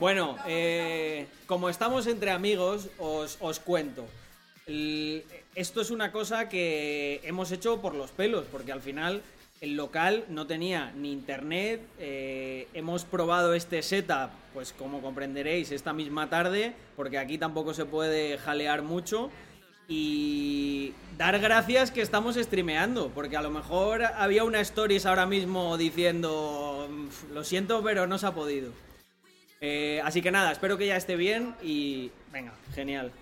Bueno, eh, como estamos entre amigos, os, os cuento. Esto es una cosa que hemos hecho por los pelos, porque al final el local no tenía ni internet. eh, hemos probado este setup, pues como comprenderéis, esta misma tarde, porque aquí tampoco se puede jalear mucho. Y dar gracias que estamos streameando, porque a lo mejor había una stories ahora mismo diciendo, "Uf, lo siento, pero no se ha podido. Eh, así que nada, espero que ya esté bien y venga, genial.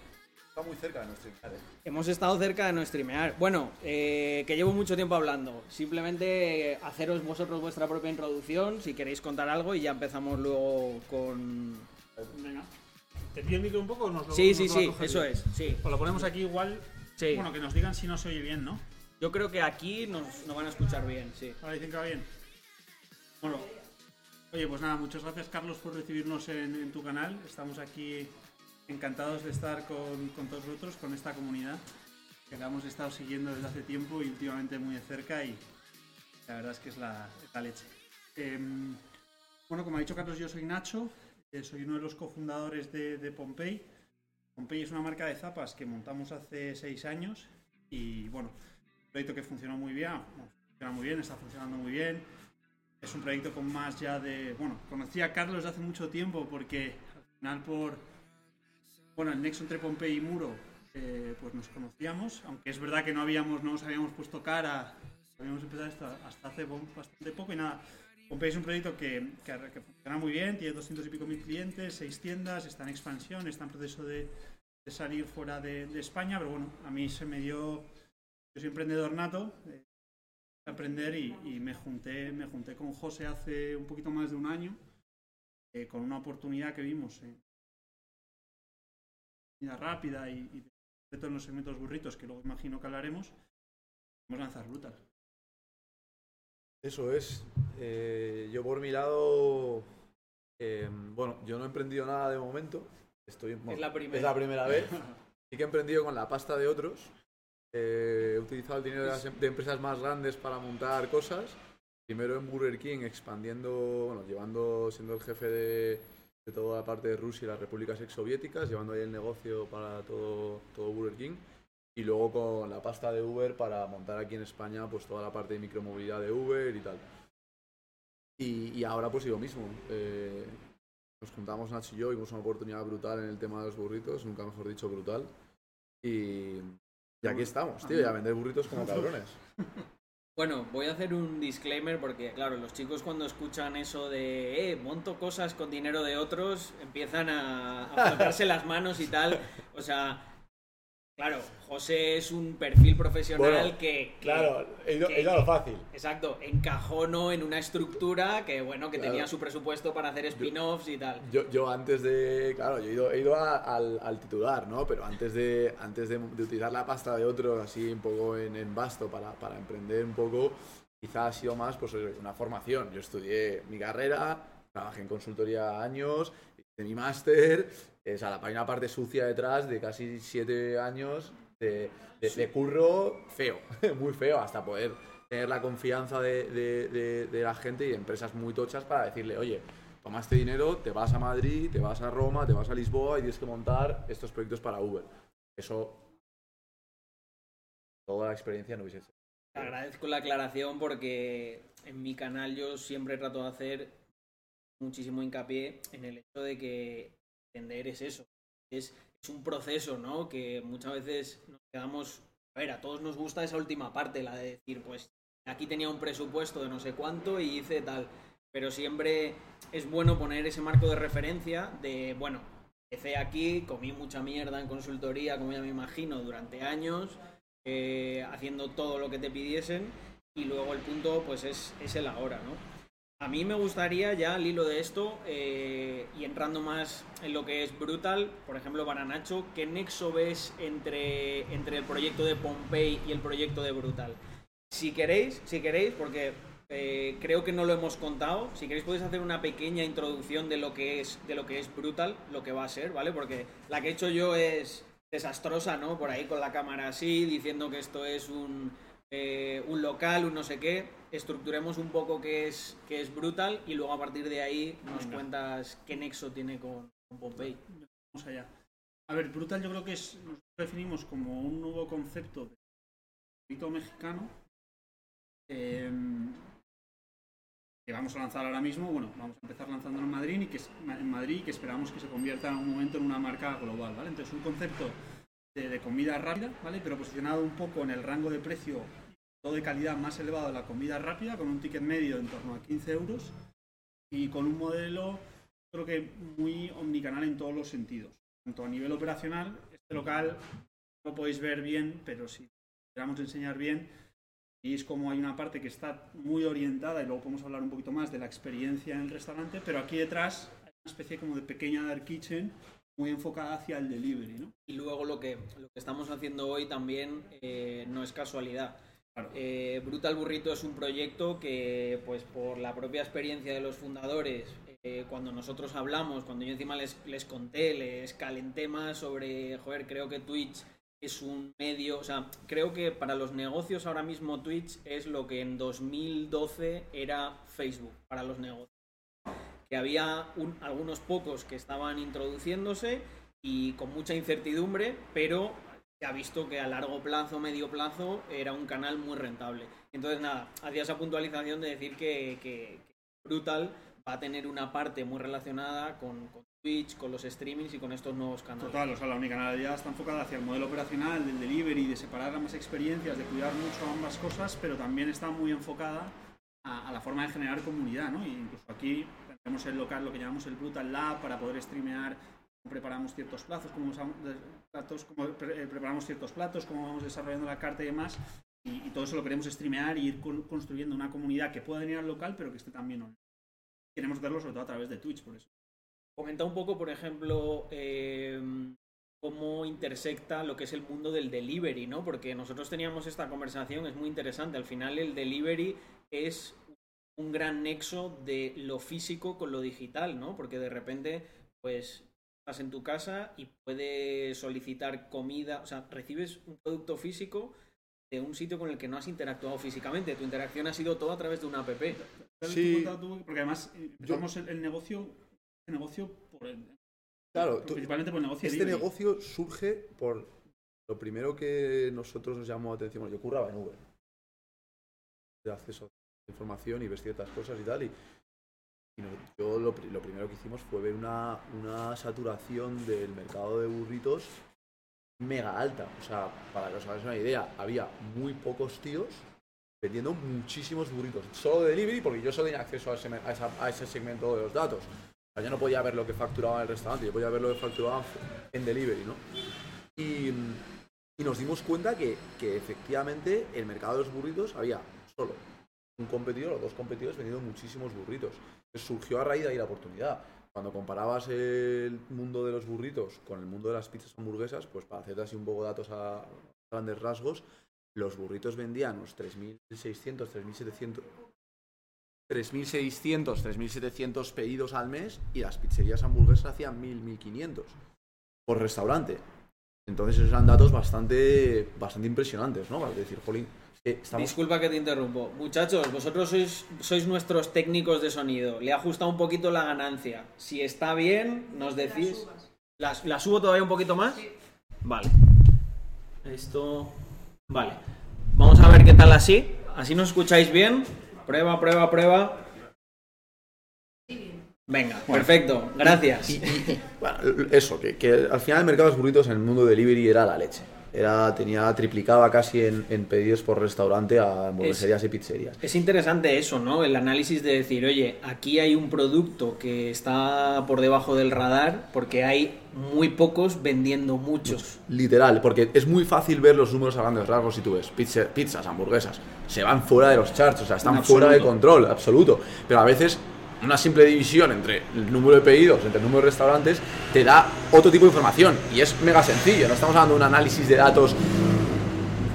Está muy cerca de nuestro streamear, ¿eh? Hemos estado cerca de no streamear. Bueno, eh, que llevo mucho tiempo hablando. Simplemente haceros vosotros vuestra propia introducción, si queréis contar algo y ya empezamos luego con... Venga. ¿Te pido el micro un poco o nos lo Sí, nos sí, lo sí, eso bien? es, sí. Lo ponemos aquí igual. Sí. Bueno, que nos digan si no se oye bien, ¿no? Yo creo que aquí nos, nos van a escuchar bien, sí. Ahora dicen que va bien. Bueno, oye, pues nada, muchas gracias Carlos por recibirnos en, en tu canal. Estamos aquí encantados de estar con, con todos vosotros, con esta comunidad que la hemos estado siguiendo desde hace tiempo y últimamente muy de cerca y la verdad es que es la, la leche. Em, bueno, como ha dicho Carlos, yo soy Nacho, eh, soy uno de los cofundadores de, de Pompey. Pompey es una marca de zapas que montamos hace seis años y bueno, un proyecto que funcionó muy bien, bueno, funciona muy bien, está funcionando muy bien. Es un proyecto con más ya de, bueno, conocí a Carlos hace mucho tiempo porque al final por, bueno, el nexo entre Pompey y Muro, eh, pues nos conocíamos, aunque es verdad que no habíamos, no nos habíamos puesto cara, habíamos empezado esto hasta hace bastante poco y nada. Pompey es un proyecto que, que, funciona muy bien, tiene 200 y pico mil clientes, seis tiendas, está en expansión, está en proceso de, salir fuera de, de España, pero bueno, a mí se me dio, yo soy emprendedor nato, eh, aprender y, y me junté me junté con José hace un poquito más de un año eh, con una oportunidad que vimos en comida rápida y, y de todos los segmentos burritos que luego imagino que hablaremos vamos a lanzar brutal Eso es. Eh, yo por mi lado, eh, bueno, yo no he emprendido nada de momento. Estoy, bueno, la primera. Es la primera vez. Sí que he emprendido con la pasta de otros. Eh, he utilizado el dinero de, las em- empresas más grandes para montar cosas. Primero en Burger King, expandiendo, bueno, llevando, siendo el jefe de, de toda la parte de Rusia y las repúblicas exsoviéticas, llevando ahí el negocio para todo, todo Burger King. Y luego con la pasta de Uber para montar aquí en España pues toda la parte de micromovilidad de Uber y tal. Y, ahora pues lo mismo. eh, nos juntamos Nacho y yo, vimos una oportunidad brutal en el tema de los burritos, nunca mejor dicho brutal. Y, y aquí estamos, tío, y a vender burritos como cabrones. Bueno, voy a hacer un disclaimer porque, claro, los chicos cuando escuchan eso de, eh, monto cosas con dinero de otros, empiezan a, a frotarse las manos y tal. O sea, claro, José es un perfil profesional Bueno, que, que- Claro, he ido, que- he ido a lo fácil. Exacto, encajonó en una estructura que, bueno, que Claro. tenía su presupuesto para hacer spin-offs y tal. Yo, yo antes de. Claro, yo he ido, he ido a- al, al titular, ¿no? Pero antes de, antes de, de utilizar la pasta de otros así un poco en, en vasto para, para emprender un poco, quizá ha sido más pues una formación. Yo estudié mi carrera, trabajé en consultoría años, hice mi máster, o sea, hay una parte sucia detrás de casi siete años de, de- de curro feo, muy feo, hasta poder tener la confianza de, de- de- de la gente y de empresas muy tochas para decirle, oye, toma este dinero, te vas a Madrid, te vas a Roma, te vas a Lisboa y tienes que montar estos proyectos para Uber. Eso, toda la experiencia no hubiese sido. Agradezco la aclaración porque en mi canal yo siempre trato de hacer muchísimo hincapié en el hecho de que entender es eso. Es, es un proceso, ¿no? Que muchas veces nos quedamos. A ver, a todos nos gusta esa última parte, la de decir, pues aquí tenía un presupuesto de no sé cuánto y hice tal. Pero siempre es bueno poner ese marco de referencia de, bueno, empecé aquí, comí mucha mierda en consultoría, como ya me imagino, durante años, eh, haciendo todo lo que te pidiesen y luego el punto pues es, es el ahora, ¿no? A mí me gustaría ya al hilo de esto eh, y entrando más en lo que es Brutal, por ejemplo para Nacho, ¿qué nexo ves entre, entre el proyecto de Pompey y el proyecto de Brutal? Si queréis, si queréis, porque eh, creo que no lo hemos contado, si queréis podéis hacer una pequeña introducción de lo que es de lo que es Brutal, lo que va a ser, ¿vale? Porque la que he hecho yo es desastrosa, ¿no? Por ahí con la cámara así, diciendo que esto es un eh, un local, un no sé qué, estructuremos un poco qué es, qué es Brutal y luego a partir de ahí nos Venga. cuentas qué nexo tiene con, con Pompey. Vamos allá. A ver, Brutal yo creo que es, nos definimos como un nuevo concepto de mito mexicano eh, que vamos a lanzar ahora mismo. Bueno, vamos a empezar lanzándolo en Madrid y que en Madrid y que esperamos que se convierta en un momento en una marca global, ¿vale? Entonces un concepto de, de comida rápida, ¿vale? Pero posicionado un poco en el rango de precio de calidad más elevado de la comida rápida, con un ticket medio en torno a 15 euros y con un modelo creo que muy omnicanal en todos los sentidos. Tanto a nivel operacional, este local no podéis ver bien, pero si queramos enseñar bien, veis como hay una parte que está muy orientada, y luego podemos hablar un poquito más de la experiencia en el restaurante, pero aquí detrás hay una especie como de pequeña dark kitchen muy enfocada hacia el delivery, ¿no? Y luego lo que, lo que estamos haciendo hoy también eh, no es casualidad. Claro. Eh, Brutal Burrito es un proyecto que, pues por la propia experiencia de los fundadores, eh, cuando nosotros hablamos, cuando yo encima les, les conté, les calenté más sobre, joder, creo que Twitch es un medio, o sea, creo que para los negocios ahora mismo Twitch es lo que en 2012 era Facebook para los negocios. Que había un- algunos pocos que estaban introduciéndose y con mucha incertidumbre, pero se ha visto que a largo plazo, medio plazo, era un canal muy rentable. Entonces, nada, hacía esa puntualización de decir que, que- que Brutal va a tener una parte muy relacionada con, con Twitch, con los streamings y con estos nuevos canales. Total, o sea, la unicanalidad está enfocada hacia el modelo operacional, del delivery, de separar ambas experiencias, de cuidar mucho ambas cosas, pero también está muy enfocada a, a la forma de generar comunidad, ¿no? Y incluso aquí tenemos el local, lo que llamamos el Brutal Lab, para poder streamear preparamos ciertos plazos, de- platos, cómo eh, preparamos ciertos platos, cómo vamos desarrollando la carta y demás. Y, todo eso lo queremos streamear y ir con- construyendo una comunidad que pueda venir al local, pero que esté también online. Queremos hacerlo sobre todo a través de Twitch, por eso. Comenta un poco, por ejemplo, eh, cómo intersecta lo que es el mundo del delivery, ¿no? Porque nosotros teníamos esta conversación, es muy interesante. Al final el delivery es un gran nexo de lo físico con lo digital, ¿no? Porque de repente, pues, estás en tu casa y puedes solicitar comida, o sea, recibes un producto físico de un sitio con el que no has interactuado físicamente. Tu interacción ha sido todo a través de una app. ¿Sabes Sí. tú, contado tú? Porque además eh, empezamos el, el negocio, el negocio por el, Claro, tú- principalmente por el negocio este negocio surge por lo primero que nosotros nos llamó la atención. Bueno, yo curraba en Uber. De acceso a información y ves ciertas cosas y tal. Y, yo lo, pri- lo primero que hicimos fue ver una, una saturación del mercado de burritos mega alta. O sea, para que os hagáis una idea, había muy pocos tíos vendiendo muchísimos burritos. Solo de delivery, porque yo solo tenía acceso a ese, a ese segmento de los datos. O sea, yo no podía ver lo que facturaba en el restaurante, yo podía ver lo que facturaba en delivery, ¿no? Y, y nos dimos cuenta que, que efectivamente el mercado de los burritos había solo un competidor o dos competidores vendiendo muchísimos burritos. Surgió a raíz de ahí la oportunidad. Cuando comparabas el mundo de los burritos con el mundo de las pizzas hamburguesas, pues para hacerte así un poco datos a grandes rasgos, los burritos vendían unos 3.600, 3.700 3.600, 3.700 pedidos al mes y las pizzerías hamburguesas hacían 1.000, 1.500 por restaurante. Entonces esos eran datos bastante, bastante impresionantes, ¿no? Para decir, jolín, estamos... Disculpa que te interrumpo. Muchachos, vosotros sois, sois nuestros técnicos de sonido. Le ha ajustado un poquito la ganancia. Si está bien, nos decís. ¿La, la subo todavía un poquito más? Vale. Esto. Vale. Vamos a ver qué tal así. Así nos escucháis bien. Prueba, prueba, prueba. Venga, perfecto. Gracias. Bueno, eso, que, que al final el mercado de los burritos en el mundo delivery era la leche. Era, tenía, triplicaba casi en, en pedidos por restaurante a hamburgueserías y pizzerías. Es interesante eso, ¿no? El análisis de decir, oye, aquí hay un producto que está por debajo del radar porque hay muy pocos vendiendo muchos. Literal, porque es muy fácil ver los números a grandes rasgos si tú ves pizza- pizzas, hamburguesas, se van fuera de los charts, o sea, están fuera de control, absoluto. Pero a veces una simple división entre el número de pedidos, entre el número de restaurantes, te da otro tipo de información. Y es mega sencillo, no estamos hablando de un análisis de datos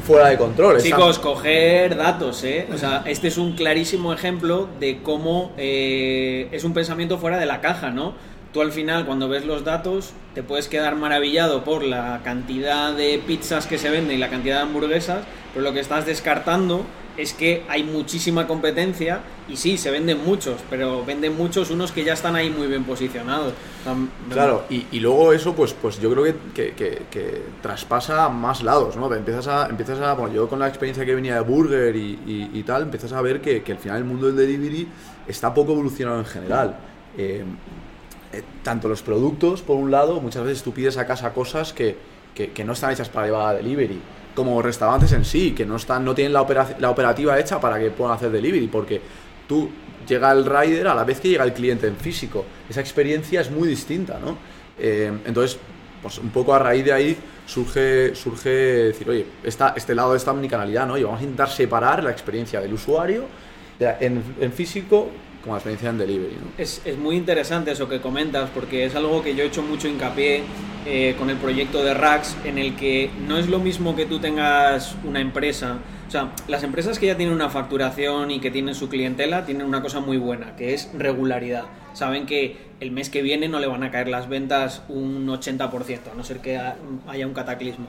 fuera de control. está- Chicos, coger datos, ¿eh? O sea, este es un clarísimo ejemplo de cómo eh, es un pensamiento fuera de la caja, ¿no? tú al final cuando ves los datos te puedes quedar maravillado por la cantidad de pizzas que se venden y la cantidad de hamburguesas, pero lo que estás descartando es que hay muchísima competencia y sí, se venden muchos, pero venden muchos unos que ya están ahí muy bien posicionados. Claro, y, luego eso, pues, pues yo creo que, que, traspasa más lados, ¿no? Empiezas a, empiezas a, bueno, yo con la experiencia que venía de Burger y, y, tal, empiezas a ver que, al final el mundo del delivery está poco evolucionado en general. Eh, eh, tanto los productos, por un lado, muchas veces tú pides a casa cosas que, que no están hechas para llevar a delivery como restaurantes en sí, que no están, no tienen la, la operativa hecha para que puedan hacer delivery, porque tú llega el rider a la vez que llega el cliente en físico. Esa experiencia es muy distinta, ¿no? Eh, entonces, pues un poco a raíz de ahí surge, surge decir, oye, esta, este lado de esta omnicanalidad, ¿no? Y vamos a intentar separar la experiencia del usuario en físico como la experiencia en delivery. ¿no? Es, muy interesante eso que comentas, porque es algo que yo he hecho mucho hincapié eh, con el proyecto de Rax, en el que no es lo mismo que tú tengas una empresa. O sea, las empresas que ya tienen una facturación y que tienen su clientela tienen una cosa muy buena, que es regularidad. Saben que el mes que viene no le van a caer las ventas un 80%, a no ser que haya un cataclismo.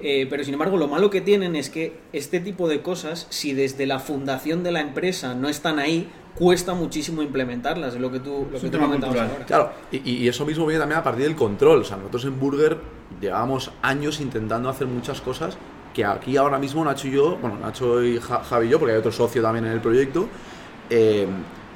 Eh, pero sin embargo, lo malo que tienen es que este tipo de cosas, si desde la fundación de la empresa no están ahí, cuesta muchísimo implementarlas, es lo que tú, lo que tú comentabas ahora. Claro, y, eso mismo viene también a partir del control. O sea, nosotros en Burger llevábamos años intentando hacer muchas cosas que aquí ahora mismo Nacho y yo, bueno, Nacho y Javi y yo, porque hay otro socio también en el proyecto, eh,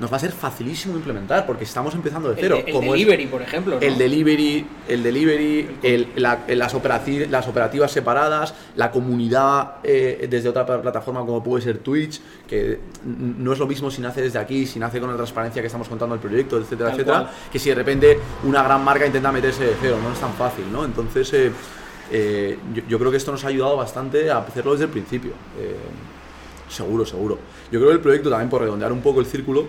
nos va a ser facilísimo implementar porque estamos empezando de cero. El, delivery, por ejemplo. El delivery, el delivery, las, las operativas separadas, la comunidad eh, desde otra plataforma como puede ser Twitch, que no es lo mismo si nace desde aquí, si nace con la transparencia que estamos contando el proyecto, etcétera, etcétera, que si de repente una gran marca intenta meterse de cero, no es tan fácil, ¿no? Entonces, eh, eh, yo, creo que esto nos ha ayudado bastante a hacerlo desde el principio. seguro, seguro. Yo creo que el proyecto también, por redondear un poco el círculo,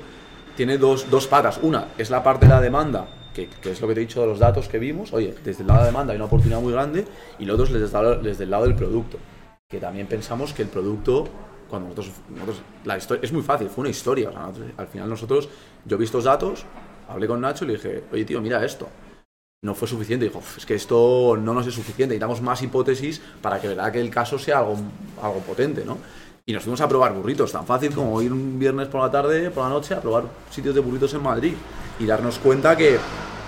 tiene dos, dos patas. Una es la parte de la demanda, que, que, es lo que te he dicho de los datos que vimos. Oye, desde el lado de la demanda hay una oportunidad muy grande. Y lo otro es desde, desde el lado del producto, que también pensamos que el producto, cuando nosotros, nosotros la historia, es muy fácil, fue una historia. al final nosotros, yo vi estos datos, hablé con Nacho y le dije, oye tío, mira esto. No fue suficiente. Dijo, es que esto no nos es suficiente. Necesitamos más hipótesis para que verdad que el caso sea algo, algo potente, ¿no? Y nos fuimos a probar burritos, tan fácil como ir un viernes por la tarde, por la noche, a probar sitios de burritos en Madrid y darnos cuenta que.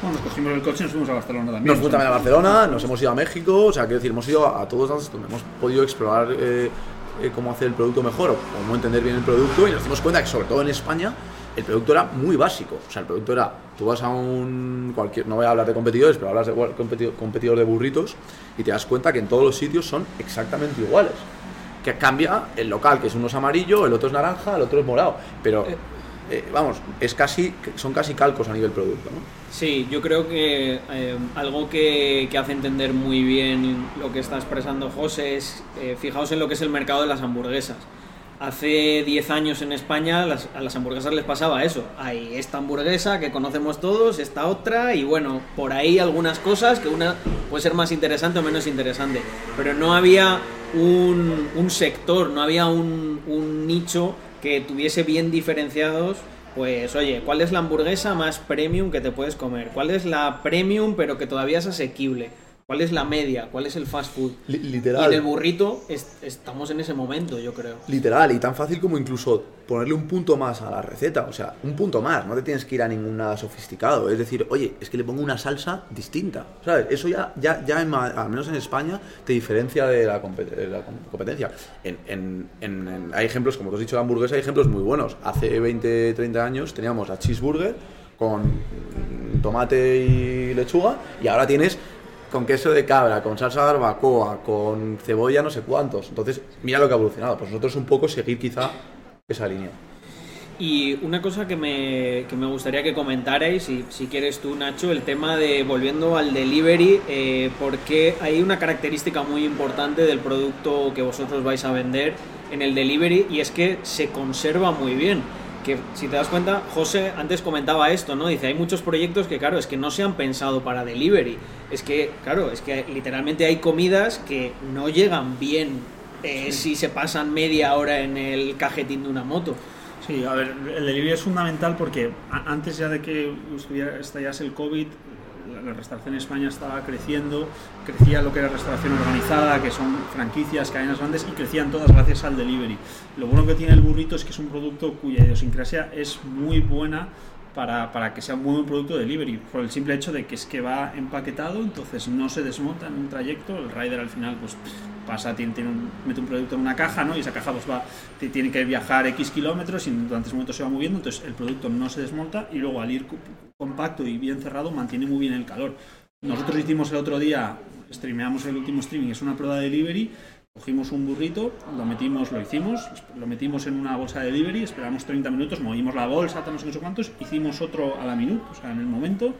Bueno, nos cogimos el coche y nos fuimos a Barcelona también. Nos fuimos también a Barcelona, nos hemos ido a México, o sea, quiero decir, hemos ido a, todos lados donde hemos podido explorar eh, eh, cómo hacer el producto mejor o cómo entender bien el producto y nos dimos cuenta que, sobre todo en España, el producto era muy básico. O sea, el producto era, tú vas a un cualquier, no voy a hablar de competidores, pero hablas de competidor, competidor de burritos y te das cuenta que en todos los sitios son exactamente iguales que cambia el local, que es uno es amarillo, el otro es naranja, el otro es morado. Pero, eh. Eh, vamos, es casi, son casi calcos a nivel producto. ¿no? Sí, yo creo que eh, algo que, hace entender muy bien lo que está expresando José es, fijaos en lo que es el mercado de las hamburguesas. Hace 10 años en España a las hamburguesas les pasaba eso. Hay esta hamburguesa que conocemos todos, esta otra, y bueno, por ahí algunas cosas que una puede ser más interesante o menos interesante. Pero no había un, sector, no había un nicho que tuviese bien diferenciados pues oye, ¿cuál es la hamburguesa más premium que te puedes comer? ¿Cuál es la premium pero que todavía es asequible? ¿Cuál es la media? ¿Cuál es el fast food? literal. Y en el burrito estamos en ese momento, yo creo. Literal, y tan fácil como incluso ponerle un punto más a la receta. O sea, un punto más, no te tienes que ir a ningún nada sofisticado. Es decir, oye, es que le pongo una salsa distinta. ¿Sabes? Eso ya, ya, ya al menos en España, te diferencia de la, competencia. En, hay ejemplos, como te has dicho, de hamburguesa, hay ejemplos muy buenos. Hace 20, 30 años teníamos a cheeseburger con tomate y lechuga, y ahora tienes con queso de cabra, con salsa barbacoa, con cebolla, no sé cuántos. Entonces, mira lo que ha evolucionado. Pues nosotros un poco seguir quizá esa línea. Y una cosa que me, que me gustaría que comentarais, si, si, quieres tú, Nacho, el tema de, volviendo al delivery, eh, porque hay una característica muy importante del producto que vosotros vais a vender en el delivery y es que se conserva muy bien que si te das cuenta, José antes comentaba esto, ¿no? Dice, hay muchos proyectos que, claro, es que no se han pensado para delivery. Es que, claro, es que literalmente hay comidas que no llegan bien eh, si se pasan media hora en el cajetín de una moto. Sí, a ver, el delivery es fundamental porque antes ya de que estallase el COVID, la restauración en España estaba creciendo, crecía lo que era restauración organizada, que son franquicias, cadenas grandes, y crecían todas gracias al delivery. Lo bueno que tiene el burrito es que es un producto cuya idiosincrasia es muy buena para, para, que sea un buen producto de delivery, por el simple hecho de que es que va empaquetado, entonces no se desmonta en un trayecto, el rider al final pues pasa, tiene, un, mete un producto en una caja, ¿no? Y esa caja pues va, tiene que viajar X kilómetros y durante ese momento se va moviendo, entonces el producto no se desmonta y luego al ir compacto y bien cerrado mantiene muy bien el calor. Nosotros hicimos el otro día, streameamos el último streaming, es una prueba de delivery, Cogimos un burrito, lo metimos, lo hicimos, lo metimos en una bolsa de delivery, esperamos 30 minutos, movimos la bolsa, no sé cuántos, hicimos otro a la minuta, o sea, en el momento,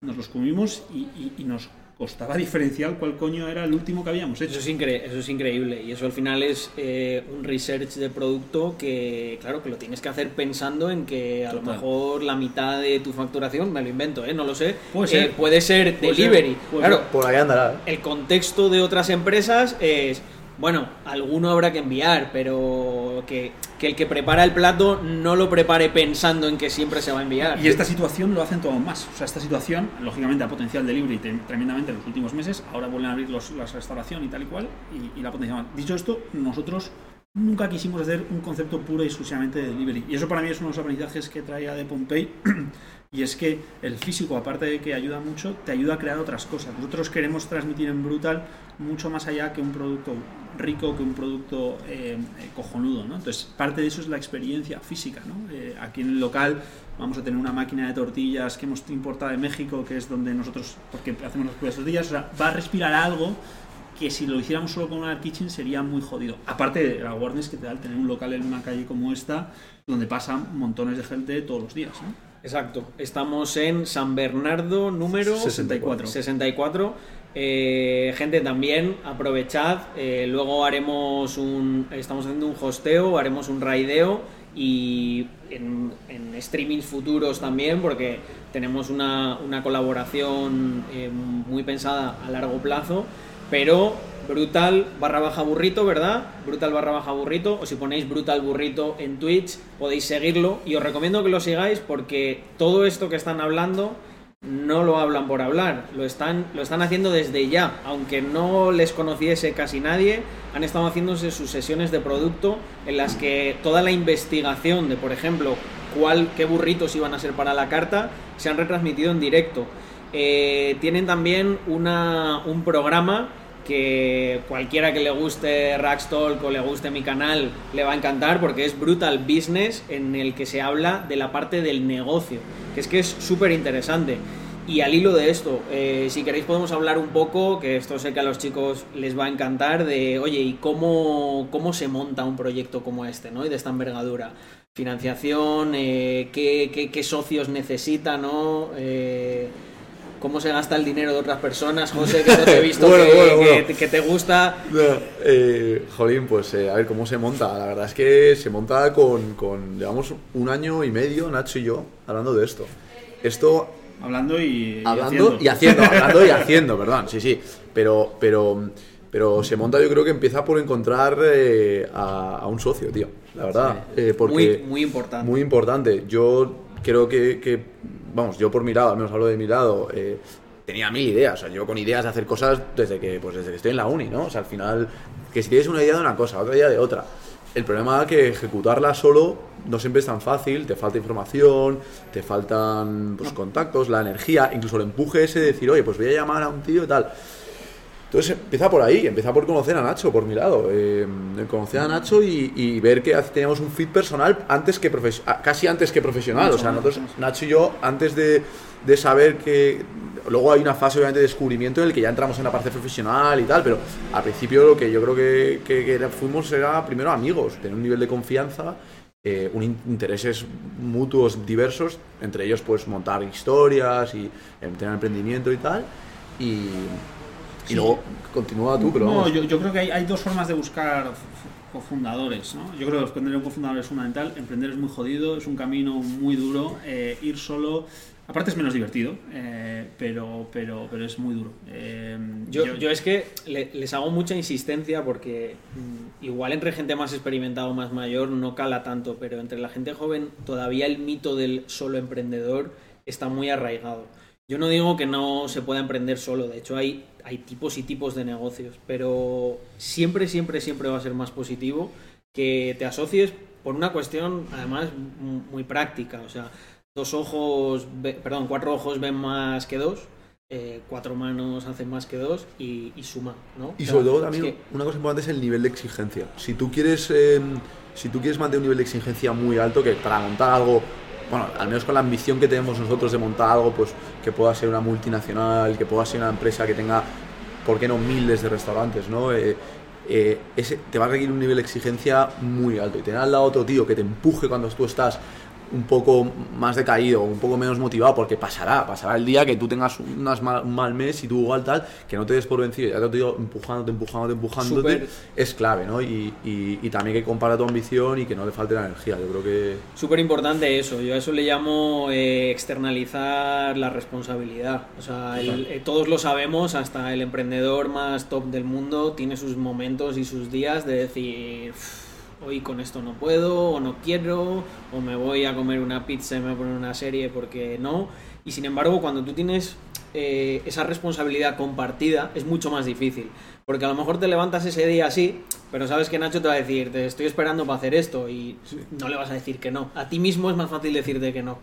nos los comimos y, nos costaba diferenciar cuál coño era el último que habíamos hecho. Eso es, eso es increíble y eso al final es eh, un research de producto que, claro, que lo tienes que hacer pensando en que a lo mejor la mitad de tu facturación, me lo invento, ¿eh? no lo sé, puede ser, eh, puede ser delivery. claro, por ahí andará. El contexto de otras empresas es bueno, alguno habrá que enviar, pero que, el que prepara el plato no lo prepare pensando en que siempre se va a enviar. Y esta situación lo hacen todo más. O sea, esta situación, lógicamente, ha potenciado el delivery tremendamente en los últimos meses. Ahora vuelven a abrir los, la restauración y tal y cual, y, la potencia Dicho esto, nosotros nunca quisimos hacer un concepto puro y exclusivamente de delivery. Y eso para mí es uno de los aprendizajes que traía de Pompey. y es que el físico, aparte de que ayuda mucho, te ayuda a crear otras cosas. Nosotros queremos transmitir en Brutal mucho más allá que un producto rico que un producto eh, eh, cojonudo, ¿no? Entonces, parte de eso es la experiencia física, ¿no? Eh, aquí en el local vamos a tener una máquina de tortillas que hemos importado de México, que es donde nosotros, porque hacemos las propias tortillas, o sea, va a respirar algo que si lo hiciéramos solo con una kitchen sería muy jodido. Aparte de la awareness que te da el tener un local en una calle como esta, donde pasan montones de gente todos los días, ¿no? Exacto. Estamos en San Bernardo número 64. 64 eh, gente, también aprovechad. Eh, luego haremos un. Estamos haciendo un hosteo, haremos un raideo y en, streamings futuros también, porque tenemos una, colaboración eh, muy pensada a largo plazo. Pero brutal barra baja burrito, ¿verdad? Brutal barra baja burrito. O si ponéis brutal burrito en Twitch, podéis seguirlo. Y os recomiendo que lo sigáis porque todo esto que están hablando no lo hablan por hablar, lo están, lo están haciendo desde ya, aunque no les conociese casi nadie, han estado haciéndose sus sesiones de producto en las que toda la investigación de, por ejemplo, cuál, qué burritos iban a ser para la carta, se han retransmitido en directo. Eh, tienen también una, un programa que cualquiera que le guste Rackstalk o le guste mi canal le va a encantar porque es Brutal Business en el que se habla de la parte del negocio, que es que es súper interesante. Y al hilo de esto, eh, si queréis podemos hablar un poco, que esto sé que a los chicos les va a encantar, de, oye, ¿y cómo, cómo se monta un proyecto como este, ¿no? Y de esta envergadura. Financiación, eh, ¿qué, qué, socios necesita, ¿no? Eh, cómo se gasta el dinero de otras personas, José, que no te he visto que, te gusta. Eh, jolín, pues eh, a ver cómo se monta. La verdad es que se monta con, con, llevamos un año y medio, Nacho y yo, hablando de esto. Esto... Hablando y, hablando y haciendo. hablando y haciendo, perdón, sí, sí. Pero, pero, pero se monta, yo creo que empieza por encontrar eh, a, un socio, tío. La verdad. porque muy, muy importante. Muy importante. Yo creo que, que vamos, yo por mi lado, al menos hablo de mi lado, eh, tenía mil ideas. O sea, yo con ideas de hacer cosas desde que, pues desde que estoy en la uni, ¿no? O sea, al final, que si tienes una idea de una cosa, otra idea de otra. El problema es que ejecutarla solo no siempre es tan fácil, te falta información, te faltan pues, contactos, la energía, incluso el empuje ese de decir, oye, pues voy a llamar a un tío y tal. Entonces empieza por ahí, empieza por conocer a Nacho, por mi lado. Eh, conocer a Nacho y, ver que teníamos un fit personal antes que casi antes que profesional. o sea, nosotros, Nacho y yo, antes de, saber que. Luego hay una fase obviamente de descubrimiento en el que ya entramos en la parte profesional y tal, pero al principio lo que yo creo que, fuimos era primero amigos, tener un nivel de confianza, eh, un intereses mutuos diversos, entre ellos pues montar historias y tener emprendimiento y tal. Y, y luego continúa tú, pero. No, yo, creo que hay, dos formas de buscar cofundadores, ¿no? Yo creo que emprender un cofundador es fundamental. Emprender es muy jodido, es un camino muy duro. Eh, ir solo Aparte es menos divertido, eh, pero, pero, pero es muy duro. Eh, yo, yo, es que les hago mucha insistencia porque mm, igual entre gente más experimentada o más mayor no cala tanto, pero entre la gente joven todavía el mito del solo emprendedor está muy arraigado. Yo no digo que no se pueda emprender solo, de hecho hay, hay tipos y tipos de negocios, pero siempre, siempre, siempre va a ser más positivo que te asocies por una cuestión además muy práctica, o sea, dos ojos, perdón, cuatro ojos ven más que dos, eh, cuatro manos hacen más que dos y, suma, ¿no? Y sobre todo también una cosa importante es el nivel de exigencia. Si tú quieres, em, si tú quieres mantener un nivel de exigencia muy alto, que para montar algo, bueno, al menos con la ambición que tenemos nosotros de montar algo, pues que pueda ser una multinacional, que pueda ser una empresa que tenga, ¿por qué no miles de restaurantes, ¿no? Eh, eh, ese, te va a requerir un nivel de exigencia muy alto y tener al lado otro tío que te empuje cuando tú estás un poco más decaído, un poco menos motivado, porque pasará, pasará el día que tú tengas unas un mal mes y tú igual tal, que no te des por vencido, ya te digo, empujándote, empujándote, empujándote, es clave, ¿no? Y, y, también que compara tu ambición y que no le falte la energía, yo creo que... Súper importante eso, yo a eso le llamo eh, externalizar la responsabilidad, o sea, eh, todos lo sabemos, hasta el emprendedor más top del mundo tiene sus momentos y sus días de decir hoy con esto no puedo, o no quiero, o me voy a comer una pizza y me voy a poner una serie porque no. Y sin embargo, cuando tú tienes eh, esa responsabilidad compartida, es mucho más difícil. Porque a lo mejor te levantas ese día así, pero sabes que Nacho te va a decir, te estoy esperando para hacer esto, y no le vas a decir que no. A ti mismo es más fácil decirte que no.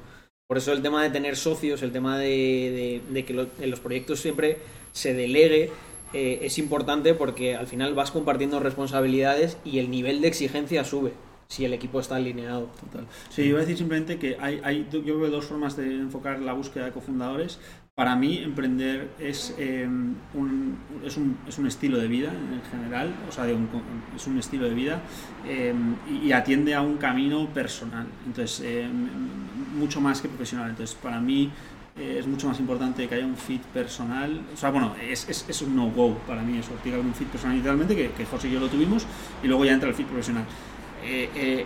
Por eso el tema de tener socios, el tema de, que en los proyectos siempre se delegue, eh, es importante porque al final vas compartiendo responsabilidades y el nivel de exigencia sube si el equipo está alineado. Total. Sí, yo voy a decir simplemente que hay, hay, yo veo dos formas de enfocar la búsqueda de cofundadores. Para mí, emprender es, em, un, es, un, es, un, estilo de vida en general, o sea, es un estilo de vida em, y, atiende a un camino personal, entonces, em, mucho más que profesional. Entonces, para mí, eh, es mucho más importante que haya un fit personal. O sea, bueno, es, es, es un no-go para mí eso, tiene que haber un fit personal inicialmente, que, que, José y yo lo tuvimos, y luego ya entra el fit profesional. Eh, eh,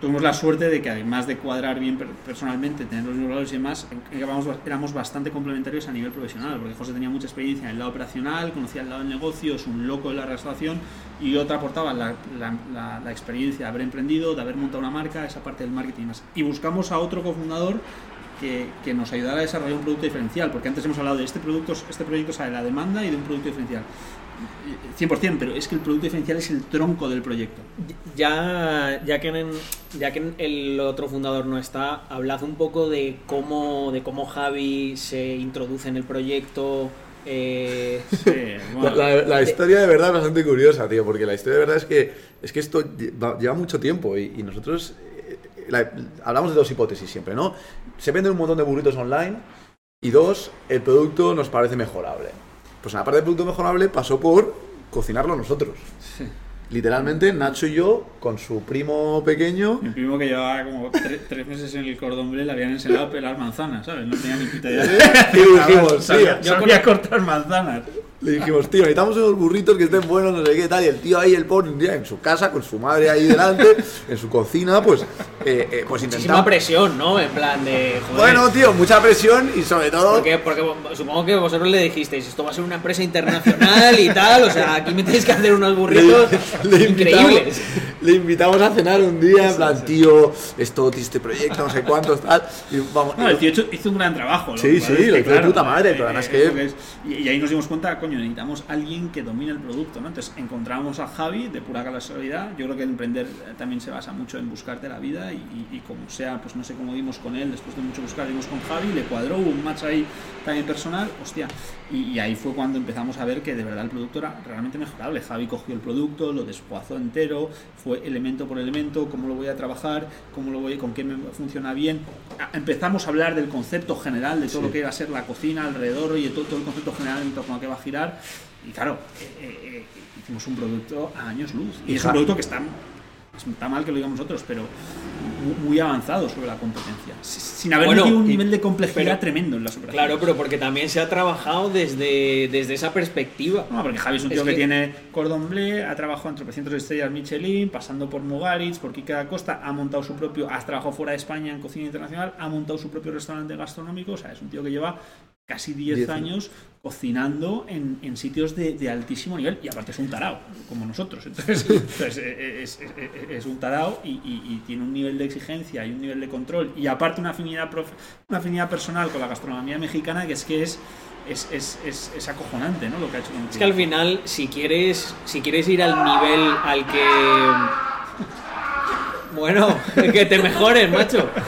tuvimos la suerte de que además de cuadrar bien personalmente, tener los mismos valores y demás, éramos, éramos bastante complementarios a nivel profesional, porque José tenía mucha experiencia en el lado operacional, conocía el lado del negocio, es un loco de la restauración, y otra aportaba la, la, la, experiencia de haber emprendido, de haber montado una marca, esa parte del marketing y más. Y buscamos a otro cofundador que, nos ayudara a desarrollar un producto diferencial, porque antes hemos hablado de este producto, este proyecto sale de la demanda y de un producto diferencial. 100%, pero es que el producto diferencial es el tronco del proyecto. Ya, ya, que, ya que el otro fundador no está, hablad un poco de cómo, de cómo Javi se introduce en el proyecto. Eh, la, historia de verdad es bastante curiosa, tío, porque la historia de verdad es que, es que esto lleva mucho tiempo y nosotros hablamos de dos hipótesis siempre, ¿no? Se venden un montón de burritos online y dos, el producto nos parece mejorable. Pues en la parte del producto mejorable pasó por cocinarlo nosotros. Sí. Literalmente, Nacho y yo, con su primo pequeño. Mi primo que llevaba como tres meses en el cordón le habían enseñado a pelar manzanas, ¿sabes? No tenía ni puta idea. y dijimos, yo quería cortar manzanas. Le dijimos, tío, necesitamos unos burritos que estén buenos, no sé qué tal. Y el tío ahí, el pobre, un día en su casa, con su madre ahí delante, en su cocina, pues, eh, eh, pues intentando. presión, ¿no? En plan de. Bueno, tío, mucha presión y sobre todo. Porque, porque supongo que vosotros le dijisteis, esto va a ser una empresa internacional y tal, o sea, aquí me tenéis que hacer unos burritos increíbles. Le invitamos a cenar un día, en plan, tío, esto, este proyecto, no sé cuántos, tal. Y, vamos, no, el tío hizo un gran trabajo. Sí, sí, lo hizo de puta madre, pero además que. y ahí nos dimos cuenta, coño necesitamos alguien que domine el producto, ¿no? Entonces encontramos a Javi de pura casualidad. Yo creo que el emprender también se basa mucho en buscarte la vida y, como sea, pues no sé cómo dimos con él, después de mucho buscar, dimos con Javi, le cuadró, un match ahí también personal, hostia. Y, ahí fue cuando empezamos a ver que de verdad el producto era realmente mejorable. Javi cogió el producto, lo despuazó entero, fue elemento por elemento, cómo lo voy a trabajar, cómo lo voy, con qué me funciona bien. Empezamos a hablar del concepto general de todo lo que iba a ser la cocina alrededor y de todo, todo el concepto general en torno a qué va a girar y claro, eh, eh, eh, hicimos un producto a años luz. Y, es un producto que está, está mal que lo digamos nosotros, pero muy avanzado sobre la competencia, sin haber Bueno, un y- nivel de complejidad pero- tremendo en las operaciones. Claro, pero porque también se ha trabajado desde, desde esa perspectiva. No, porque Javi es un Es tío que, que- tiene cordon bleu, ha trabajado en tropecientos estrellas Michelin, pasando por Mugaritz, por Kike da Costa, ha montado su propio, ha trabajado fuera de España en cocina internacional, ha montado su propio restaurante gastronómico, o sea, es un tío que lleva casi 10 Diez años cocinando en, en sitios de, de altísimo nivel y aparte es un tarao, como nosotros. Entonces, entonces, eh, es, es- es- es un tarao y, y- y tiene un nivel de exigencia y un nivel de control y aparte una afinidad, prof- una afinidad personal con la gastronomía mexicana que es que es, es, es, es- es acojonante ¿no? lo que ha hecho con el Es que al final, si quieres, si quieres ir al nivel al que. Bueno, que te mejores, macho.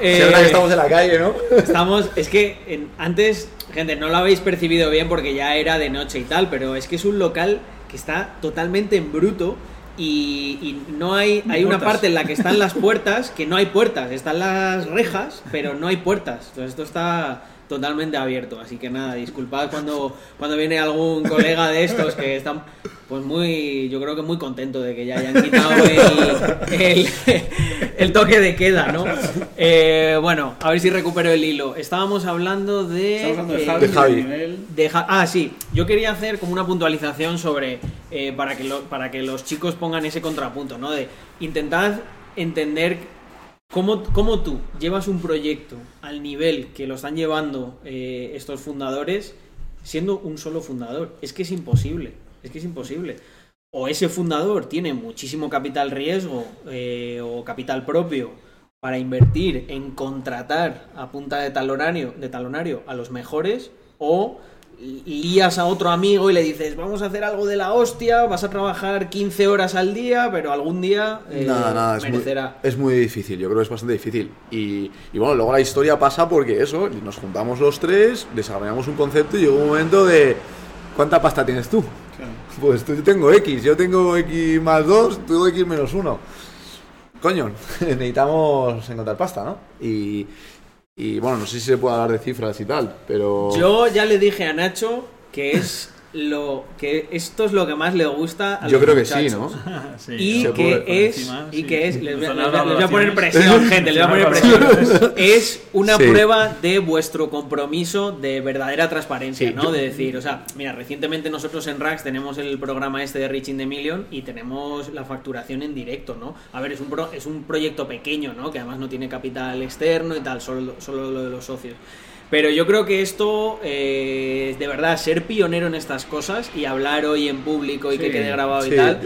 Eh, Se que estamos en la calle, ¿no? Estamos, es que en- antes, gente, no lo habéis percibido bien porque ya era de noche y tal, pero es que es un local que está totalmente en bruto y, y no hay, hay una parte en la que están las puertas, que no hay puertas, están las rejas, pero no hay puertas. Entonces esto está totalmente abierto, así que nada, disculpad cuando, cuando viene algún colega de estos que están pues muy, yo creo que muy contento de que ya hayan quitado el, el- el toque de queda, ¿no? Eh, bueno, a ver si recupero el hilo. Estábamos hablando de... Estamos hablando de eh, Javi, de del Javi. nivel- de Ja- ah, sí. Yo quería hacer como una puntualización sobre. eh, para, que lo- para que los chicos pongan ese contrapunto, ¿no? De intentar entender cómo, cómo tú llevas un proyecto al nivel que lo están llevando eh, estos fundadores siendo un solo fundador. Es que es imposible. Es que es imposible. O ese fundador tiene muchísimo capital riesgo eh, o capital propio para invertir en contratar a punta de talonario, de talonario a los mejores, o lías a otro amigo y le dices, vamos a hacer algo de la hostia, vas a trabajar 15 horas al día, pero algún día eh, Nada, nada, es muy, merecerá. es muy difícil, yo creo que es bastante difícil. Y, y bueno, luego la historia pasa porque eso, nos juntamos los tres, desarrollamos un concepto y llegó un momento de, ¿cuánta pasta tienes tú? Claro. Pues tú, yo tengo X, yo tengo X más 2, tú X menos 1. Coño, necesitamos encontrar pasta, ¿no? Y, y bueno, no sé si se puede hablar de cifras y tal, pero... Yo ya le dije a Nacho que es lo que esto es lo que más le gusta a Yo los creo que sí. ¿no? Sí, Y que puede, es encima, y sí. que es les, voy- les a- dado les voy a poner presión gente les voy a poner presión es una Sí. prueba de vuestro compromiso de verdadera transparencia Sí, no yo- de decir o sea mira recientemente nosotros en Rax tenemos el programa este de Reaching the Million y tenemos la facturación en directo no a ver es un pro- es un proyecto pequeño no que además no tiene capital externo y tal solo solo lo de los socios pero yo creo que esto, eh, de verdad, ser pionero en estas cosas y hablar hoy en público y que quede grabado sí. y tal,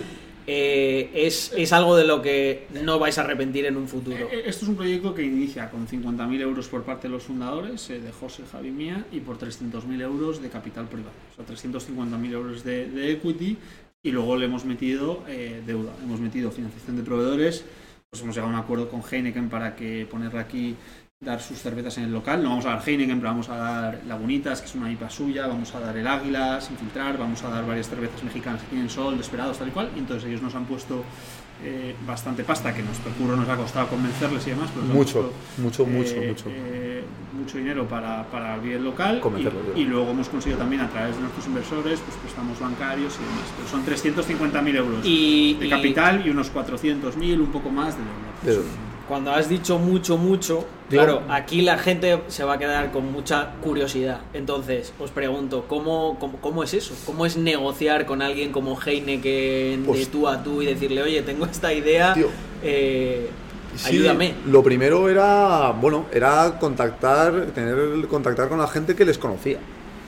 eh, es, es algo de lo que no vais a arrepentir en un futuro. Eh, Esto es un proyecto que inicia con 50.000 euros por parte de los fundadores, eh, de José, Javi y mía, y por 300.000 euros de capital privado. O sea, 350.000 euros de, de equity y luego le hemos metido eh, deuda, hemos metido financiación de proveedores, pues hemos llegado a un acuerdo con Heineken para que ponerle aquí dar sus cervezas en el local. No vamos a dar Heineken, pero vamos a dar Lagunitas, que es una IPA suya, vamos a dar el Águila sin filtrar, vamos a dar varias cervezas mexicanas que tienen sol, desperados, tal y cual. Y entonces ellos nos han puesto eh, bastante pasta, que nuestro curro nos ha costado convencerles y demás. Pero nos Mucho, puesto, mucho, mucho, eh, mucho. eh, mucho dinero para, para abrir el local y, y luego hemos conseguido también a través de nuestros inversores pues préstamos bancarios y demás pero son 350.000 euros Y, de y capital y unos 400.000 un poco más de deuda De- cuando has dicho mucho, mucho, Digo- claro, aquí la gente se va a quedar con mucha curiosidad. Entonces, os pregunto, ¿cómo, cómo, cómo es eso? ¿Cómo es negociar con alguien como Heineken de Pues- tú a tú y decirle, oye, tengo esta idea, Tío. eh, Sí, ayúdame? Lo primero era, bueno, era contactar, tener contactar con la gente que les conocía.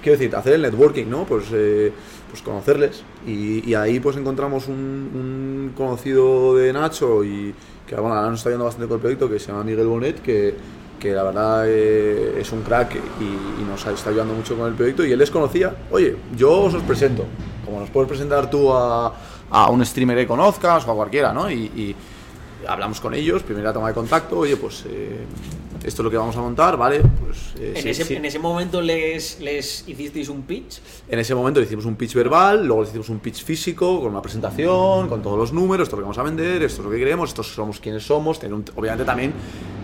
Quiero decir, hacer el networking, ¿no? Pues, eh, pues conocerles. Y, y ahí pues encontramos un, un conocido de Nacho y que bueno, ahora nos está ayudando bastante con el proyecto, que se llama Miguel Bonet, que, que la verdad eh, es un crack y, y nos está ayudando mucho con el proyecto. Y él les conocía, oye, yo os os presento, como nos puedes presentar tú a, a un streamer que conozcas o a cualquiera, ¿no? Y, y hablamos con ellos, primera toma de contacto, oye, pues eh, esto es lo que vamos a montar, ¿vale? Pues, eh, En, sí, ese, sí. en ese momento les, les hicisteis un pitch. En ese momento le hicimos un pitch verbal, luego le hicimos un pitch físico, con una presentación, con todos los números, esto es lo que vamos a vender, esto es lo que queremos, estos somos quienes somos. tener un- obviamente también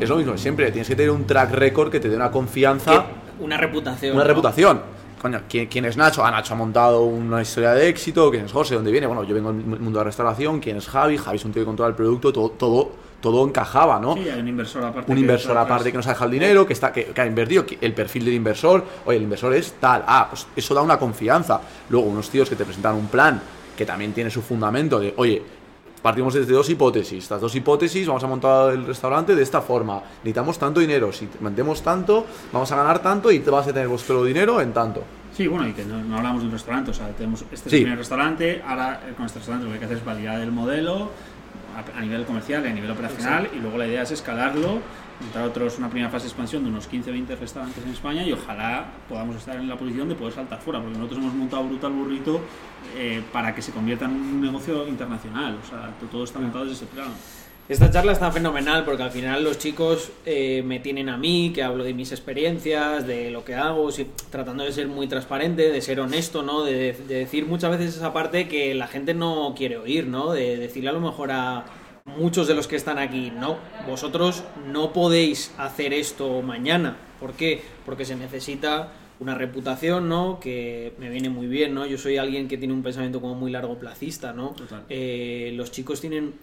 es lo mismo siempre, tienes que tener un track record que te dé una confianza, una reputación. una ¿no? reputación. Coño, ¿quién, quién es Nacho? Ah, Nacho ha montado una historia de éxito, ¿quién es José? ¿Dónde viene? Bueno, yo vengo del mundo de la restauración, ¿quién es Javi? Javi es un tío que controla el producto, todo, todo, todo encajaba, ¿no? Sí, hay un inversor aparte. un que inversor aparte que nos ha dejado el dinero, que está que, que ha invertido, que el perfil del inversor, oye, el inversor es tal, ah, pues eso da una confianza. Luego unos tíos que te presentan un plan que también tiene su fundamento de, oye, partimos desde dos hipótesis, estas dos hipótesis, vamos a montar el restaurante de esta forma, necesitamos tanto dinero, si vendemos tanto, vamos a ganar tanto y te vas a tener vuestro dinero en tanto. Sí, bueno, y que no, no hablamos de un restaurante, o sea, tenemos este es Sí. primer restaurante, ahora eh, con este restaurante lo que hay que hacer es validar el modelo a, a nivel comercial y a nivel operacional, y luego la idea es escalarlo, montar otros, una primera fase de expansión de unos 15-20 restaurantes en España y ojalá podamos estar en la posición de poder saltar fuera, porque nosotros hemos montado Brutal Burrito eh, para que se convierta en un negocio internacional, o sea, to- todo está montado desde ese plano. Esta charla está fenomenal porque al final los chicos eh, me tienen a mí, que hablo de mis experiencias, de lo que hago, tratando de ser muy transparente, de ser honesto, ¿no? De, de decir muchas veces esa parte que la gente no quiere oír, ¿no? De decirle a lo mejor a muchos de los que están aquí, no, vosotros no podéis hacer esto mañana. ¿Por qué? Porque se necesita una reputación, ¿no? Que me viene muy bien, ¿no? Yo soy alguien que tiene un pensamiento como muy largo placista, ¿no? Total. Eh, los chicos tienen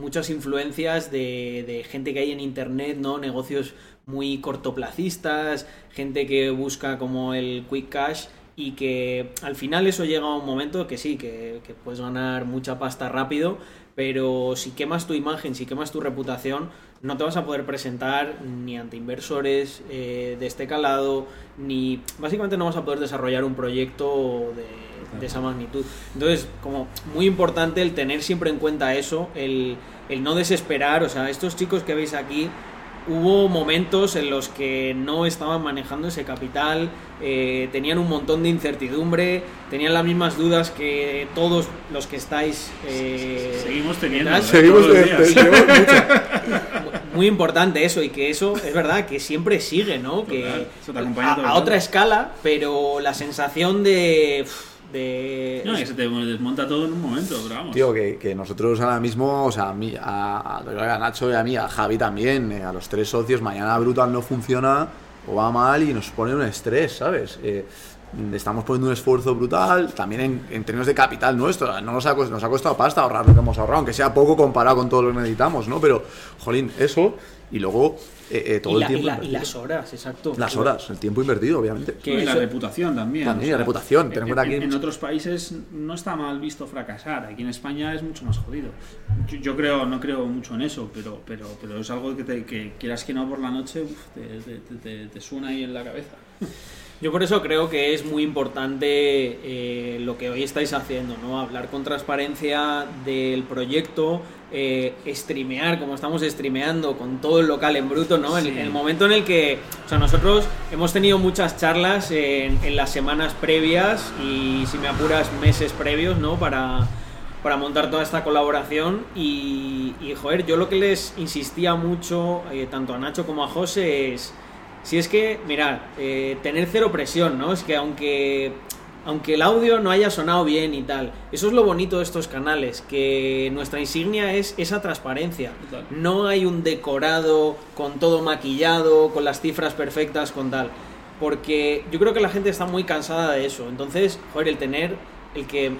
muchas influencias de, de gente que hay en internet, ¿no? Negocios muy cortoplacistas, gente que busca como el quick cash y que al final eso llega a un momento que sí, que, que puedes ganar mucha pasta rápido, pero si quemas tu imagen, si quemas tu reputación, no te vas a poder presentar ni ante inversores eh, de este calado, ni básicamente no vas a poder desarrollar un proyecto de, esa magnitud. Entonces, como muy importante el tener siempre en cuenta eso, el no desesperar, o sea, estos chicos que veis aquí, hubo momentos en los que no estaban manejando ese capital, eh, tenían un montón de incertidumbre, tenían las mismas dudas que todos los que estáis... eh, Seguimos teniendo. ¿eh? Seguimos, Todos los eh, días. seguimos mucho. muy importante eso y que eso es verdad que siempre sigue, ¿no? Que Total, eso te acompaña a, otra escala, pero la sensación de de No, que se te desmonta todo en un momento, pero vamos. Tío, que, que nosotros ahora mismo, o sea, a, mí, a, a- a Nacho y a mí, a Javi también, eh, a los tres socios, mañana Brutal no funciona o va mal y nos pone un estrés, ¿sabes? Eh, estamos poniendo un esfuerzo brutal, también en, en términos de capital nuestro, no nos ha, nos ha costado pasta ahorrar lo que hemos ahorrado, aunque sea poco comparado con todo lo que necesitamos, ¿no? Pero, jolín, eso, y luego eh, eh, todo y, el la- y tiempo... la- y las horas, exacto. Las horas, el tiempo invertido, obviamente. que y la reputación también. También, la reputación, en que- en- otros países no está mal visto fracasar. Aquí en España es mucho más jodido. Yo, yo creo, no creo mucho en eso, pero, pero, pero es algo que, te, que quieras que no por la noche uf, te, te- te- te- te suena ahí en la cabeza. Yo por eso creo que es muy importante eh, lo que hoy estáis haciendo, ¿no? Hablar con transparencia del proyecto, eh, streamear como estamos streameando con todo el local en bruto, ¿no? En, el momento en el que, o sea, nosotros hemos tenido muchas charlas en, en las semanas previas y, si me apuras, meses previos, ¿no? Para, para montar toda esta colaboración y, y, joder, yo lo que les insistía mucho, eh, tanto a Nacho como a José, es... Si es que, mirad, eh, tener cero presión, ¿no? Es que aunque, aunque el audio no haya sonado bien y tal, eso es lo bonito de estos canales, que nuestra insignia es esa transparencia. Total. No hay un decorado con todo maquillado, con las cifras perfectas, con tal. Porque yo creo que la gente está muy cansada de eso. Entonces, joder, el tener, el que,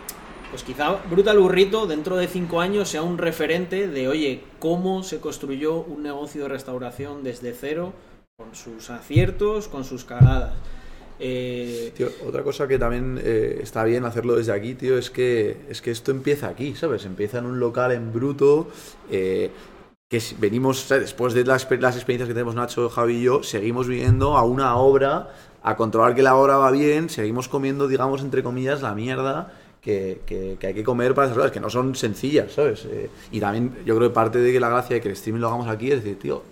pues quizá Brutal Burrito dentro de cinco años sea un referente de, oye, cómo se construyó un negocio de restauración desde cero, con sus aciertos, con sus cagadas. Eh, otra cosa que también eh, está bien hacerlo desde aquí, tío, es que, es que esto empieza aquí, ¿sabes? Empieza en un local en bruto, eh, que venimos, después de las, experiencias que tenemos Nacho, Javi y yo, seguimos viniendo a una obra, a controlar que la obra va bien, seguimos comiendo, digamos, entre comillas, la mierda que, que- que hay que comer para esas cosas, que no son sencillas, ¿sabes? Eh, y también yo creo que parte de que la gracia de que el streaming lo hagamos aquí es decir, tío,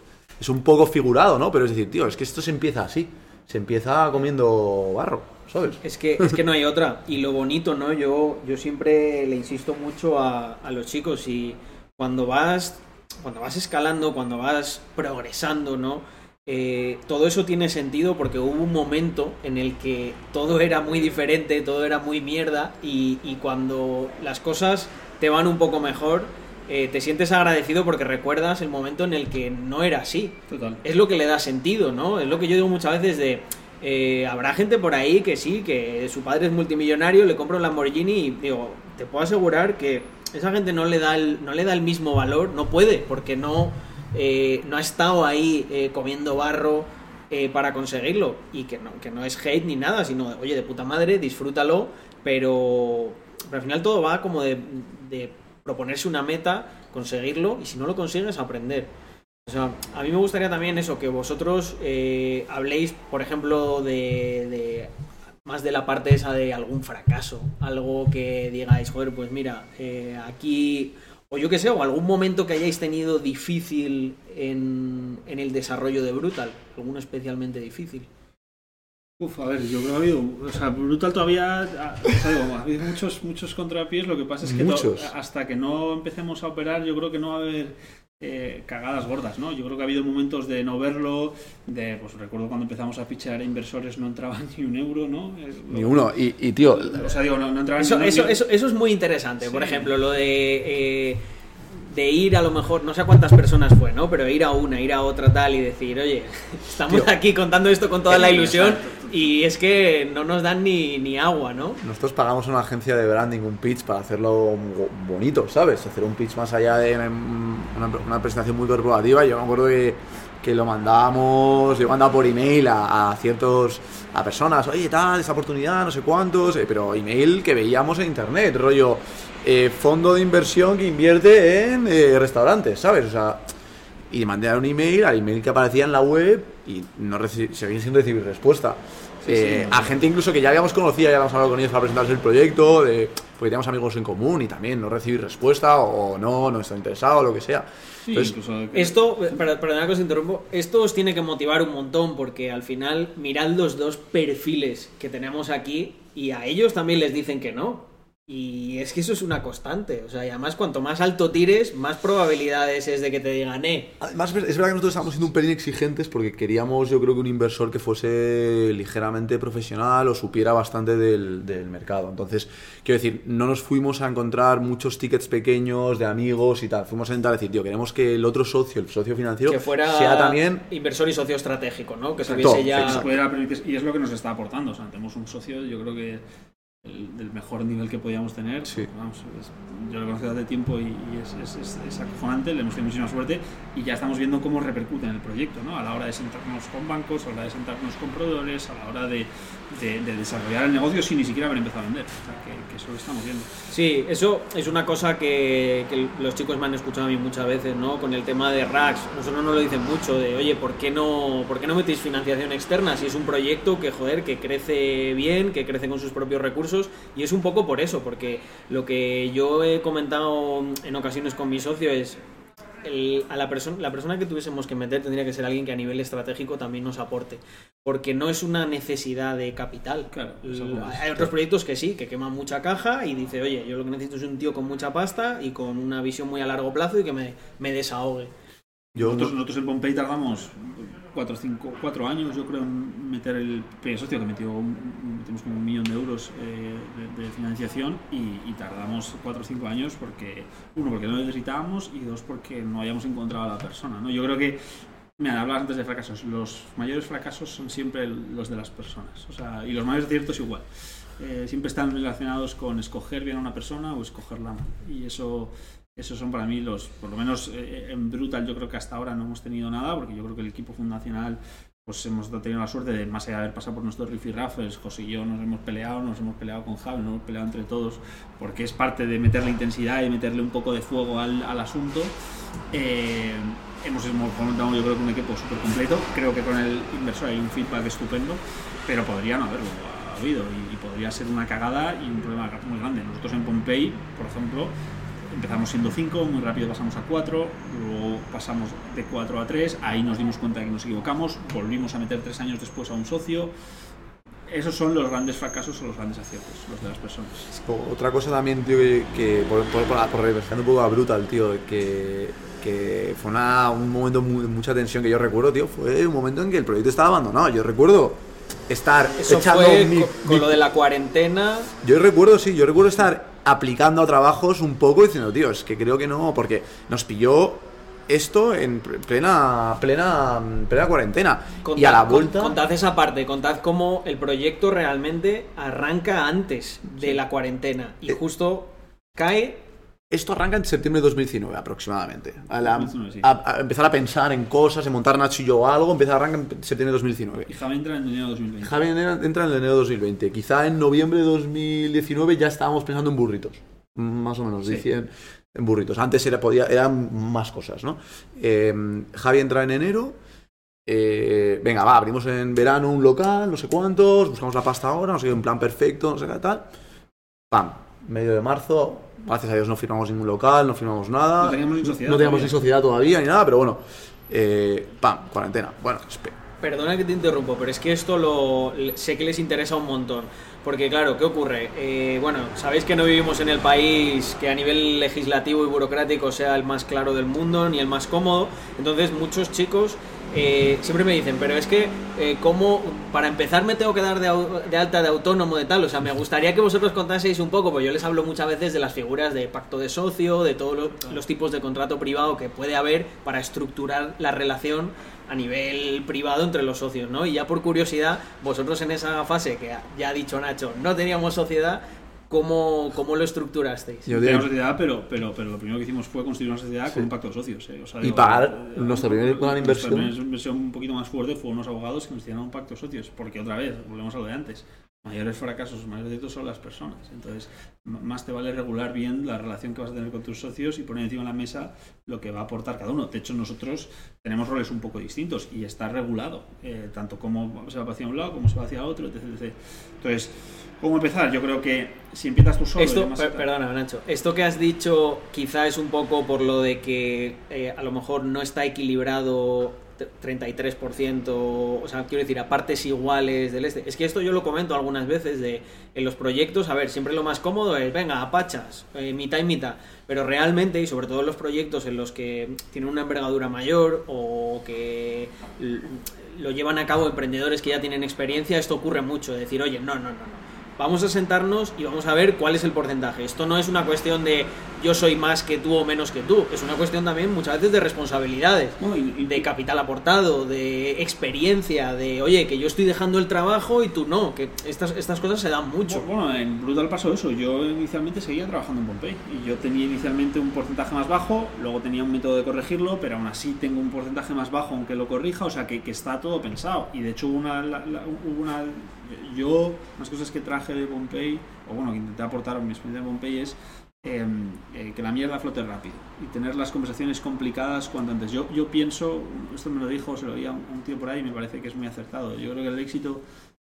es un poco figurado, ¿no? Pero es decir, tío, es que esto se empieza así, se empieza comiendo barro, ¿sabes? Es que, es que no hay otra. Y lo bonito, ¿no? Yo, yo siempre le insisto mucho a, a los chicos y cuando vas, cuando vas escalando, cuando vas progresando, ¿no? Eh, todo eso tiene sentido porque hubo un momento en el que todo era muy diferente, todo era muy mierda y, y cuando las cosas te van un poco mejor, eh, te sientes agradecido porque recuerdas el momento en el que no era así Total. es lo que le da sentido, ¿no? Es lo que yo digo muchas veces de... eh, habrá gente por ahí que sí, que su padre es multimillonario, le compra un Lamborghini y digo, te puedo asegurar que esa gente no le da el, no le da el mismo valor, no puede, porque no, eh, no ha estado ahí eh, comiendo barro eh, para conseguirlo. Y que no, que no es hate ni nada, sino, oye, de puta madre, disfrútalo, pero, pero al final todo va como de, de proponerse una meta, conseguirlo, y si no lo consigues, aprender. O sea, a mí me gustaría también eso, que vosotros eh, habléis, por ejemplo, de, más de la parte esa de algún fracaso, algo que digáis, joder, pues mira, eh, aquí, o yo qué sé, o algún momento que hayáis tenido difícil en, en el desarrollo de Brutal, alguno especialmente difícil. Uf, a ver, yo creo que ha habido, o sea, Brutal todavía, ah, o sea, digo, ha habido muchos, muchos contrapiés, lo que pasa es que hasta que no empecemos a operar, yo creo que no va a haber eh, cagadas gordas, ¿no? Yo creo que ha habido momentos de no verlo, de, pues recuerdo cuando empezamos a fichar inversores no entraba ni un euro, ¿no? Eh, Ni uno. Y, y, tío, O sea, digo, no, no entraba Eso, ni un eso, euro. eso, eso es muy interesante. Por ejemplo, lo de, eh, de ir a lo mejor, no sé a cuántas personas fue, ¿no? Pero ir a una, ir a otra tal y decir, oye, estamos Tío. aquí contando esto con toda la ilusión exacto. Y es que no nos dan ni, ni agua, ¿no? nosotros pagamos a una agencia de branding un pitch para hacerlo bo- bonito, ¿sabes? Hacer un pitch más allá de una, una- una presentación muy corporativa. Yo me acuerdo que, que lo mandábamos, yo mandaba por email a, a ciertos a personas, oye, tal, esa oportunidad, no sé cuántos, eh, pero email que veíamos en internet, rollo eh, fondo de inversión que invierte en eh, restaurantes, ¿sabes? O sea, y mandé un email al email que aparecía en la web y no seguí sin recibir respuesta. Eh, a gente incluso que ya habíamos conocido, ya habíamos hablado con ellos para presentarles el proyecto, de, porque teníamos amigos en común y también no recibir respuesta o no, no estoy interesado, lo que sea. Sí, Entonces, incluso que- Esto, que os interrumpo, esto os tiene que motivar un montón porque al final mirad los dos perfiles que tenemos aquí y a ellos también les dicen que no. Y es que eso es una constante. O sea, y además cuanto más alto tires, más probabilidades es de que te digan, eh, Además, es verdad que nosotros estábamos siendo un pelín exigentes porque queríamos, yo creo que un inversor que fuese ligeramente profesional o supiera bastante del, del mercado. Entonces, quiero decir, no nos fuimos a encontrar muchos tickets pequeños de amigos y tal. Fuimos a intentar decir, tío, queremos que el otro socio, el socio financiero, que fuera sea también inversor y socio estratégico, ¿no? Que ya... se pudiera permitir- y es lo que nos está aportando. O sea, tenemos un socio, yo creo que el, del mejor nivel que podíamos tener. Sí. Vamos, es- yo lo conozco hace tiempo y, y es, es, es- es acojonante, le hemos tenido muchísima suerte y ya estamos viendo cómo repercute en el proyecto, ¿no? A la hora de sentarnos con bancos, a la hora de sentarnos con proveedores, a la hora de, de- de desarrollar el negocio sin ni siquiera haber empezado a vender. O sea, que, eso lo estamos viendo. Sí, eso es una cosa que, que los chicos me han escuchado a mí muchas veces, ¿no? Con el tema de racks. Nosotros nos lo dicen mucho de, oye, ¿por qué no, por qué no metéis financiación externa? Si es un proyecto que, joder, que crece bien, que crece con sus propios recursos. Y es un poco por eso, porque lo que yo he comentado en ocasiones con mi socio es, el- a la, persona la persona que tuviésemos que meter tendría que ser alguien que a nivel estratégico también nos aporte. Porque no es una necesidad de capital. Claro. Hay otros proyectos que sí, que queman mucha caja y dice, oye, yo lo que necesito es un tío con mucha pasta y con una visión muy a largo plazo y que me, me desahogue. Yo nosotros, no- nosotros en Pompey tardamos cuatro, cinco, cuatro años, yo creo, en meter el primer socio que metió un- metimos como un millón de euros eh, de, financiación y, tardamos cuatro o cinco años porque, uno, porque no necesitábamos y dos, porque no hayamos encontrado a la persona. ¿no? Yo creo que, mira, hablabas antes de fracasos, los mayores fracasos son siempre los de las personas, o sea, y los mayores aciertos igual. Eh, siempre están relacionados con escoger bien a una persona o escogerla mal. Y eso, esos son para mí los, por lo menos eh, en Brutal yo creo que hasta ahora no hemos tenido nada, porque yo creo que el equipo fundacional pues hemos tenido la suerte de, más allá de haber pasado por nuestros rifirrafes, José y yo nos hemos peleado, nos hemos peleado con Javi, nos hemos peleado entre todos, porque es parte de meterle intensidad y meterle un poco de fuego al, asunto. Eh, hemos, hemos yo creo que un equipo súper completo, creo que con el inversor hay un feedback estupendo, pero podría no haberlo habido y, y podría ser una cagada y un problema muy grande. Nosotros en Pompey, por ejemplo, empezamos siendo 5, muy rápido pasamos a 4, luego pasamos de 4 a 3, ahí nos dimos cuenta de que nos equivocamos, volvimos a meter 3 años después a un socio. Esos son los grandes fracasos o los grandes aciertos, los de las personas. Otra cosa también, tío, que, por, por, por, por un poco a Brutal, tío, que, que fue una- un momento muy- de mucha tensión que yo recuerdo, tío, fue un momento en que el proyecto estaba abandonado. Yo recuerdo estar Eso echando fue mi- co- con, mi- lo de la cuarentena. Yo recuerdo, sí, yo recuerdo estar aplicando a trabajos un poco diciendo, tío, es que creo que no, porque nos pilló esto en plena plena plena cuarentena y a la vuelta Contad esa parte, contad cómo el proyecto realmente arranca antes de la cuarentena y Eh. justo cae Esto arranca en septiembre de 2019 aproximadamente. A, la- 2019, sí. a- a empezar a pensar en cosas, en montar Nacho y yo algo, empieza a arrancar en septiembre de 2019. Y Javi entra en enero de 2020. Javi entra en enero de 2020. Quizá en noviembre de 2019 ya estábamos pensando en burritos. Más o menos, Sí. decían en burritos. Antes era, podía, eran más cosas, ¿no? Eh, Javi entra en enero. eh, venga, va, abrimos en verano un local, no sé cuántos, buscamos la pasta ahora, no sé qué, un plan perfecto, no sé qué tal. Pam, medio de marzo, gracias a Dios no firmamos ningún local, no firmamos nada. No teníamos ni sociedad No teníamos todavía. ni sociedad todavía ni nada, pero bueno. eh, pam, cuarentena. Bueno, espe- Perdona que te interrumpo, pero es que esto lo sé que les interesa un montón. Porque claro, ¿qué ocurre? Eh, bueno, sabéis que no vivimos en el país que a nivel legislativo y burocrático sea el más claro del mundo ni el más cómodo. Entonces muchos chicos eh, siempre me dicen, pero es que eh, ¿cómo, para empezar me tengo que dar de, alta de autónomo de tal? O sea, me gustaría que vosotros contaseis un poco, pues yo les hablo muchas veces de las figuras de pacto de socio, de todos los, los tipos de contrato privado que puede haber para estructurar la relación a nivel privado entre los socios, ¿no? Y ya por curiosidad, vosotros en esa fase que ya ha dicho Nacho, no teníamos sociedad, ¿cómo, cómo lo estructurasteis? yo diría- sociedad, pero, pero, pero lo primero que hicimos fue construir una sociedad con un pacto de socios. eh. O sea, Y pagar nuestra primera gran nuestra inversión. inversión un poquito más fuerte fue unos abogados que nos hicieron un pacto de socios. Porque otra vez, volvemos a lo de antes. Mayores fracasos, mayores éxitos son las personas. Entonces, más te vale regular bien la relación que vas a tener con tus socios y poner encima de la mesa lo que va a aportar cada uno. De hecho, nosotros tenemos roles un poco distintos y está regulado, eh, tanto cómo se va hacia un lado, cómo se va hacia otro, etc. etc. Entonces, ¿cómo empezar? Yo creo que si empiezas tú solo... Esto, per- perdona, Nacho. Esto que has dicho quizá es un poco por lo de que eh, a lo mejor no está equilibrado t- 33%, o sea, quiero decir, a partes iguales del este. Es que esto yo lo comento algunas veces de en los proyectos, a ver, siempre lo más cómodo es, venga, a pachas, eh, mitad y mitad. Pero realmente, y sobre todo en los proyectos en los que tienen una envergadura mayor o que lo llevan a cabo emprendedores que ya tienen experiencia, esto ocurre mucho, de decir, oye, no, no, no, no. Vamos a sentarnos y vamos a ver cuál es el porcentaje. Esto no es una cuestión de yo soy más que tú o menos que tú. Es una cuestión también muchas veces de responsabilidades, No, y- y- de capital aportado, de experiencia, de oye, que yo estoy dejando el trabajo y tú no. Que estas, estas cosas se dan mucho. Bueno, en Brutal pasó eso. Yo inicialmente seguía trabajando en Pompey y yo tenía inicialmente un porcentaje más bajo, luego tenía un método de corregirlo, pero aún así tengo un porcentaje más bajo aunque lo corrija, o sea que, que está todo pensado. Y de hecho hubo una, la- la- hubo una yo unas cosas que traje de Pompey, o bueno, que intenté aportar a mi experiencia en Pompey es eh, eh, que la mierda flote rápido y tener las conversaciones complicadas cuanto antes. Yo, yo pienso, esto me lo dijo, se lo oía un, un tío por ahí y me parece que es muy acertado. Yo creo que el éxito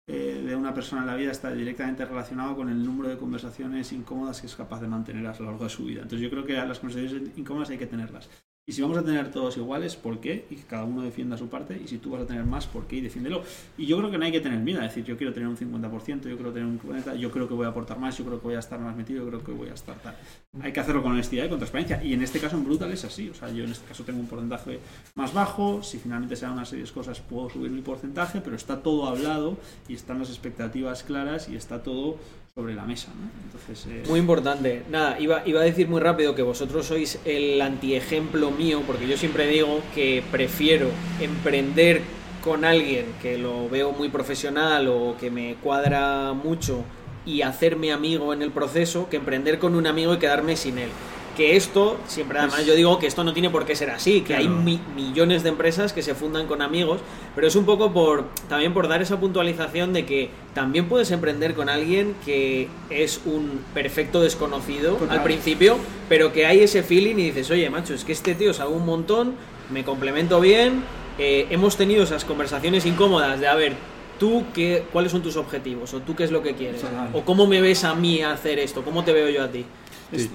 eh, de una persona en la vida está directamente relacionado con el número de conversaciones incómodas que es capaz de mantener a lo largo de su vida. Entonces yo creo que las conversaciones incómodas hay que tenerlas. Y si vamos a tener todos iguales, ¿por qué? Y que cada uno defienda su parte. Y si tú vas a tener más, ¿por qué? Y defiéndelo. Y yo creo que no hay que tener miedo. Es decir, yo quiero tener un 50%, yo quiero tener un 40%, yo creo que voy a aportar más, yo creo que voy a estar más metido, yo creo que voy a estar tal. Hay que hacerlo con honestidad y con transparencia. Y en este caso en Brutal es así. O sea, yo en este caso tengo un porcentaje más bajo. Si finalmente se dan una serie de cosas, puedo subir mi porcentaje, pero está todo hablado y están las expectativas claras y está todo sobre la mesa. ¿no? Entonces, eh, Muy importante. Nada, iba, iba a decir muy rápido que vosotros sois el antiejemplo mío, porque yo siempre digo que prefiero emprender con alguien que lo veo muy profesional o que me cuadra mucho y hacerme amigo en el proceso que emprender con un amigo y quedarme sin él. Que esto, siempre además yo digo que esto no tiene por qué ser así, que hay Claro. mi- millones de empresas que se fundan con amigos, pero es un poco por también por dar esa puntualización de que también puedes emprender con alguien que es un perfecto desconocido al principio, pero que hay ese feeling y dices, oye, macho, es que este tío sabe un montón, me complemento bien, eh, hemos tenido esas conversaciones incómodas de, a ver, tú qué, cuáles son tus objetivos, o tú qué es lo que quieres, o cómo me ves a mí hacer esto, cómo te veo yo a ti. Es-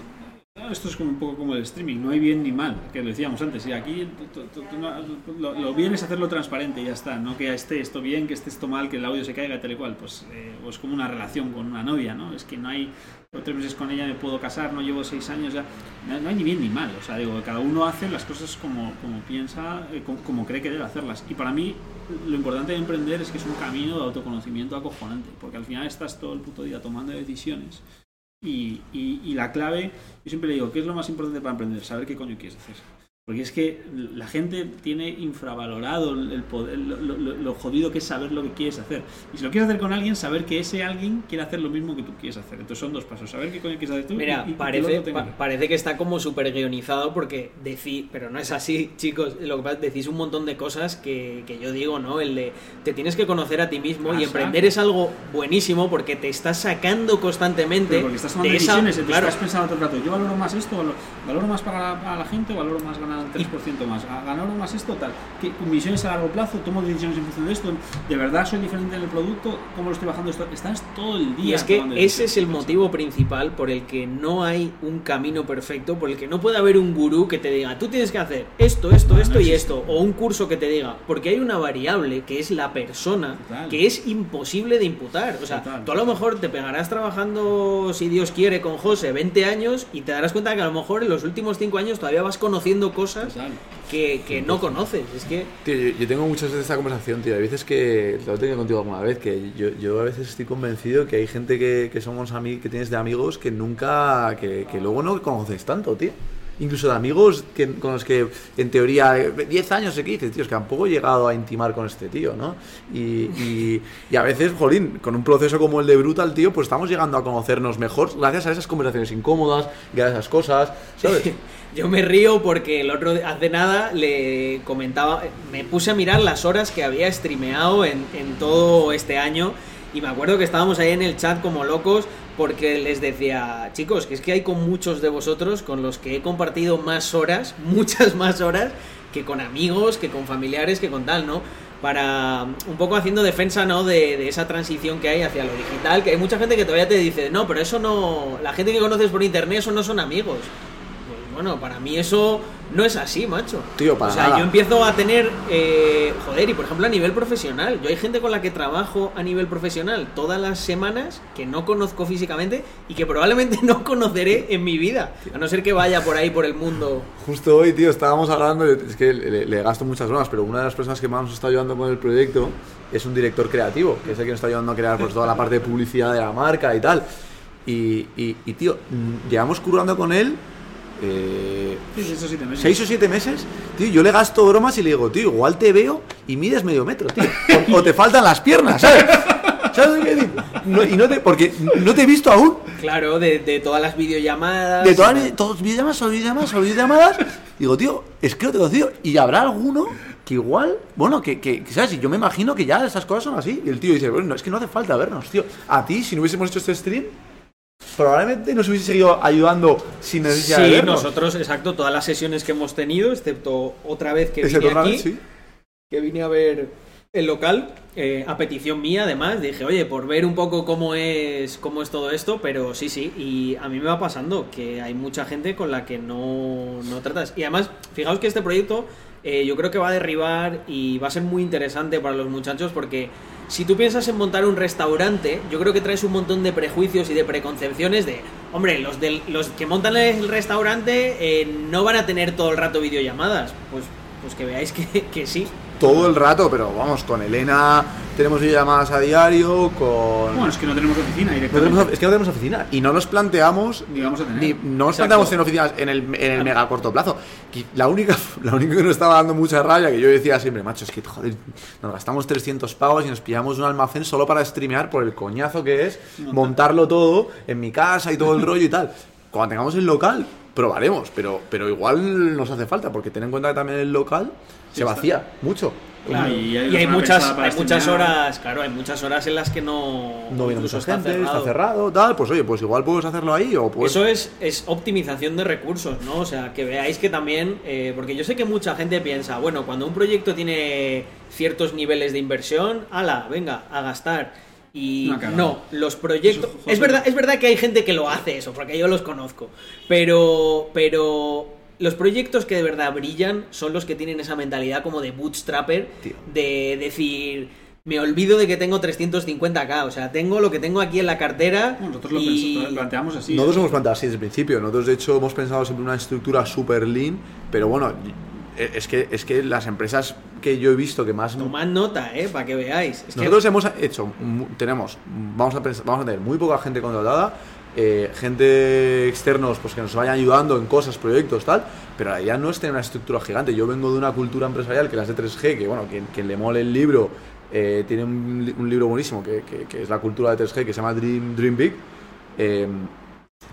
no, esto es como un poco como el streaming, no hay bien ni mal, que lo decíamos antes. Y aquí lo, bien es hacerlo transparente y ya está, no que esté esto bien, que esté esto mal, que el audio se caiga, tal y cual. Pues eh, o es como una relación con una novia, ¿no? Es que no hay llevo tres meses con ella, me puedo casar, no llevo seis años ya. No, no hay ni bien ni mal, o sea, digo, cada uno hace las cosas como, como piensa, eh, como, como cree que debe hacerlas. Y para mí, lo importante de emprender es que es un camino de autoconocimiento acojonante, porque al final estás todo el puto día tomando decisiones. Y, la clave, yo siempre le digo, ¿qué es lo más importante para emprender? Saber qué coño quieres hacer. Porque es que la gente tiene infravalorado el poder, lo, lo- lo jodido que es saber lo que quieres hacer. Y si lo quieres hacer con alguien, saber que ese alguien quiere hacer lo mismo que tú quieres hacer. Entonces son dos pasos. Saber qué coño quieres hacer tú Mira, y, y que parece, tenga- pa- parece que está como súper guionizado porque decís, pero no es así, chicos. Lo que pasa, decís un montón de cosas que, que yo digo, ¿no? El de te tienes que conocer a ti mismo y emprender es algo buenísimo porque te estás sacando constantemente Pero porque estás tomando de esa- decisiones, entonces claro, estás pensando todo el rato, yo valoro más esto, valoro, valoro más para la, para la gente, valoro más ganar un 3% más, a- valoro más esto, tal. ¿Qué, misiones a largo plazo, tomo decisiones en función de esto, de verdad soy diferente en el producto, cómo lo estoy bajando esto, estás todo el día. Y es que ese es el motivo principal por el que no hay un camino perfecto, por el que no puede haber un gurú que te diga, tú tienes que hacer esto, esto, No, esto no y esto, o un curso que te diga, porque hay una variable que es la persona, Total. que es imposible de imputar. O sea, Total. tú a lo mejor te pegarás trabajando, si Dios quiere, con José 20 años y te darás cuenta que a lo mejor en los últimos 5 años todavía vas conociendo cosas Total. que, que no conoces. Es que... Tío, yo, yo tengo muchas veces esta conversación, tío. Hay veces que, lo he tenido contigo alguna vez, que yo, yo a veces estoy convencido que hay gente que, que somos amigos, que tienes de amigos que nunca, que, que luego no conoces tanto, tío. Incluso de amigos que, con los que en teoría eh, 10 años sé que dices, tío, es que tampoco he llegado a intimar con este tío, ¿no? Y, y, y a veces, jolín, con un proceso como el de Brutal, tío, pues estamos llegando a conocernos mejor gracias a esas conversaciones incómodas, gracias a esas cosas, ¿sabes? Yo me río porque el otro hace nada le comentaba, me puse a mirar las horas que había streameado en, en todo este año y me acuerdo que estábamos ahí en el chat como locos porque les decía, chicos, que es que hay con muchos de vosotros con los que he compartido más horas, muchas más horas, que con amigos, que con familiares, que con tal, ¿no? Para un poco haciendo defensa, ¿no? De, de esa transición que hay hacia lo digital, que hay mucha gente que todavía te dice, no, pero eso no, la gente que conoces por internet, eso no son amigos. Bueno, para mí eso no es así, macho. Tío, para o sea, nada. yo empiezo a tener, eh, joder, y por ejemplo a nivel profesional, yo hay gente con la que trabajo a nivel profesional todas las semanas que no conozco físicamente y que probablemente no conoceré en mi vida, a no ser que vaya por ahí por el mundo. Justo hoy, tío, estábamos hablando, es que le, le gasto muchas bromas, pero una de las personas que más nos está ayudando con el proyecto es un director creativo, que es el que nos está ayudando a crear pues, toda la parte de publicidad de la marca y tal. Y, y, y, tío, mm, llevamos currando con él eh, meses. seis o siete meses. Tío, yo le gasto bromas y le digo, tío, igual te veo y mides medio metro, tío. O, o te faltan las piernas, ¿sabes? ¿Sabes qué digo? No, y no te, porque no te he visto aún. Claro, de, de todas las videollamadas. De todas las todos videollamadas, solo videollamadas, solo videollamadas. Digo, tío, es que no te conocido. Y habrá alguno que igual, bueno, que, que, que, ¿sabes? Y yo me imagino que ya esas cosas son así. Y el tío dice, bueno, es que no hace falta vernos, tío. A ti, si no hubiésemos hecho este stream, probablemente nos hubiese seguido ayudando sin necesidad de Sí, vernos. nosotros, exacto, todas las sesiones que hemos tenido, excepto otra vez que vine tornado, aquí, sí. que vine a ver el local, eh, a petición mía además, dije, oye, por ver un poco cómo es, cómo es todo esto, pero sí, sí, y a mí me va pasando que hay mucha gente con la que no, no tratas. Y además, fijaos que este proyecto eh, yo creo que va a derribar y va a ser muy interesante para los muchachos porque si tú piensas en montar un restaurante, yo creo que traes un montón de prejuicios y de preconcepciones de, hombre, los, del, los que montan el restaurante eh, no van a tener todo el rato videollamadas. Pues, pues que veáis que, que sí. Todo el rato, pero vamos, con Elena tenemos videollamadas a diario, con... Bueno, es que no tenemos oficina No directamente. tenemos- es que no tenemos oficina y no nos planteamos Ni vamos a tener. ni- no nos Exacto. planteamos en oficinas en el, en el mega corto plazo. La única, la única que nos estaba dando mucha rabia, que yo decía siempre, macho, es que joder, nos gastamos 300 pavos y nos pillamos un almacén solo para streamear por el coñazo que es montarlo todo en mi casa y todo el rollo y tal. Cuando tengamos el local, probaremos, pero, pero igual nos hace falta, porque ten en cuenta que también el local se vacía mucho. Claro, Y y hay muchas, hay muchas streamear. horas, claro, hay muchas horas en las que no, No viene mucha gente, está cerrado, tal, pues oye, pues igual puedes hacerlo ahí o pues... Eso es, es optimización de recursos, ¿no? O sea, que veáis que también, eh, porque yo sé que mucha gente piensa, bueno, cuando un proyecto tiene ciertos niveles de inversión, ala, venga, a gastar. Y No, los proyectos... Eso. Es verdad, es verdad que hay gente que lo hace eso, porque yo los conozco. Pero, pero los proyectos que de verdad brillan son los que tienen esa mentalidad como de bootstrapper, Tío. de decir, me olvido de que tengo 350k, o sea, tengo lo que tengo aquí en la cartera. Nosotros lo, y- pensamos, lo planteamos así. Nosotros ¿eh? hemos planteado así desde el principio. Nosotros, de hecho, hemos pensado siempre una estructura super lean, pero bueno, eh, es que, es que las empresas que yo he visto que más... Tomad nota, eh, para que veáis. Es que- Nosotros hemos hecho, tenemos, vamos a, pens- vamos a tener muy poca gente contratada, eh, gente externos pues que nos vayan ayudando en cosas, proyectos, tal, pero la idea no es tener una estructura gigante. Yo vengo de una cultura empresarial que las de 3G, que bueno, quien, quien le mole el libro, eh, tiene un, li- un libro buenísimo que, que- que es la cultura de 3G, que se llama Dream, Dream Big. eh,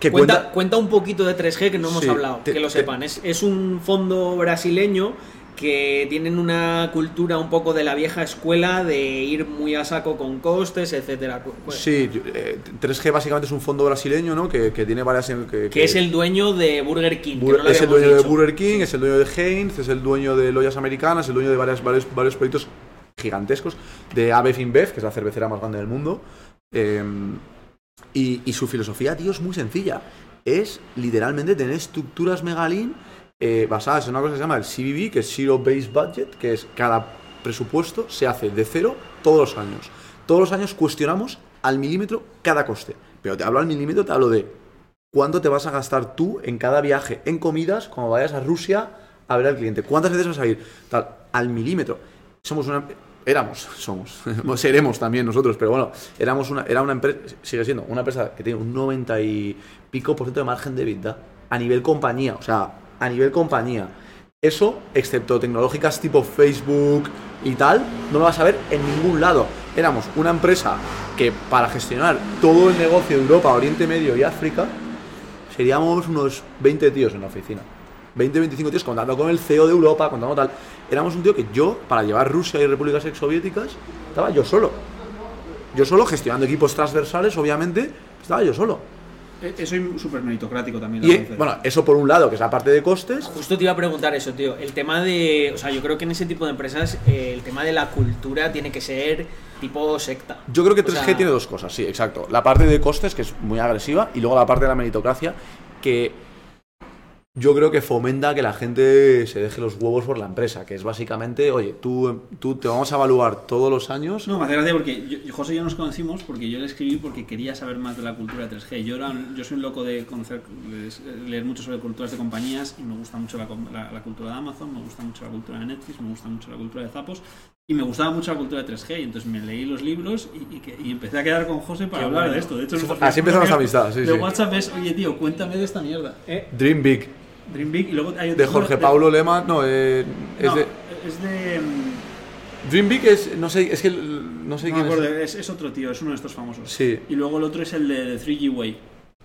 que Cuenta, cuenta, cuenta un poquito de 3G que no hemos Sí, hablado, te- que lo te- sepan. Es, es un fondo brasileño que tienen una cultura un poco de la vieja escuela de ir muy a saco con costes, etcétera. Cu- cu- Sí, yo- eh, 3G básicamente es un fondo brasileño, ¿no? Que, que tiene varias... em- Que, Que es el dueño de Burger King. Bur- no es el dueño de. Burger King, es el dueño de Heinz, es el dueño de Loyas Americanas, el dueño de varias, varios, varios proyectos gigantescos, de ABF InBev, que es la cervecera más grande del mundo. Eh, y, y su filosofía, tío, es muy sencilla. Es literalmente tener estructuras megalín eh, basadas en una cosa que se llama el CBB, que es Zero Base Budget, que es cada presupuesto se hace de cero todos los años. Todos los años cuestionamos al milímetro cada coste. Pero te hablo al milímetro, te hablo de cuánto te vas a gastar tú en cada viaje en comidas cuando vayas a Rusia a ver al cliente. ¿Cuántas veces vas a ir? Tal, al milímetro. Somos una... Éramos, somos, seremos también nosotros, pero bueno, éramos una, era una empresa, sigue siendo una empresa que tiene un 90 y pico por ciento de margen de EBITDA a nivel compañía, o sea, a nivel compañía. Eso, excepto tecnológicas tipo Facebook y tal, no lo vas a ver en ningún lado. Éramos una empresa que para gestionar todo el negocio de Europa, Oriente Medio y África, seríamos unos 20 tíos en la oficina. 20, 25 tíos contando con el CEO de Europa, contando tal. Éramos un tío que yo, para llevar Rusia y repúblicas exsoviéticas, estaba yo solo. Yo solo gestionando equipos transversales, obviamente, estaba yo solo. Eh, Eso es súper meritocrático también. Y eh, bueno, eso por un lado, que es la parte de costes. Justo te iba a preguntar eso, tío. El tema de. O sea, yo creo que en ese tipo de empresas eh, el tema de la cultura tiene que ser tipo secta. Yo creo que O 3G sea, tiene dos cosas, sí, exacto. La parte de costes, que es muy agresiva, y luego la parte de la meritocracia, que yo creo que fomenta que la gente se deje los huevos por la empresa, que es básicamente, oye, tú, tú te vamos a evaluar todos los años. No, me hace gracia porque yo- José y yo nos conocimos porque yo le escribí porque quería saber más de la cultura 3G. Yo, era un- yo soy un loco de conocer, de leer mucho sobre culturas de compañías y me gusta mucho la, com- la- la cultura de Amazon, me gusta mucho la cultura de Netflix, me gusta mucho la cultura de Zapos y me gustaba mucho la cultura de 3G. Y entonces me leí los libros y, y que- y empecé a quedar con José para Qué hablar bueno. de esto. De hecho, Así nuestro empezó nuestra primer amistad, sí, de sí. WhatsApp es, oye tío, cuéntame de esta mierda. eh, Dream Big, Dream Big y luego hay de otro- Jorge de- Paulo Lema, no, eh, es no, de... es de... mm, Dream Big es, no sé, es que no sé No me quién acuerdo, es. es, es otro tío, es uno de estos famosos. Sí. Y luego el otro es el de, de 3G Way.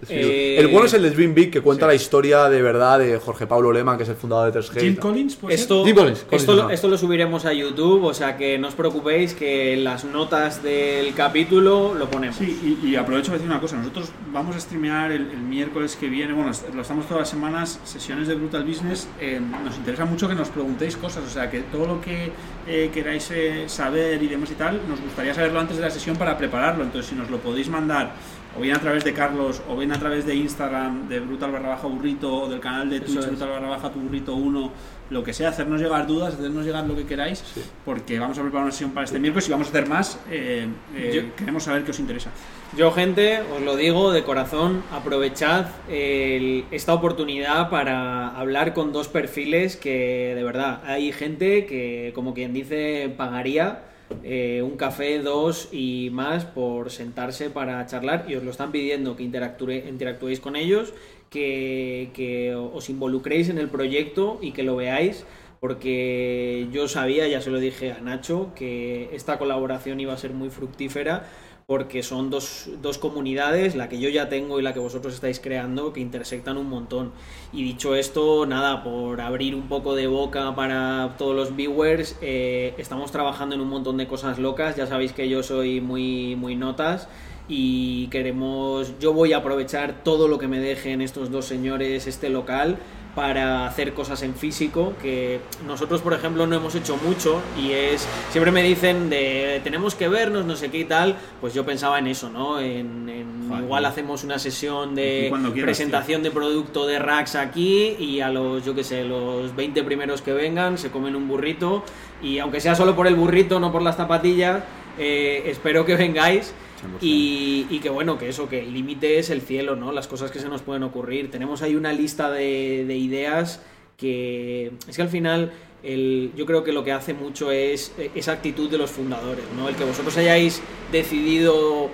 Sí. Eh, el bueno es el de Dream Big, que cuenta sí. la historia de verdad de Jorge Paulo Lema, que es el fundador de 3G. y Jim. Collins, pues. Esto, Jim Collins, Collins, esto, lo- no. esto lo subiremos a YouTube, o sea que no os preocupéis que las notas del capítulo lo ponemos. Sí, y, y aprovecho para decir una cosa. Nosotros vamos a streamear el, el miércoles que viene. Bueno, lo estamos todas las semanas, sesiones de Brutal Business. Eh, nos interesa mucho que nos preguntéis cosas. O sea, que todo lo que eh, queráis eh, saber y demás y tal, nos gustaría saberlo antes de la sesión para prepararlo. Entonces, si nos lo podéis mandar o bien a través de Carlos, o bien a través de Instagram, de Brutal barra baja burrito, o del canal de Twitch es. Brutal barra baja tu burrito 1, lo que sea, hacernos llegar dudas, hacernos llegar lo que queráis, Sí. porque vamos a preparar una sesión para este miércoles y vamos a hacer más. eh, eh, Yo- Queremos saber qué os interesa. Yo, gente, os lo digo de corazón, aprovechad el- esta oportunidad para hablar con dos perfiles que, de verdad, hay gente que, como quien dice, pagaría eh, un café, dos y más por sentarse para charlar. Y os lo están pidiendo que interactuéis con ellos, que os involucréis en el proyecto y que lo veáis porque yo sabía, ya se lo dije a Nacho, que esta colaboración iba a ser muy fructífera porque son dos, dos comunidades, la que yo ya tengo y la que vosotros estáis creando, que intersectan un montón. Y dicho esto, nada, por abrir un poco de boca para todos los viewers, eh, estamos trabajando en un montón de cosas locas, ya sabéis que yo soy muy, muy notas y queremos, yo voy a aprovechar todo lo que me dejen estos dos señores, este local, para hacer cosas en físico que nosotros por ejemplo no hemos hecho mucho y es siempre me dicen de tenemos que vernos no sé qué y tal pues yo pensaba en eso no en, en Joder. igual hacemos una sesión de quieras, presentación de producto de racks aquí y a los yo que sé los 20 primeros que vengan se comen un burrito y aunque sea solo por el burrito no por las zapatillas eh, espero que vengáis 100%. Y, y que bueno, que eso, que el límite es el cielo, ¿no? Las cosas que se nos pueden ocurrir. Tenemos ahí una lista de, de ideas que es que al final el, yo creo que lo que hace mucho es esa actitud de los fundadores, ¿no? El que vosotros hayáis decidido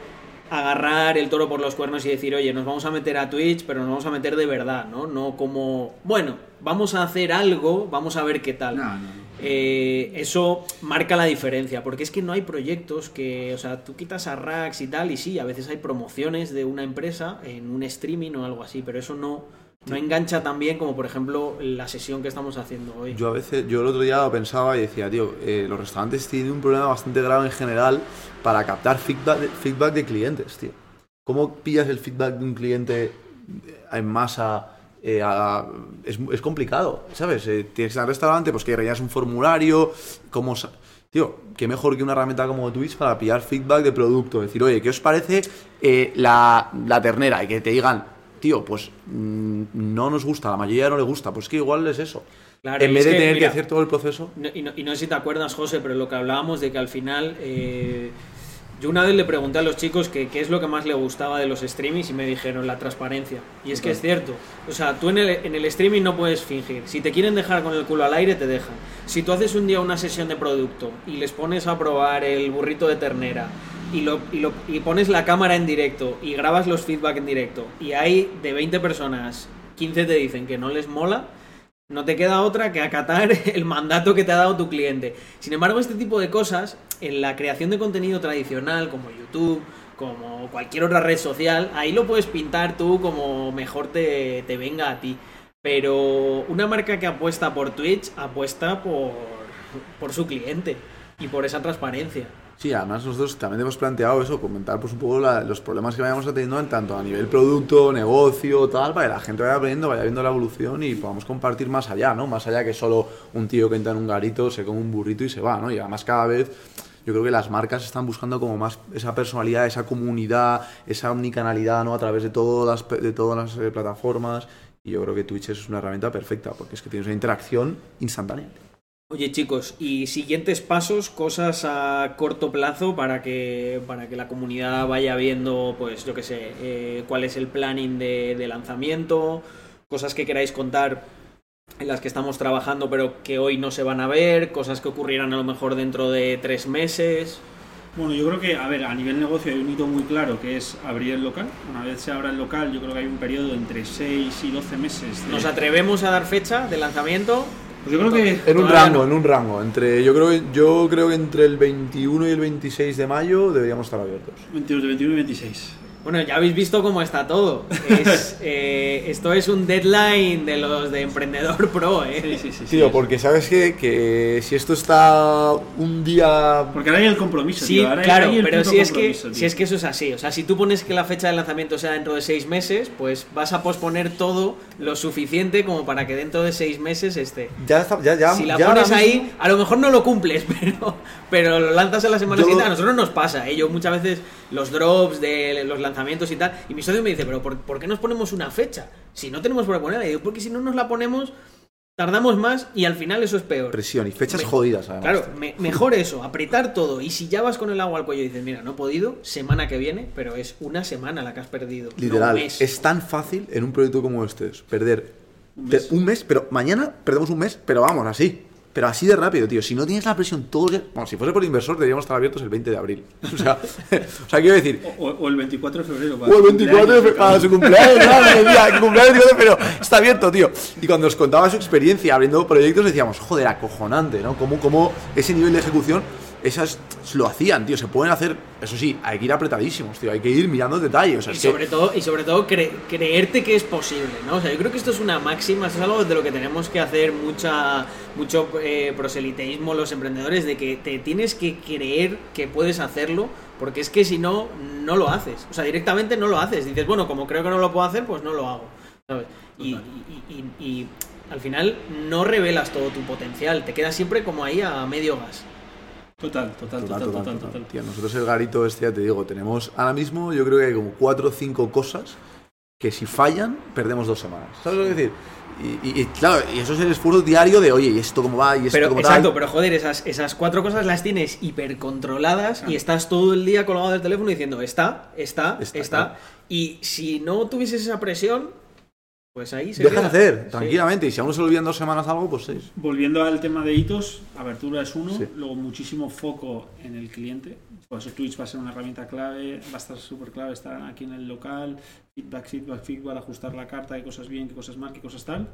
agarrar el toro por los cuernos y decir, oye, nos vamos a meter a Twitch, pero nos vamos a meter de verdad, ¿no? No como, bueno, vamos a hacer algo, vamos a ver qué tal. No, no, no. Eh, eso marca la diferencia, porque es que no hay proyectos que, o sea, tú quitas a racks y tal, y sí, a veces hay promociones de una empresa en un streaming o algo así, pero eso no, no engancha tan bien como, por ejemplo, la sesión que estamos haciendo hoy. Yo a veces, yo el otro día lo pensaba y decía, tío, eh, los restaurantes tienen un problema bastante grave en general para captar feedback, feedback de clientes, tío. ¿Cómo pillas el feedback de un cliente en masa? Eh, a- es, es complicado, ¿sabes? Eh, tienes que ir al restaurante, pues que rellenas un formulario, cómo... sa- Tío, qué mejor que una herramienta como Twitch para pillar feedback de producto. Decir, oye, ¿qué os parece eh, la, la ternera? Y que te digan, tío, pues mm, no nos gusta, a la mayoría no le gusta. Pues que igual es eso. Claro, en vez de que, tener mira, que hacer todo el proceso. No- y, no, y no sé si te acuerdas, José, pero lo que hablábamos de que al final. Yo una vez le pregunté a los chicos que qué es lo que más le gustaba de los streamings y me dijeron la transparencia. Y es que es cierto. O sea, tú en el, en el streaming no puedes fingir. Si te quieren dejar con el culo al aire, te dejan. Si tú haces un día una sesión de producto y les pones a probar el burrito de ternera y, lo, y, lo- y pones la cámara en directo y grabas los feedback en directo y hay de 20 personas, 15 te dicen que no les mola, no te queda otra que acatar el mandato que te ha dado tu cliente. Sin embargo, este tipo de cosas, en la creación de contenido tradicional, como YouTube, como cualquier otra red social, ahí lo puedes pintar tú como mejor te, te venga a ti. Pero una marca que apuesta por Twitch, apuesta por, por su cliente y por esa transparencia. Sí, además nosotros también hemos planteado eso, comentar pues un poco la- los problemas que vayamos teniendo en tanto a nivel producto, negocio, tal, para que la gente vaya aprendiendo, vaya viendo la evolución y podamos compartir más allá, ¿no? Más allá que solo un tío que entra en un garito, se come un burrito y se va, ¿no? Y además cada vez yo creo que las marcas están buscando como más esa personalidad, esa comunidad, esa omnicanalidad, ¿no? A través de todas las, de todas las eh, plataformas y yo creo que Twitch es una herramienta perfecta porque es que tienes una interacción instantánea. Oye chicos, y siguientes pasos, cosas a corto plazo para que, para que la comunidad vaya viendo, pues yo qué sé, eh, cuál es el planning de, de lanzamiento, cosas que queráis contar en las que estamos trabajando pero que hoy no se van a ver, cosas que ocurrirán a lo mejor dentro de tres meses. Bueno, yo creo que, a ver, a nivel negocio hay un hito muy claro que es abrir el local. Una vez se abra el local, yo creo que hay un periodo entre 6 y 12 meses. de- ¿Nos atrevemos a dar fecha de lanzamiento? Pues yo creo que En un rango, no. en un rango. Entre, yo, creo que, yo creo que entre el 21 y el 26 de mayo deberíamos estar abiertos. 22, 21 y 26. Bueno, ya habéis visto cómo está todo. Es, eh, esto es un deadline de los de Emprendedor Pro, ¿eh? Sí, sí, sí. sí, Tío, es- porque sabes que, que si esto está un día... Porque ahora hay el compromiso, Sí, tío. Ahora claro, hay el pero si es, que, si es que eso es así. O sea, si tú pones que la fecha de lanzamiento sea dentro de seis meses, pues vas a posponer todo lo suficiente como para que dentro de seis meses esté. Ya está, ya, ya, Si la ya pones ahí, mismo- a lo mejor no lo cumples, pero, pero lo lanzas en la semana siguiente. A nosotros nos pasa, ¿eh? Yo muchas veces los drops de los lanzamientos y tal. Y mi socio me dice, pero ¿por, por qué nos ponemos una fecha? Si no tenemos por qué ponerla. Y digo, porque si no nos la ponemos, tardamos más y al final eso es peor. Presión y fechas Me- jodidas, además. Claro, me- mejor eso, apretar todo. Y si ya vas con el agua al cuello y dices, mira, no he podido, semana que viene, pero es una semana la que has perdido. Literal, es tan fácil en un proyecto como este perder Un mes. un mes, pero mañana perdemos un mes, pero vamos, así. Pero así de rápido, tío. Si no tienes la presión todos los días- Bueno, si fuese por inversor, deberíamos estar abiertos el 20 de abril. O sea, o sea quiero decir, O, o el 24 de febrero. para O el su 24 de fe- cumpleaños, para su cumpleaños, claro, el el cumpleaños, pero está abierto, tío. Y cuando nos contaba su experiencia abriendo proyectos, decíamos, joder, acojonante, ¿no? Cómo, cómo ese nivel de ejecución, esas lo hacían, tío. Se pueden hacer, eso sí, hay que ir apretadísimos, tío. Hay que ir mirando detalles. O sea, Y que- sobre todo, y sobre todo cre- creerte que es posible, ¿no? O sea, yo creo que esto es una máxima, esto es algo de lo que tenemos que hacer mucha, mucho eh, proseliteísmo los emprendedores, de que te tienes que creer que puedes hacerlo, porque es que si no, no lo haces. O sea, directamente no lo haces. Dices, bueno, como creo que no lo puedo hacer, pues no lo hago. ¿sabes? Y, Total. y- y- y- y al final no revelas todo tu potencial, te quedas siempre como ahí a medio gas. Total, total, total, total, total. Tío, nosotros el garito este, ya te digo, tenemos ahora mismo, yo creo que hay como cuatro o cinco cosas que si fallan, perdemos dos semanas. ¿Sabes lo que decir? Y, y- y, claro, y eso es el esfuerzo diario de, oye, ¿y esto cómo va? ¿Y esto Pero, cómo exacto, tal? pero joder, esas, esas cuatro cosas las tienes hipercontroladas y estás todo el día colgado del teléfono diciendo está, está, está. Está, claro. Y si no tuvieses esa presión, Pues ahí se Dejas queda. hacer, Sí. tranquilamente. Y si a uno se le olvidan dos semanas algo, pues seis. Volviendo al tema de hitos, apertura es uno, Sí. luego muchísimo foco en el cliente. Por eso Twitch va a ser una herramienta clave, va a estar súper clave estar aquí en el local, feedback, feedback, feedback, ajustar la carta, qué cosas bien, qué cosas mal, qué cosas tal.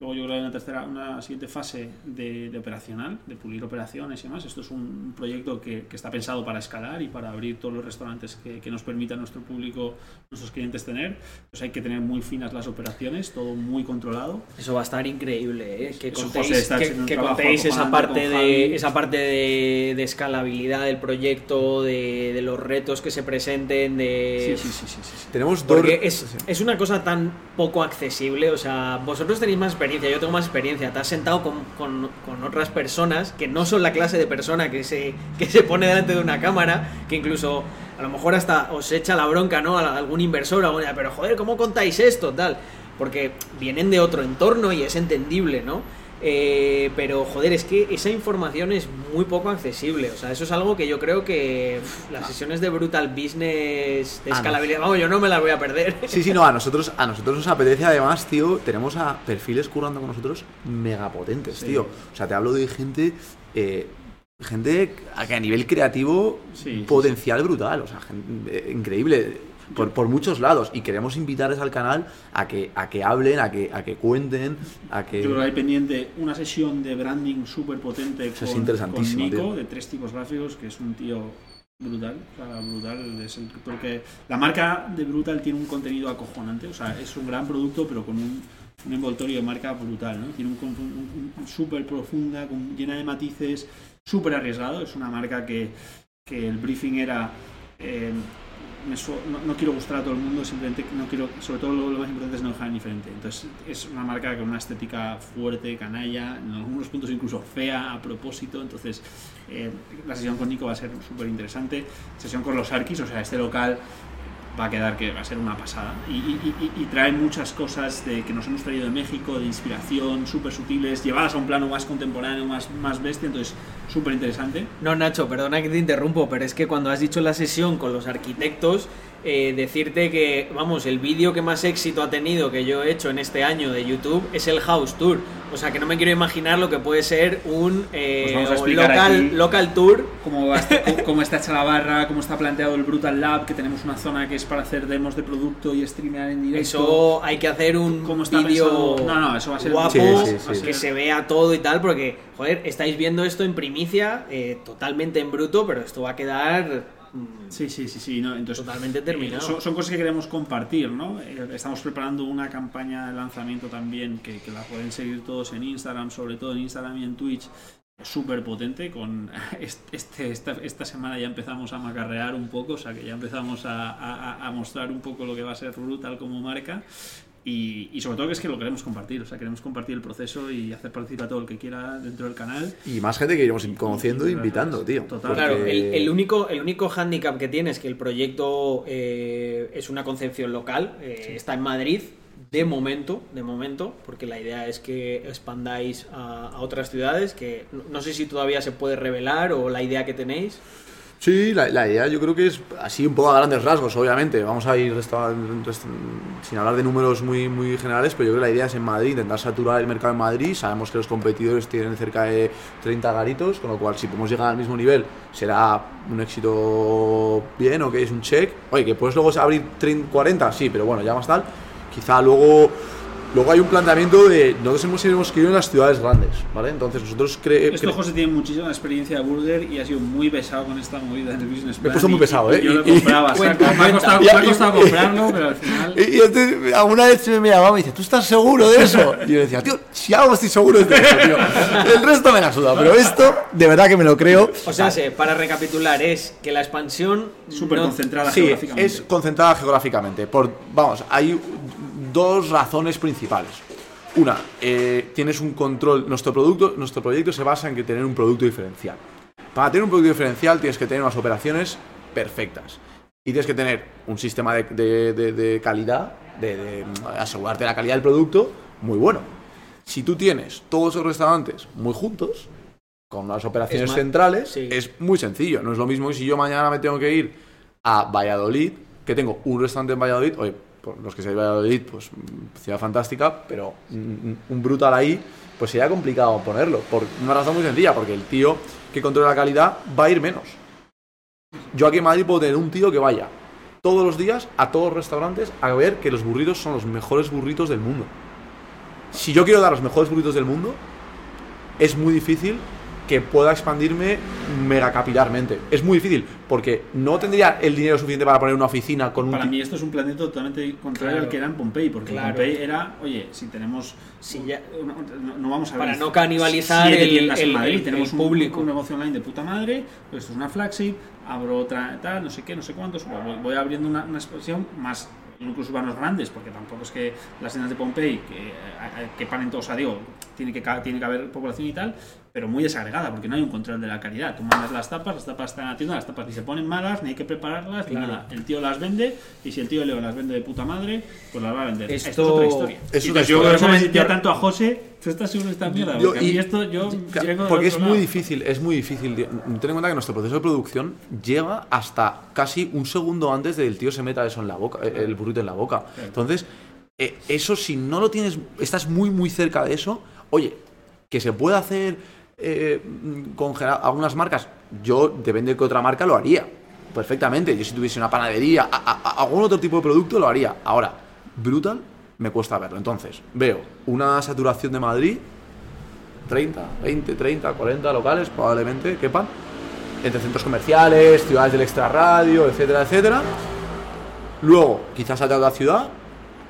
Luego yo creo que en una tercera, una siguiente fase de, de operacional, de pulir operaciones y demás. Esto es un proyecto que, que está pensado para escalar y para abrir todos los restaurantes que, que nos permita nuestro público, nuestros clientes tener. Pues hay que tener muy finas las operaciones, todo muy controlado. Eso va a estar increíble, ¿eh? que contéis, José que- que contéis esa parte, de, esa parte de, de escalabilidad del proyecto, de, de los retos que se presenten, de... Sí, sí, sí, sí, sí, sí. Tenemos dos. Porque es, sí. es una cosa tan poco accesible, o sea, vosotros tenéis más yo tengo más experiencia, te has sentado con, con- otras personas que no son la clase de persona que se, que se pone delante de una cámara, que incluso a lo mejor hasta os echa la bronca, ¿no? A algún inversor, o algún- pero joder, ¿cómo contáis esto? Tal, porque vienen de otro entorno y es entendible, ¿no? Eh, pero joder, es que esa información es muy poco accesible. O sea, eso es algo que yo creo que las sesiones de Brutal Business de Ah, escalabilidad, vamos, yo no me las voy a perder. Sí, sí, no, a nosotros, a nosotros nos apetece además, tío, tenemos a perfiles currando con nosotros megapotentes, Sí. tío. O sea, te hablo de gente, eh, gente a que a nivel creativo, Sí, sí, potencial brutal, o sea, gen- eh, increíble, por, por muchos lados. Y queremos invitarles al canal a que, a que hablen, a que, a que cuenten, a que... Yo creo que hay pendiente una sesión de branding súper potente con, es interesantísimo, con Nico, tío. de tres tipos gráficos, que es un tío brutal. o sea, brutal es el- porque la marca de Brutal tiene un contenido acojonante, o sea, es un gran producto, pero con un, un envoltorio de marca brutal, ¿no? Tiene un, un- un- súper profunda, con- llena de matices, súper arriesgado. Es una marca que, que el briefing era. eh, no, quiero gustar a todo el mundo, simplemente no quiero, sobre todo lo, lo más importante es no dejar indiferente. Entonces es una marca con una estética fuerte, canalla, en algunos puntos incluso fea a propósito. Entonces eh, la sesión con Nico va a ser súper interesante. Sesión con los Arquis, o sea, este local va a quedar que va a ser una pasada. Y, y- trae muchas cosas de, que nos hemos traído de México, de inspiración, súper sutiles, llevadas a un plano más contemporáneo, más, más bestia, entonces súper interesante. No, Nacho, perdona que te interrumpo, pero es que cuando has dicho la sesión con los arquitectos, eh, decirte que, vamos, el vídeo que más éxito ha tenido que yo he hecho en este año de YouTube es el House Tour. O sea, que no me quiero imaginar lo que puede ser un eh, Pues local, tour. Cómo, va- cómo- cómo está hecha la barra, cómo está planteado el Brutal Lab, que tenemos una zona que es para hacer demos de producto y streamear en directo. Eso hay que hacer un ¿Cómo está vídeo pensado? No, no, eso va a ser guapo, Sí, sí, sí. que se vea todo y tal, porque, joder, estáis viendo esto en primicia, eh, totalmente en bruto, pero esto va a quedar Sí, sí, sí, sí. No, entonces, Totalmente terminado. eh, son, son cosas que queremos compartir, ¿no? Eh, estamos preparando una campaña de lanzamiento también que, que la pueden seguir todos en Instagram, sobre todo en Instagram y en Twitch. Súper potente. Con este, esta, esta semana ya empezamos a macarrear un poco, o sea que ya empezamos a, a- a mostrar un poco lo que va a ser Brutal como marca. Y, y sobre todo que es que lo queremos compartir, o sea, queremos compartir el proceso y hacer participar a todo el que quiera dentro del canal. Y más gente que iremos conociendo e invitando, tío. Total. Claro, Porque- el, el único, el único hándicap que tiene es que el proyecto eh, es una concepción local, eh, está en Madrid, de momento, de momento, porque la idea es que expandáis a, a otras ciudades, que no, no sé si todavía se puede revelar o la idea que tenéis. Sí, la, idea yo creo que es así un poco a grandes rasgos, obviamente. Vamos a ir resta- rest- sin hablar de números muy, muy generales, pero yo creo que la idea es en Madrid, intentar saturar el mercado en Madrid. Sabemos que los competidores tienen cerca de 30 garitos, con lo cual si podemos llegar al mismo nivel será un éxito bien o que es un check. Oye, que puedes luego abrir 30, 40, sí, pero bueno, ya más tal. Quizá luego... Luego hay un planteamiento de nosotros hemos, hemos querido en las ciudades grandes, ¿vale? Entonces nosotros creemos... Esto José tiene muchísima experiencia de burger y ha sido muy pesado con esta movida en el business Me he plan puesto muy y- pesado, y ¿eh? Yo lo Y- y- compraba, o sea, Cuenta, me ha costado, cuenta. me ha Y- costado y- comprarlo, pero al final... Y yo te- alguna vez me llamaba y me dice, ¿tú estás seguro de eso? Y yo decía, tío, si algo estoy seguro de eso, tío. El resto me la suda, pero esto, de verdad que me lo creo. O sea, se- para recapitular, es que la expansión... Súper no- concentrada Sí, geográficamente. es concentrada geográficamente. Por, vamos, hay dos razones principales. Una, eh, tienes un control. Nuestro producto, nuestro proyecto se basa en que tener un producto diferencial. Para tener un producto diferencial tienes que tener unas operaciones perfectas. Y tienes que tener un sistema de, de- de- de calidad, de, de asegurarte la calidad del producto muy bueno. Si tú tienes todos esos restaurantes muy juntos, con las operaciones más- centrales, sí. es muy sencillo. No es lo mismo que si yo mañana me tengo que ir a Valladolid, que tengo un restaurante en Valladolid, oye, por los que se va a Valladolid, pues ciudad fantástica, pero un, un brutal ahí, pues sería complicado ponerlo. Por una razón muy sencilla, porque el tío que controla la calidad va a ir menos. Yo aquí en Madrid puedo tener un tío que vaya todos los días a todos los restaurantes a ver que los burritos son los mejores burritos del mundo. Si yo quiero dar los mejores burritos del mundo, es muy difícil que pueda expandirme megacapilarmente. Es muy difícil, porque no tendría el dinero suficiente para poner una oficina con un... Para mí esto es un planeta totalmente contrario Claro. al que era en Pompey, porque Claro. Pompey era, oye, si tenemos... Si ya- no, no- vamos a ver Para no canibalizar siete el- tiendas en el- Madrid, el- tenemos el público. Un, negocio online de puta madre, pues esto es una flagship, abro otra tal, no sé qué, no sé cuántos, voy, voy abriendo una, una expansión más núcleos urbanos grandes, porque tampoco es que las tiendas de Pompey que, eh, que paren todos a digo, tiene que, ca- tiene que haber población y tal, pero muy desagregada, porque no hay un control de la calidad. Tú mandas las tapas, las tapas están en la tienda, las tapas ni se ponen malas, ni hay que prepararlas, ni nada. El tío las vende, y si el tío Leo las vende de puta madre, pues las va a vender. Esto- Esto, es otra historia. Eso me Yo- tanto a José, ¿tú estás seguro de esta mierda? Yo- Porque a mí y- esto, yo Claro, porque es muy difícil, es muy difícil. Ten en cuenta que nuestro proceso de producción lleva hasta casi un segundo antes del tío se meta eso en la boca, eh, el burrito en la boca. Entonces, eh, eso si no lo tienes, estás muy muy cerca de eso, oye, que se puede hacer eh, con gera- algunas marcas, yo depende de qué otra marca lo haría. Perfectamente. Yo si tuviese una panadería, a- algún otro tipo de producto lo haría. Ahora, brutal, me cuesta verlo. Entonces, veo una saturación de Madrid 30, 20, 30, 40 locales probablemente quepan entre centros comerciales, ciudades del extrarradio, etcétera, etcétera. Luego, quizás allá de la ciudad,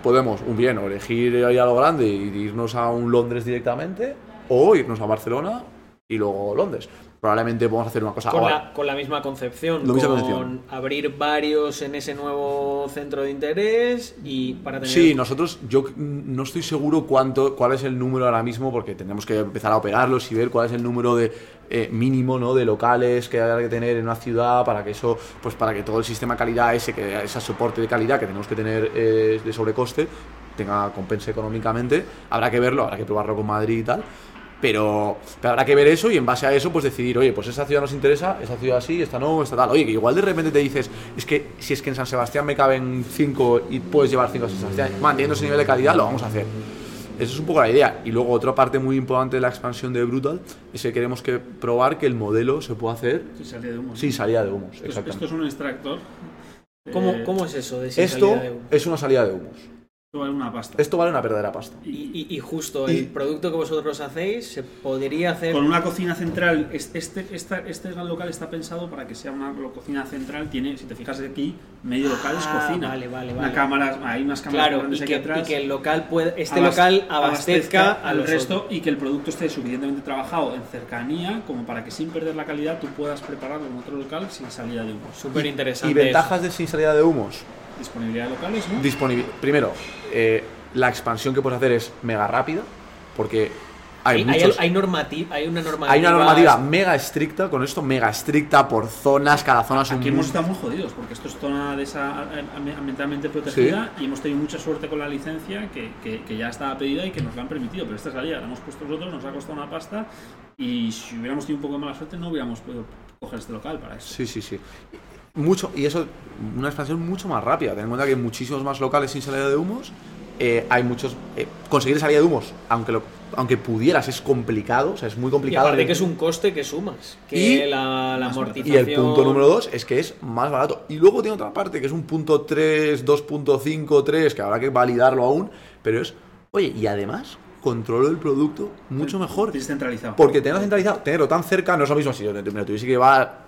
podemos, un bien, o elegir ir a lo grande y irnos a un Londres directamente, o irnos a Barcelona y luego Londres. Probablemente podemos hacer una cosa. Con Ahora, la, con la misma concepción, La misma con concepción. abrir varios en ese nuevo centro de interés y para tener... Sí, nosotros, yo no estoy seguro cuánto, cuál es el número ahora mismo, porque tendremos que empezar a operarlos y ver cuál es el número de eh, mínimo, ¿no? De locales que hay que tener en una ciudad para que eso, pues para que todo el sistema de calidad ese, que ese soporte de calidad que tenemos que tener eh, de sobrecoste, tenga compense económicamente. Habrá que verlo, habrá que probarlo con Madrid y tal. Pero, pero habrá que ver eso y en base a eso pues decidir, oye, pues esa ciudad nos interesa, esa ciudad sí, esta no, esta tal. Oye, que igual de repente te dices, es que si es que en San Sebastián me caben 5 y puedes llevar 5 a San Sebastián, manteniendo ese nivel de calidad, lo vamos a hacer. Esa es un poco la idea. Y luego otra parte muy importante de la expansión de Brutal es que queremos que probar que el modelo se puede hacer salida de sin salida de humos. Esto, es- Exactamente. esto es un extractor. ¿Cómo, eh, cómo es eso de sin Esto salida de humo? es una salida de humos. Esto vale una pasta. Esto vale una verdadera pasta. Y, y- y justo Y- el producto que vosotros hacéis se podría hacer... Con una cocina central, es- este, esta- este gran local está pensado para que sea una cocina central. Tiene, si te fijas aquí, medio local es Ah, cocina. vale, vale, Una cámara, hay unas cámaras Claro, grandes y aquí que, atrás. y que el local puede, este local abastezca al resto otros. y que el producto esté suficientemente trabajado en cercanía como para que sin perder la calidad tú puedas prepararlo en otro local sin salida de humo. Súper interesante. ¿Y ventajas de sin salida de humos? Disponibilidad de locales, ¿no? Disponibil- Primero, eh, la expansión que puedes hacer es mega rápida, porque hay, Hay, hay, muchos- hay normati- hay una normativa... hay una normativa mega estricta con esto, mega estricta por zonas, cada zona es un Aquí hemos estado muy jodidos porque esto es zona de esa am- ambientalmente protegida y hemos tenido mucha suerte con la licencia que, que- que ya estaba pedida y que nos la han permitido. Pero esta salida la hemos puesto nosotros, nos ha costado una pasta y si hubiéramos tenido un poco de mala suerte no hubiéramos podido coger este local para eso. Sí, sí, sí. Mucho, y eso, una expansión mucho más rápida. Ten en cuenta que hay muchísimos más locales sin salida de humos. eh, hay muchos. eh, conseguir salida de humos, aunque, lo, aunque pudieras, es complicado. O sea, es muy Y complicado. aparte que es un coste que sumas, que Y- la, la barato. Y amortización... el punto número dos es que es más barato. Y luego tiene otra parte que es un punto 3, 2.5, 3, que habrá que validarlo aún. Pero es, oye, y además controlo el producto mucho mejor. Descentralizado. Porque tenerlo centralizado, tenerlo tan cerca, no es lo mismo si yo me lo tuviese que llevar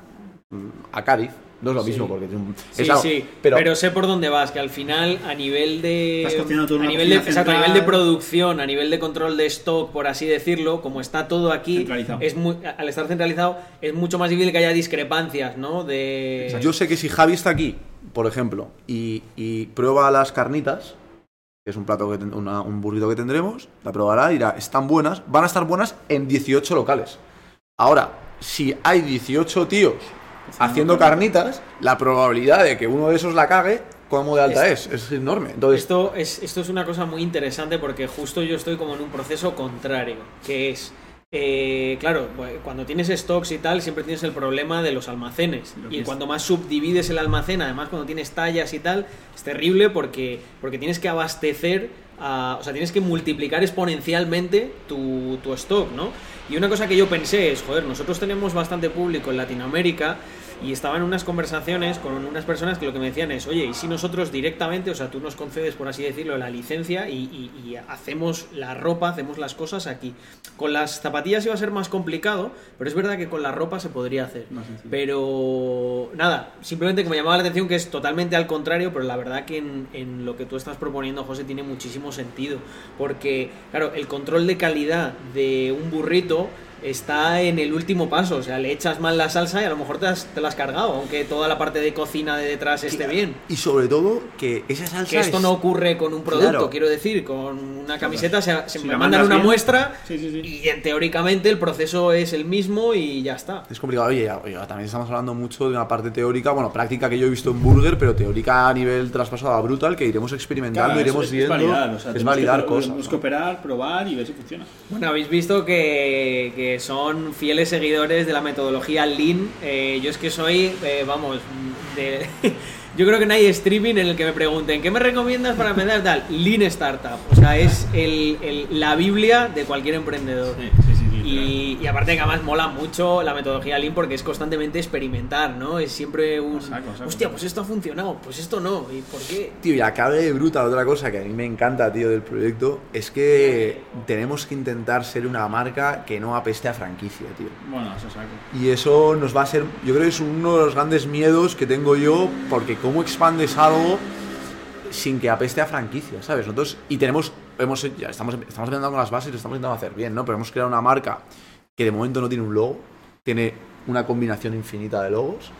mm, a Cádiz. No es lo Sí. mismo, porque es un- Sí, es algo- sí, pero, pero, sé por dónde vas, que al final a nivel de tú a nivel de, exacto, a nivel de producción, a nivel de control de stock, por así decirlo, como está todo aquí, es muy, al estar centralizado es mucho más difícil que haya discrepancias, ¿no? De yo sé que si Javi está aquí, por ejemplo, y, y prueba las carnitas, que es un plato que ten- una- un burrito que tendremos, la probará y dirá, están buenas, van a estar buenas en 18 locales. Ahora, si hay 18 tíos haciendo carnitas, la probabilidad de que uno de esos la cague, ¿cómo de alta es? Es enorme. Entonces, Esto es, esto es una cosa muy interesante porque justo yo estoy como en un proceso contrario, que es eh, claro, bu- cuando tienes stocks y tal, siempre tienes el problema de los almacenes. Lo Y cuando más subdivides el almacén, además cuando tienes tallas y tal, es terrible porque, porque tienes que abastecer, a- o sea, tienes que multiplicar exponencialmente tu, tu stock, ¿no? Y una cosa que yo pensé es, joder, nosotros tenemos bastante público en Latinoamérica y estaba en unas conversaciones con unas personas que lo que me decían es, oye, ¿y si nosotros directamente, o sea, tú nos concedes, por así decirlo, la licencia y, y- y hacemos la ropa, hacemos las cosas aquí? Con las zapatillas iba a ser más complicado, pero es verdad que con la ropa se podría hacer. Pero nada, simplemente que me llamaba la atención que es totalmente al contrario, pero la verdad que en, en lo que tú estás proponiendo, José, tiene muchísimo sentido. Porque, claro, el control de calidad de un burrito está en el último paso. O sea, le echas mal la salsa y a lo mejor te, has- te la has cargado, aunque toda la parte de cocina de detrás esté bien. Y sobre todo que esa salsa Que esto es- no ocurre con un producto, Claro. quiero decir, con una camiseta se, se Si me mandan una bien. muestra Sí, sí, sí. y teóricamente el proceso es el mismo y ya está. Es complicado. Oye, oye, también estamos hablando mucho de una parte teórica, bueno, práctica que yo he visto en Burger, pero teórica a nivel traspasado a Brutal, que iremos experimentando, Claro, iremos es, viendo. Es validar, o sea, es tenemos validar que, cosas. Tenemos ¿no? que operar, probar y ver si funciona. Bueno, habéis visto que, que son fieles seguidores de la metodología Lean. Eh, yo es que soy, eh, vamos, de... yo creo que no hay streaming en el que me pregunten, ¿qué me recomiendas para empezar tal? Lean Startup. O sea, es el- la Biblia de cualquier emprendedor. Sí, sí. Y, y aparte que además mola mucho la metodología Lean porque es constantemente experimentar, ¿no? Es siempre un... Saco. Hostia, pues esto ha funcionado, pues esto no. ¿Y por qué? Tío, y acá de Brutal, otra cosa que a mí me encanta, tío, del proyecto, es que tenemos que intentar ser una marca que no apeste a franquicia, tío. Bueno, eso saco. Y eso nos va a ser, yo creo que es uno de los grandes miedos que tengo yo, porque cómo expandes algo sin que apeste a franquicia, ¿sabes? Nosotros, y tenemos, hemos, ya estamos, estamos empezando con las bases lo estamos intentando hacer bien, ¿no? Pero hemos creado una marca que de momento no tiene un logo, tiene una combinación infinita de logos,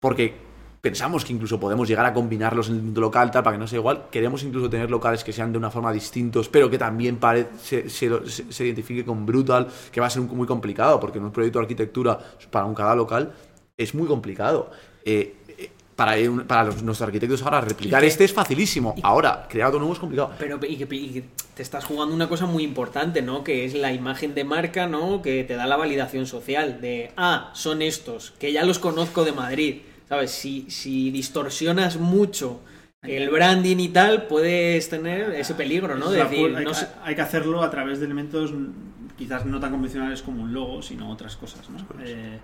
porque pensamos que incluso podemos llegar a combinarlos en el mundo local, tal, para que no sea igual. Queremos incluso tener locales que sean de una forma distintos, pero que también pare- se, se- se- identifique con Brutal, que va a ser muy complicado, porque en un proyecto de arquitectura para un cada local es muy complicado. Eh, para, un- para los- nuestros arquitectos ahora replicar este es facilísimo. Ahora, crear algo nuevo es complicado. Pero y que, y que te estás jugando una cosa muy importante, ¿no? Que es la imagen de marca, ¿no? Que te da la validación social de, ah, son estos, que ya los conozco de Madrid, ¿sabes? Si, si distorsionas mucho el branding y tal, puedes tener ese peligro, ¿no? Es De la decir, hay, no que- sé- hay que hacerlo a través de elementos quizás no tan convencionales como un logo, sino otras cosas. ¿no? Eh,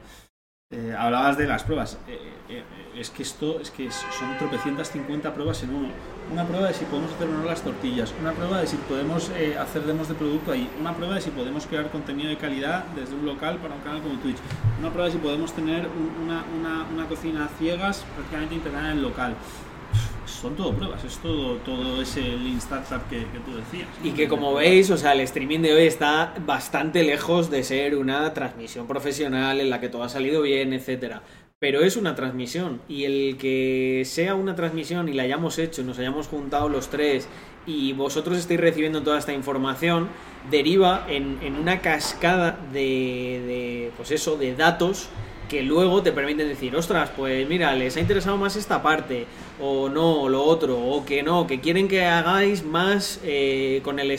eh, hablabas de las pruebas. Eh, eh, es que esto es que son tropecientas 50 pruebas en uno. Una prueba de si podemos hacer o las tortillas. Una prueba de si podemos hacer demos de producto ahí. Una prueba de si podemos crear contenido de calidad desde un local para un canal como Twitch. Una prueba de si podemos tener un- una, una- una cocina a ciegas prácticamente integrada en el local. Son todo pruebas, es todo, todo ese Lean Startup que, tú decías. Y que como veis, o sea, el streaming de hoy está bastante lejos de ser una transmisión profesional en la que todo ha salido bien, etcétera. Pero es una transmisión y el que sea una transmisión y la hayamos hecho, nos hayamos juntado los tres y vosotros estéis recibiendo toda esta información, deriva en, en una cascada de, de, pues eso, de datos que luego te permiten decir, ostras, pues mira, les ha interesado más esta parte, o no, o lo otro, o que no, que quieren que hagáis más eh, con, el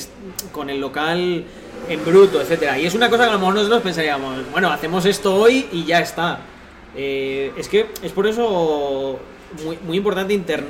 con el local en bruto, etcétera. Y es una cosa que a lo mejor nosotros pensaríamos, bueno, hacemos esto hoy y ya está. Eh, es que es por eso muy, muy importante inter-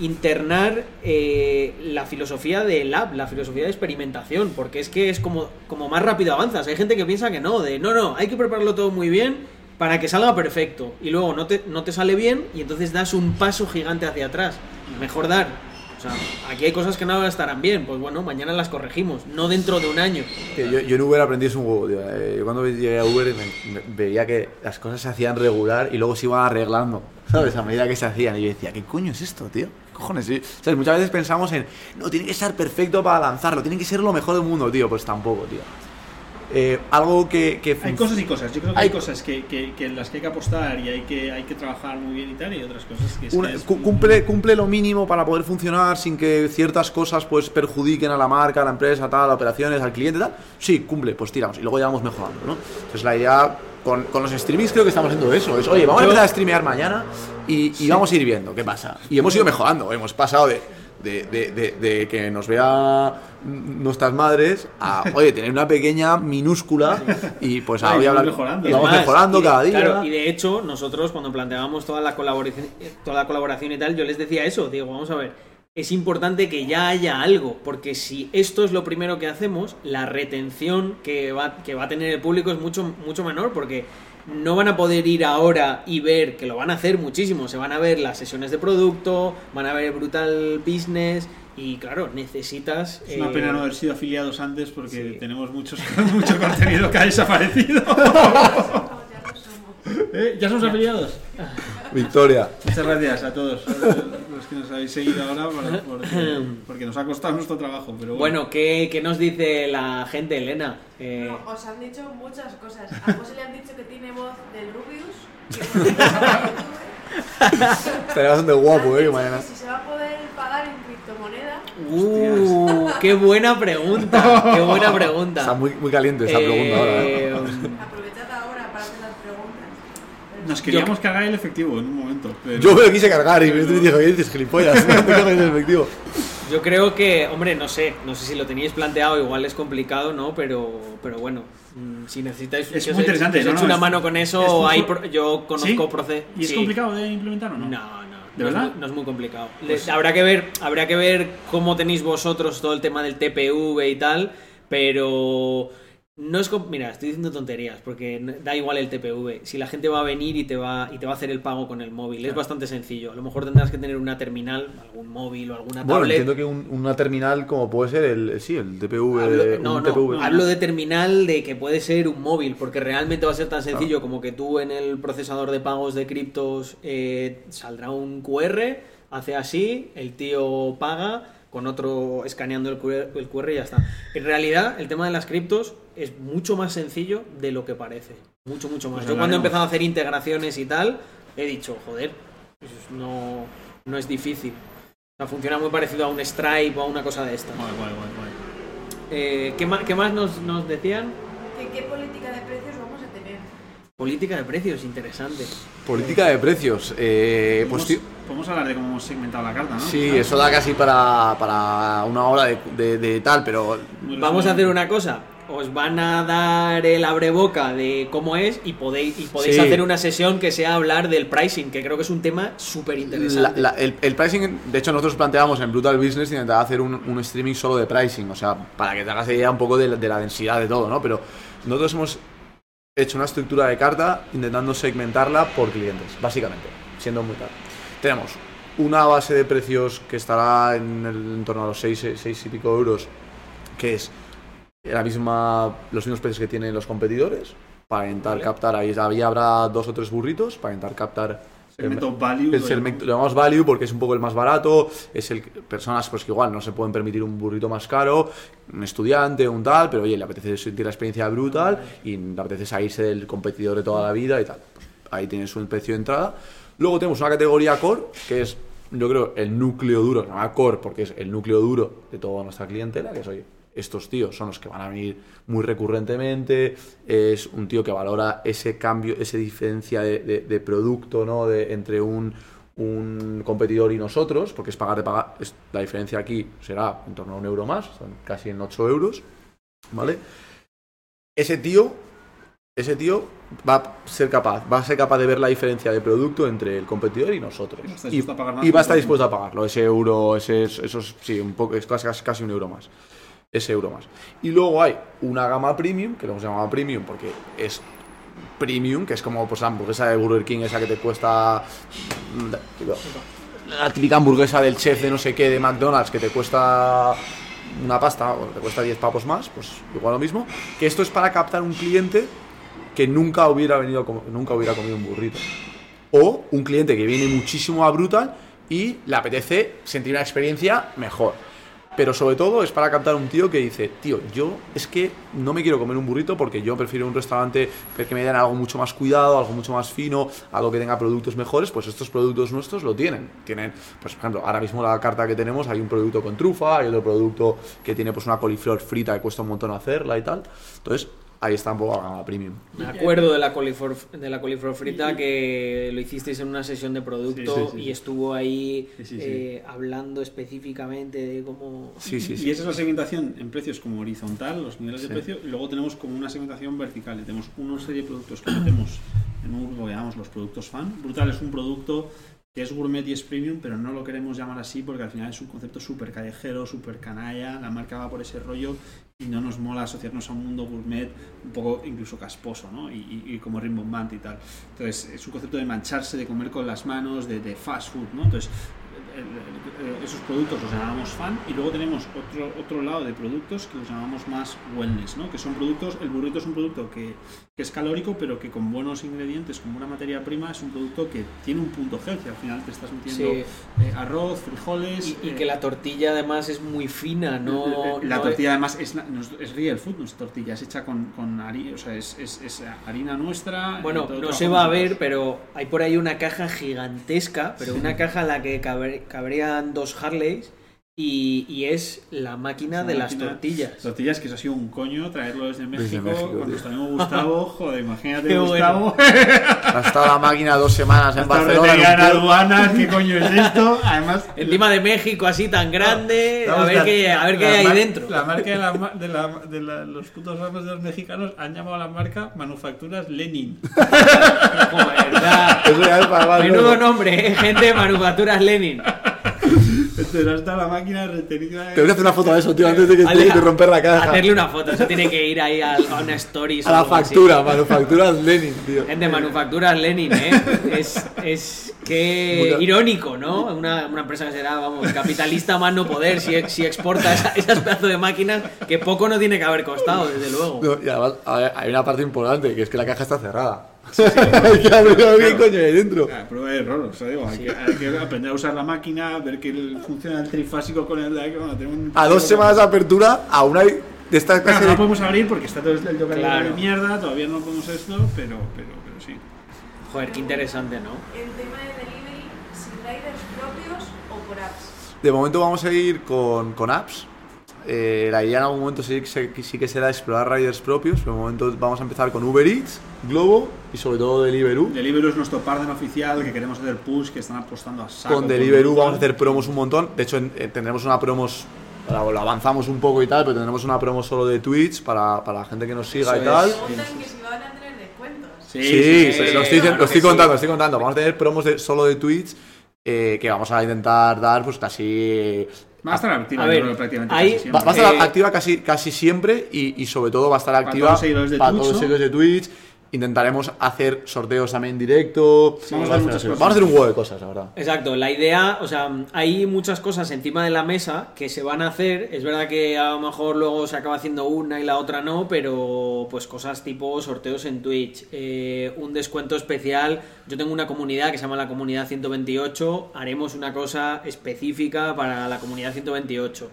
internar eh, la filosofía de lab, la filosofía de experimentación, porque es que es como, como más rápido avanzas. Hay gente que piensa que no, de no, no, hay que prepararlo todo muy bien para que salga perfecto. Y luego no te, no te sale bien y entonces das un paso gigante hacia atrás. Mejor dar. O sea, aquí hay cosas que no estarán bien, pues bueno, mañana las corregimos, no dentro de un año. Yo, yo en Uber aprendí eso un huevo, tío. Eh, Yo cuando llegué a Uber me- me- veía que las cosas se hacían regular y luego se iban arreglando, ¿sabes? A medida que se hacían. Y yo decía, ¿qué coño es esto, tío? ¿Qué cojones? Sí, ¿Sabes? Muchas veces pensamos en, no, tiene que estar perfecto para lanzarlo, tiene que ser lo mejor del mundo, tío. Pues tampoco, tío. Eh, algo que... que Hay cosas y cosas. Yo creo que Hay- hay, cosas que, que, que en las que hay que apostar y hay que, hay que trabajar muy bien y tal, y otras cosas que es, Una- cumple, cumple lo mínimo para poder funcionar sin que ciertas cosas pues perjudiquen a la marca, a la empresa, tal, a operaciones, al cliente, tal. Sí, cumple, pues tiramos y luego ya vamos mejorando, ¿no? Entonces la idea con, con los streamings creo que estamos haciendo eso. Es, oye, vamos a empezar a streamear mañana y, y vamos a ir viendo qué pasa. Y hemos ido mejorando, hemos pasado de de, de- de- de que nos vea nuestras madres a, oye, tener una pequeña minúscula y pues a Ay, hoy vamos hablar. mejorando. y vamos más, mejorando y de- cada día. Claro, y de hecho, nosotros cuando planteábamos toda la colaboración, toda la colaboración y tal, yo les decía eso, digo, vamos a ver, es importante que ya haya algo, porque si esto es lo primero que hacemos, la retención que va, que va a tener el público es mucho, mucho menor, porque no van a poder ir ahora y ver, que lo van a hacer muchísimo, se van a ver las sesiones de producto, van a ver Brutal Business, y claro, necesitas... Es una eh, pena no haber sido afiliados antes porque sí. tenemos muchos, mucho contenido que ha desaparecido. ¿Eh? ¿Ya somos afiliados? Victoria. Muchas gracias a todos los que nos habéis seguido ahora por- porque, porque nos ha costado nuestro trabajo. Pero bueno, Bueno, ¿qué, qué nos dice la gente, Elena? Eh, No, os han dicho muchas cosas. A José le han dicho que tiene voz del Rubius. Estaría bastante guapo, eh, mañana. Si se va a poder pagar en criptomoneda. Uh, qué buena pregunta, qué buena pregunta. Está muy, muy caliente esa pregunta ahora, ¿eh? Eh, Aprovechad ahora para hacer las preguntas. Nos queríamos cargar el efectivo en un momento. Pero... Yo me lo quise cargar y me dijo, ¿qué dices, gilipollas? No te coges el efectivo. yo creo que, hombre, no sé, no sé si lo teníais planteado, igual es complicado, ¿no? Pero, pero bueno, mm, si necesitáis Es os muy interesante, que os ¿no? No, una es- mano con es eso, muy- hay pro- yo conozco ¿Sí? proce- ¿Y es sí. complicado de implementar o no? No, no. ¿De no es verdad? muy- no es muy complicado. Pues- habrá que ver, habrá que ver cómo tenéis vosotros todo el tema del TPV y tal, pero no es mira, estoy diciendo tonterías porque da igual el TPV. Si la gente va a venir y te va y te va a hacer el pago con el móvil, es bastante sencillo. A lo mejor tendrás que tener una terminal, algún móvil o alguna Bueno, tablet. entiendo que un- una terminal como puede ser el, sí, el TPV. Hablo, no, un no, TPV. hablo de terminal de que puede ser un móvil, porque realmente va a ser tan sencillo como que tú en el procesador de pagos de criptos eh, saldrá un QR, hace así, el tío paga con otro escaneando el QR, el QR y ya está. En realidad, el tema de las criptos es mucho más sencillo de lo que parece. Mucho, mucho más. Pues Yo cuando he empezado a hacer integraciones y tal, he dicho, joder, pues no, no es difícil. O sea, funciona muy parecido a un Stripe o a una cosa de esta. Guay, guay, guay, guay. Eh, ¿qué, más, qué más nos, nos decían? ¿Qué, ¿Qué política de precios vamos a tener? Política de precios, interesante. Política de precios. Eh, pues Podemos- tío, Podemos hablar de cómo hemos segmentado la carta, ¿no? sí, eso da casi para, para una hora de, de- de tal, pero Vamos a hacer una cosa. Os van a dar el abreboca de cómo es y podéis, y podéis Sí. hacer una sesión que sea hablar del pricing, que creo que es un tema súper interesante. la- el, el pricing, de hecho nosotros planteamos en Brutal Business intentar hacer un, un streaming solo de pricing, o sea, para que te hagas idea un poco de, la- de la densidad de todo, ¿no? Pero nosotros hemos hecho una estructura de carta intentando segmentarla por clientes, básicamente, siendo muy claro. Tenemos una base de precios que estará en, el, en torno a los 6, y pico euros, que es la misma, los mismos precios que tienen los competidores, para intentar Vale. captar, ahí, ahí habrá dos o tres burritos, para intentar captar Segmento value. el segmento, lo llamamos value porque es un poco el más barato, es el personas pues que igual no se pueden permitir un burrito más caro, un estudiante, un tal, pero oye, le apetece sentir la experiencia brutal y le apetece salirse del competidor de toda la vida y tal. Pues ahí tienes un precio de entrada. Luego tenemos una categoría core, que es yo creo el núcleo duro, se llama core porque es el núcleo duro de toda nuestra clientela, que es oye, estos tíos son los que van a venir muy recurrentemente, es un tío que valora ese cambio, esa diferencia de, de- de producto ¿no? de, entre un, un competidor y nosotros, porque es pagar de pagar, es- la diferencia aquí será en torno a un euro más, son casi en 8 euros, ¿vale? Ese tío, ese tío va a ser capaz, va a ser capaz de ver la diferencia de producto entre el competidor y nosotros. Y, y va a estar dispuesto a pagarlo, ese euro, ese, esos, sí, un poco, es casi, casi un euro más. Ese euro más. Y luego hay una gama premium, que lo hemos llamado premium porque es premium, que es como pues, la hamburguesa de Burger King, esa que te cuesta. La típica hamburguesa del chef de no sé qué de McDonald's que te cuesta una pasta o te cuesta 10 pavos más, pues igual lo mismo. Que esto es para captar un cliente que nunca hubiera venido nunca hubiera comido un burrito. O un cliente que viene muchísimo a Brutal y le apetece sentir una experiencia mejor. Pero sobre todo es para captar un tío que dice, tío, yo es que no me quiero comer un burrito porque yo prefiero un restaurante que me den algo mucho más cuidado, algo mucho más fino, algo que tenga productos mejores, pues estos productos nuestros lo tienen. Tienen, pues por ejemplo, ahora mismo la carta que tenemos hay un producto con trufa, hay otro producto que tiene pues una coliflor frita que cuesta un montón hacerla y tal. Entonces, ahí está un poco la gama premium. Me acuerdo de la coliflor, de la coliflor frita que lo hicisteis en una sesión de producto Sí, sí, sí. y estuvo ahí Sí, sí, sí. eh, hablando específicamente de cómo... Sí, sí, Y esa es la segmentación en precios como horizontal, los niveles Sí. de precio, y luego tenemos como una segmentación vertical. y Tenemos una serie de productos que metemos en un grupo que llamamos los productos fan. Brutal es un producto que es gourmet y es premium, pero no lo queremos llamar así porque al final es un concepto súper callejero, súper canalla, la marca va por ese rollo y no nos mola asociarnos a un mundo gourmet un poco incluso casposo, ¿no? Y, y- y como rimbombante y tal. Entonces es un concepto de mancharse, de comer con las manos, de, de fast food, ¿no? Entonces el- el- el- esos productos los llamamos fan y luego tenemos otro, otro lado de productos que los llamamos más wellness, ¿no? que son productos, el burrito es un producto que, que es calórico pero que con buenos ingredientes, con buena materia prima es un producto que tiene un punto healthy, al final te estás metiendo Sí. eh, arroz, frijoles... Y, y eh, que la tortilla además es muy fina, no... la no- tortilla además es, no es- es real food, nuestra tortilla es hecha con, con harina, o sea, es, es- es harina nuestra. Bueno, eh, no se va a ver, pero hay por ahí una caja gigantesca, pero una caja en la que caber- cabrían dos Harleys y, y es la máquina Es de una las máquina- tortillas. Tortillas, que eso ha sido un coño traerlo desde México, Desde México, con tío. nuestro amigo Gustavo. Joder, imagínate, Qué Gustavo. Ha estado la máquina dos semanas en Hasta Barcelona. en aduanas, ¿qué coño es esto? Además, Encima de México así tan grande, a Vamos, ver la- qué, a ver qué la hay mar- dentro. La marca de, la, de, la- de la- los putos ramos de los mexicanos han llamado a la marca Manufacturas Lenin. Joder, Menudo nombre, ¿eh? gente de Manufacturas Lenin. Entonces, hasta la máquina retenida. Te voy a hacer una foto de eso, tío, antes de que Ale- de romper la caja. Hacerle una foto, eso tiene que ir ahí a, a una story. A la factura, manufacturas Lenin, tío. Gente de Manufacturas Lenin, ¿eh? Es, es que irónico, ¿no? Una, una empresa que será, vamos, capitalista más no poder si, si exporta esa- esas pedazos de máquinas que poco no tiene que haber costado, desde luego. No, y además, a ver, hay una parte importante, que es que la caja está cerrada. Hay que abrir a ver qué coño hay dentro. Ah, prueba de error, o sea, digo, hay, que, hay que aprender a usar la máquina, ver que el- funciona el trifásico con el de. Bueno, un- A dos semanas de apertura, aún hay de estas Claro, clase no de... lo podemos abrir porque está todo el toque Claro. de mierda, todavía no podemos esto, pero, pero, pero sí. Joder, qué interesante, ¿no? El tema de delivery, sin riders propios o por apps. De momento vamos a ir con, con apps. Eh, la idea en algún momento sí, sí, sí que será explorar riders propios, pero de momento vamos a empezar con Uber Eats, Globo y sobre todo Deliveroo. Deliveroo es nuestro partner oficial que queremos hacer push, que están apostando a saco. Con Deliveroo vamos a hacer promos un montón. De hecho, eh, tendremos una promos, lo avanzamos un poco y tal, pero tendremos una promo solo de Twitch para, para la gente que nos siga Eso y tal. es. Preguntan que si van a tener descuentos. Sí, Sí, sí, lo estoy, claro lo estoy contando, lo estoy contando. Vamos a tener promos de, solo de Twitch eh, que vamos a intentar dar pues casi... Va a estar activa A ver, creo prácticamente casi siempre. Va, va a estar Eh, activa casi, casi siempre y, y sobre todo va a estar activa todos los seguidores de para todos los ¿no? seguidores de Twitch. Intentaremos hacer sorteos también en directo. Vamos a hacer muchas Vamos cosas. a hacer un huevo de cosas, la verdad. Exacto, la idea, o sea, hay muchas cosas encima de la mesa que se van a hacer. Es verdad que a lo mejor luego se acaba haciendo una y la otra no, pero pues cosas tipo sorteos en Twitch, eh, un descuento especial. Yo tengo una comunidad que se llama la comunidad 128. Haremos una cosa específica para la comunidad 128.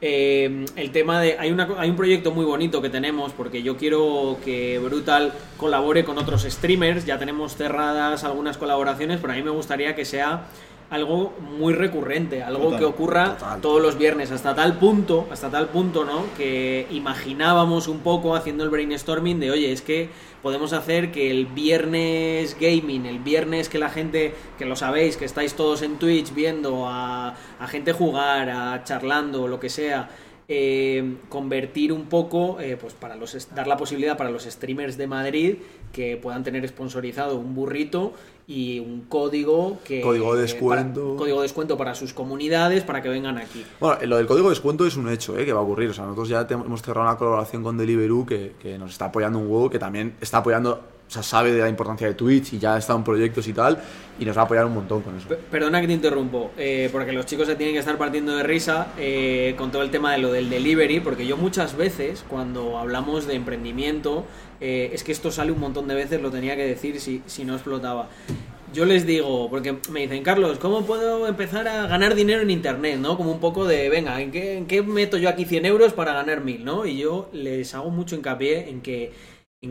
Eh, el tema de. Hay, una, hay un proyecto muy bonito que tenemos porque yo quiero que Brutal colabore con otros streamers. Ya tenemos cerradas algunas colaboraciones, pero a mí me gustaría que sea algo muy recurrente, algo Total, que ocurra total. todos los viernes, hasta tal punto, hasta tal punto, ¿no? Que imaginábamos un poco haciendo el brainstorming de, oye, es que podemos hacer que el viernes gaming, el viernes que la gente, que lo sabéis, que estáis todos en Twitch viendo a, a gente jugar, a charlando, lo que sea, eh, convertir un poco, eh, pues para los dar la posibilidad para los streamers de Madrid que puedan tener sponsorizado un burrito y un código que Código de descuento. para- código de descuento para sus comunidades para que vengan aquí. Bueno, lo del código de descuento es un hecho, ¿eh? que va a ocurrir. O sea, nosotros ya hemos cerrado una colaboración con Deliveroo que, que nos está apoyando un huevo, que también está apoyando, o sea, sabe de la importancia de Twitch y ya ha estado en proyectos y tal, y nos va a apoyar un montón con eso. P- Perdona que te interrumpo, eh, porque los chicos se tienen que estar partiendo de risa eh, con todo el tema de lo del delivery, porque yo muchas veces cuando hablamos de emprendimiento, eh, es que esto sale un montón de veces, lo tenía que decir si, si no explotaba. Yo les digo, porque me dicen, Carlos, ¿cómo puedo empezar a ganar dinero en Internet? ¿no? Como un poco de, venga, ¿en qué, en qué meto yo aquí 100 euros para ganar 1000? ¿no? Y yo les hago mucho hincapié en que,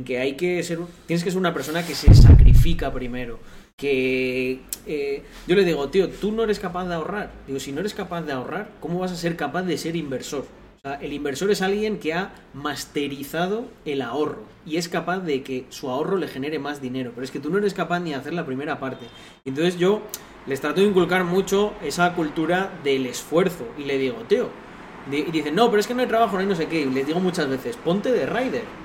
que hay que ser, tienes que ser una persona que se sacrifica primero que eh, yo le digo, tío, tú no eres capaz de ahorrar. Digo, si no eres capaz de ahorrar, ¿cómo vas a ser capaz de ser inversor? O sea, el inversor es alguien que ha masterizado el ahorro y es capaz de que su ahorro le genere más dinero. Pero es que tú no eres capaz ni de hacer la primera parte. Entonces yo les trato de inculcar mucho esa cultura del esfuerzo y le digo, tío, y dicen, no, pero es que no hay trabajo, no hay no sé qué. Y les digo muchas veces, ponte de rider.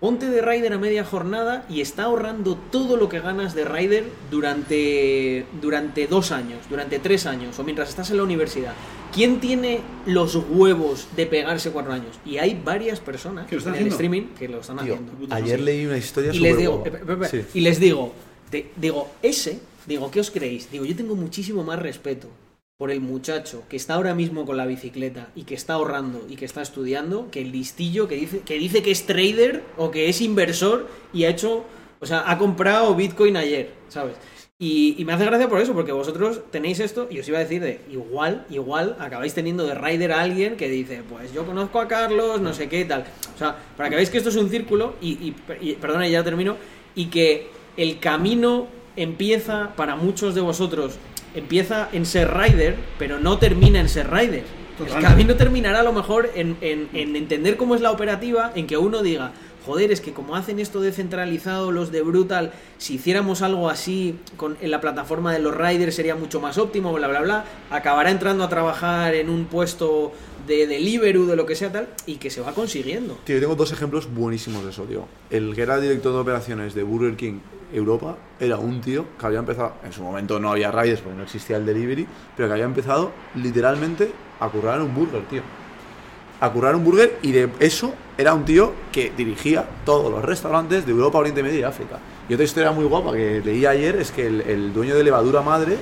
Ponte de rider a media jornada y está ahorrando todo lo que ganas de rider durante, durante dos años, durante tres años o mientras estás en la universidad. ¿Quién tiene los huevos de pegarse cuatro años? Y hay varias personas ¿Que lo están en el haciendo? streaming que lo están Tío, haciendo. ayer leí una historia Y les súper digo, Sí. y les digo, te- digo, ese, digo, ¿qué os creéis? Digo, yo tengo muchísimo más respeto por el muchacho que está ahora mismo con la bicicleta y que está ahorrando y que está estudiando que el listillo que dice que dice que es trader o que es inversor y ha hecho, o sea, ha comprado Bitcoin ayer, ¿sabes? Y, me hace gracia por eso, porque vosotros tenéis esto y os iba a decir de igual, igual acabáis teniendo de rider a alguien que dice, pues yo conozco a Carlos, no sé qué, tal. O sea, para que veáis que esto es un círculo y, y, y- perdona, ya termino, y que el camino empieza para muchos de vosotros, empieza en ser rider, pero no termina en ser rider. El camino terminará a lo mejor en, en- en entender cómo es la operativa, en que uno diga, joder, es que como hacen esto descentralizado los de Brutal, si hiciéramos algo así con, en la plataforma de los riders sería mucho más óptimo, bla, bla, bla, acabará entrando a trabajar en un puesto de Deliveroo, de lo que sea tal, y que se va consiguiendo. Tío, yo tengo dos ejemplos buenísimos de eso, tío. El que era director de operaciones de Burger King Europa era un tío que había empezado, en su momento no había riders porque no existía el delivery, pero que había empezado literalmente a currar un burger, tío. A currar un burger y de eso era un tío que dirigía todos los restaurantes de Europa, Oriente Medio y África. Y otra historia muy guapa que leí ayer es que el, dueño de Levadura Madre,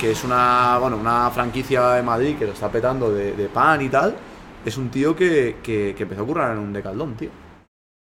que es una, bueno, una franquicia de Madrid que lo está petando de, de pan y tal, es un tío que, que- que empezó a currar en un decaldón, tío.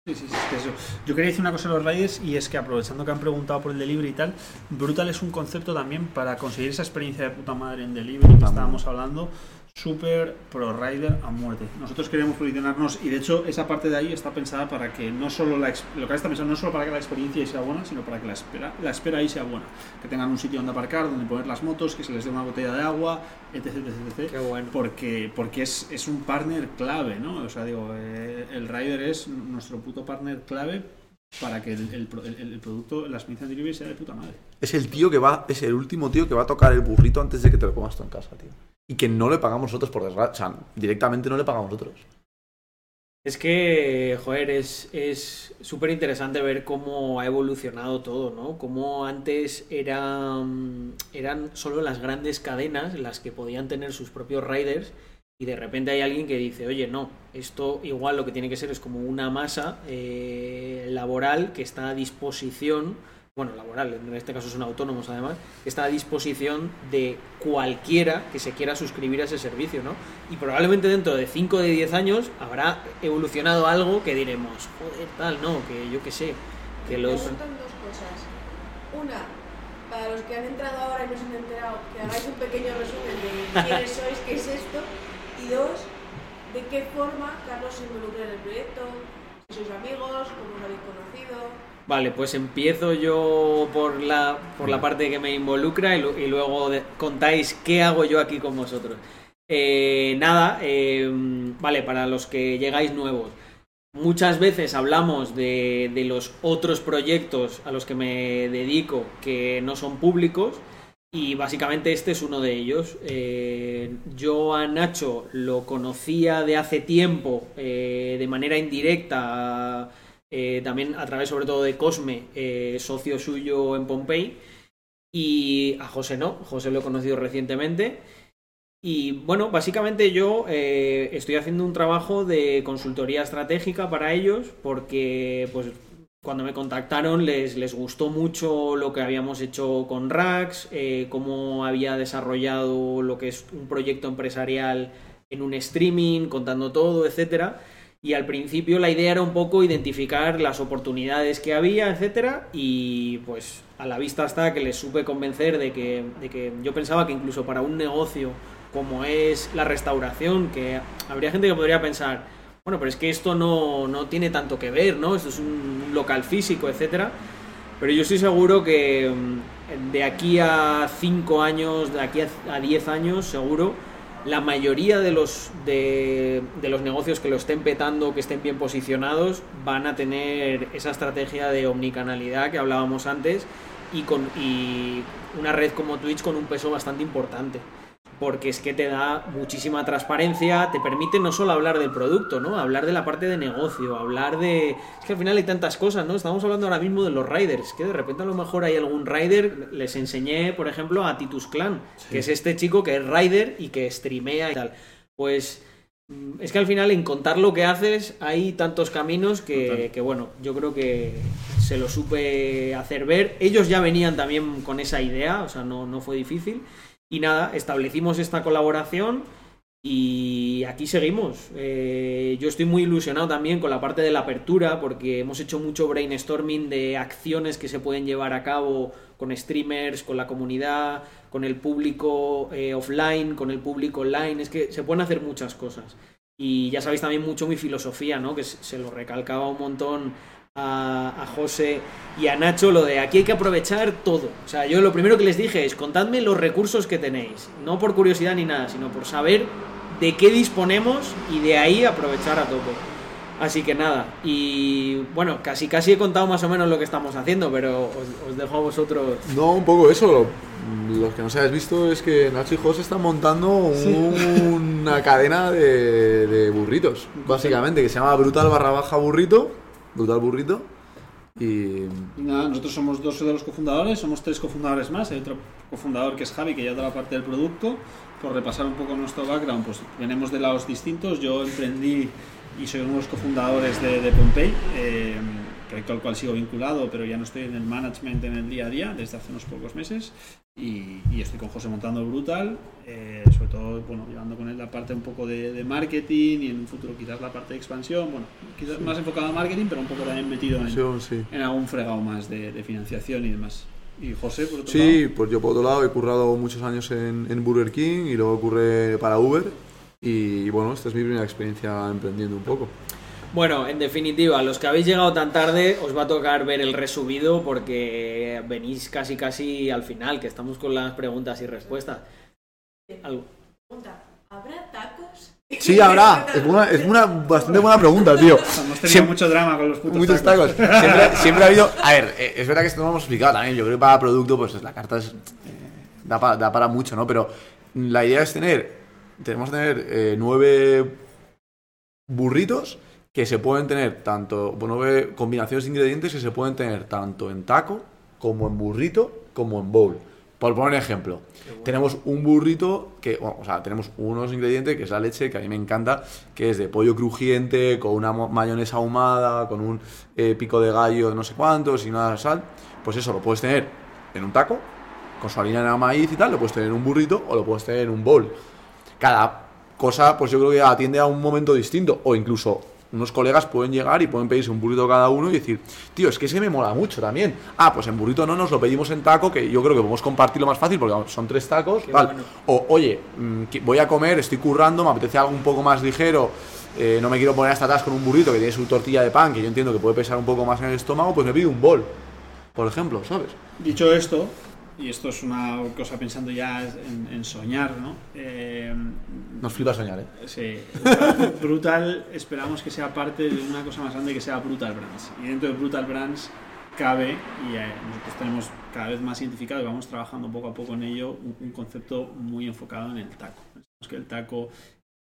Sí, sí, sí, es que eso. Yo quería decir una cosa a los riders y es que aprovechando que han preguntado por el delivery y tal, Brutal es un concepto también para conseguir esa experiencia de puta madre en delivery que estábamos hablando, súper pro rider a muerte. Nosotros queremos posicionarnos y de hecho esa parte de ahí está pensada para que no solo la lo que está pensado no solo para que la experiencia sea buena, sino para que la espera, la espera ahí sea buena, que tengan un sitio donde aparcar, donde poner las motos, que se les dé una botella de agua, etc, etc, etc Qué bueno. porque, porque es, es un partner clave, ¿no? O sea, digo, eh, el rider es nuestro puto partner clave para que el, el pro- el- el producto, la experiencia de delivery sea de puta madre. Es el tío que va, es el último tío que va a tocar el burrito antes de que te lo comas tú en casa, tío. Y que no le pagamos nosotros por desgracia. Directamente no le pagamos nosotros. Es que, joder, es es súper interesante ver cómo ha evolucionado todo, ¿no? Cómo antes eran, eran solo las grandes cadenas las que podían tener sus propios riders y de repente hay alguien que dice, oye, no, esto igual lo que tiene que ser es como una masa eh, laboral que está a disposición, bueno, laboral, en este caso son autónomos además, está a disposición de cualquiera que se quiera suscribir a ese servicio, ¿no? Y probablemente dentro de 5 o de 10 años habrá evolucionado algo que diremos, joder, tal, no, que yo qué sé, que Me los... preguntan dos cosas. Una, para los que han entrado ahora y no se han enterado, que hagáis un pequeño resumen de quiénes sois, qué es esto. Y dos, de qué forma Carlos se involucra en el proyecto, si sois amigos, cómo os habéis conocido. Vale, pues empiezo yo por la, por la parte que me involucra y, lu- y luego de- contáis qué hago yo aquí con vosotros. Eh, nada, eh, vale, para los que llegáis nuevos. Muchas veces hablamos de, de los otros proyectos a los que me dedico que no son públicos y básicamente este es uno de ellos. Eh, yo a Nacho lo conocía de hace tiempo eh, de manera indirecta, eh, también a través sobre todo de Cosme, eh, socio suyo en Pompey, y a José no, José lo he conocido recientemente. Y bueno, básicamente yo eh, estoy haciendo un trabajo de consultoría estratégica para ellos porque pues cuando me contactaron les, les gustó mucho lo que habíamos hecho con Rax, cómo había desarrollado lo que es un proyecto empresarial en un streaming, contando todo, etcétera. Y al principio la idea era un poco identificar las oportunidades que había, etcétera, y pues a la vista está que les supe convencer de que, de que yo pensaba que incluso para un negocio como es la restauración, que habría gente que podría pensar, bueno, pero es que esto no, no tiene tanto que ver, ¿no? Esto es un, un local físico, etcétera. Pero yo estoy seguro que mm, de aquí a 5 años, de aquí a 10 años, seguro, la mayoría de los, de, los negocios que lo estén petando, que estén bien posicionados, van a tener esa estrategia de omnicanalidad que hablábamos antes y, con, y una red como Twitch con un peso bastante importante porque es que te da muchísima transparencia, te permite no solo hablar del producto, ¿no? Hablar de la parte de negocio, hablar de... Es que al final hay tantas cosas, ¿no? Estamos hablando ahora mismo de los riders, que de repente a lo mejor hay algún rider, les enseñé, por ejemplo, a Titus Clan, que es este chico que es rider y que streamea y tal. Pues mm, es que al final en contar lo que haces hay tantos caminos que, que, bueno, yo creo que se lo supe hacer ver. Ellos ya venían también con esa idea, o sea, no, no fue difícil. Y nada, establecimos esta colaboración y aquí seguimos. Eh, yo estoy muy ilusionado también con la parte de la apertura porque hemos hecho mucho brainstorming de acciones que se pueden llevar a cabo con streamers, con la comunidad, con el público eh, offline, con el público online. Es que se pueden hacer muchas cosas. Y ya sabéis también mucho mi filosofía, ¿no? Que se lo recalcaba un montón a, a, José y a Nacho lo de aquí hay que aprovechar todo. O sea, yo lo primero que les dije es contadme los recursos que tenéis, no por curiosidad ni nada, sino por saber de qué disponemos y de ahí aprovechar a tope. Así que nada, y bueno, casi casi he contado más o menos lo que estamos haciendo, pero os, os dejo a vosotros. No, un poco eso. Los que no se habéis visto es que Nacho y José están montando un, una cadena de, de burritos, básicamente, que se llama Brutal barra baja burrito Brutal Burrito. Y... y... nada, nosotros somos dos de los cofundadores, somos tres cofundadores más, hay otro cofundador que es Javi que lleva toda la parte del producto. Por repasar un poco nuestro background, pues venimos de lados distintos. Yo emprendí y soy uno de los cofundadores de, de Pompey, eh, proyecto al cual sigo vinculado, pero ya no estoy en el management en el día a día desde hace unos pocos meses. Y, y estoy con José montando Brutal, eh, sobre todo bueno, llevando con él la parte un poco de, de, marketing y en un futuro quizás la parte de expansión, bueno, quizás más enfocado a marketing, pero un poco también metido en, sí. en algún fregado más de, de, financiación y demás. ¿Y José, por otro sí, lado? pues yo por otro lado he currado muchos años en, en Burger King y luego curré para Uber y bueno, esta es mi primera experiencia emprendiendo un poco. Bueno, en definitiva, los que habéis llegado tan tarde os va a tocar ver el resubido porque venís casi casi al final, que estamos con las preguntas y respuestas. Algo. Pregunta, ¿habrá tacos? Sí, habrá. Es una, es una bastante buena pregunta, tío. Hemos tenido siempre, mucho drama con los putos muchos tacos. tacos. Siempre, siempre, ha habido. A ver, eh, es verdad que esto no lo hemos explicado también. Yo creo que para producto, pues la carta es, eh, da, para, da, para, mucho, ¿no? Pero la idea es tener. Tenemos que tener eh, nueve burritos que se pueden tener tanto, bueno, combinaciones de ingredientes que se pueden tener tanto en taco, como en burrito, como en bowl. Por poner un ejemplo, bueno. tenemos un burrito que, bueno, o sea, tenemos unos ingredientes que es la leche, que a mí me encanta, que es de pollo crujiente, con una mayonesa ahumada, con un eh, pico de gallo de no sé cuántos y nada de sal. Pues eso lo puedes tener en un taco, con su harina de maíz y tal, lo puedes tener en un burrito o lo puedes tener en un bowl. Cada cosa, pues yo creo que atiende a un momento distinto, o incluso unos colegas pueden llegar y pueden pedirse un burrito cada uno y decir, tío, es que ese me mola mucho también. Ah, pues en burrito no, nos lo pedimos en taco, que yo creo que podemos compartirlo más fácil porque son tres tacos. Vale. Bueno. O, oye, voy a comer, estoy currando, me apetece algo un poco más ligero, eh, no me quiero poner hasta atrás con un burrito que tiene su tortilla de pan, que yo entiendo que puede pesar un poco más en el estómago, pues me pido un bol, por ejemplo, ¿sabes? Dicho esto, y esto es una cosa pensando ya en, en soñar, ¿no? Eh, Nos flipa soñar, ¿eh? Sí. Brutal, esperamos que sea parte de una cosa más grande que sea Brutal Brands. Y dentro de Brutal Brands cabe, y eh, nosotros tenemos cada vez más identificado y vamos trabajando poco a poco en ello, un, un concepto muy enfocado en el taco. Pensamos que el taco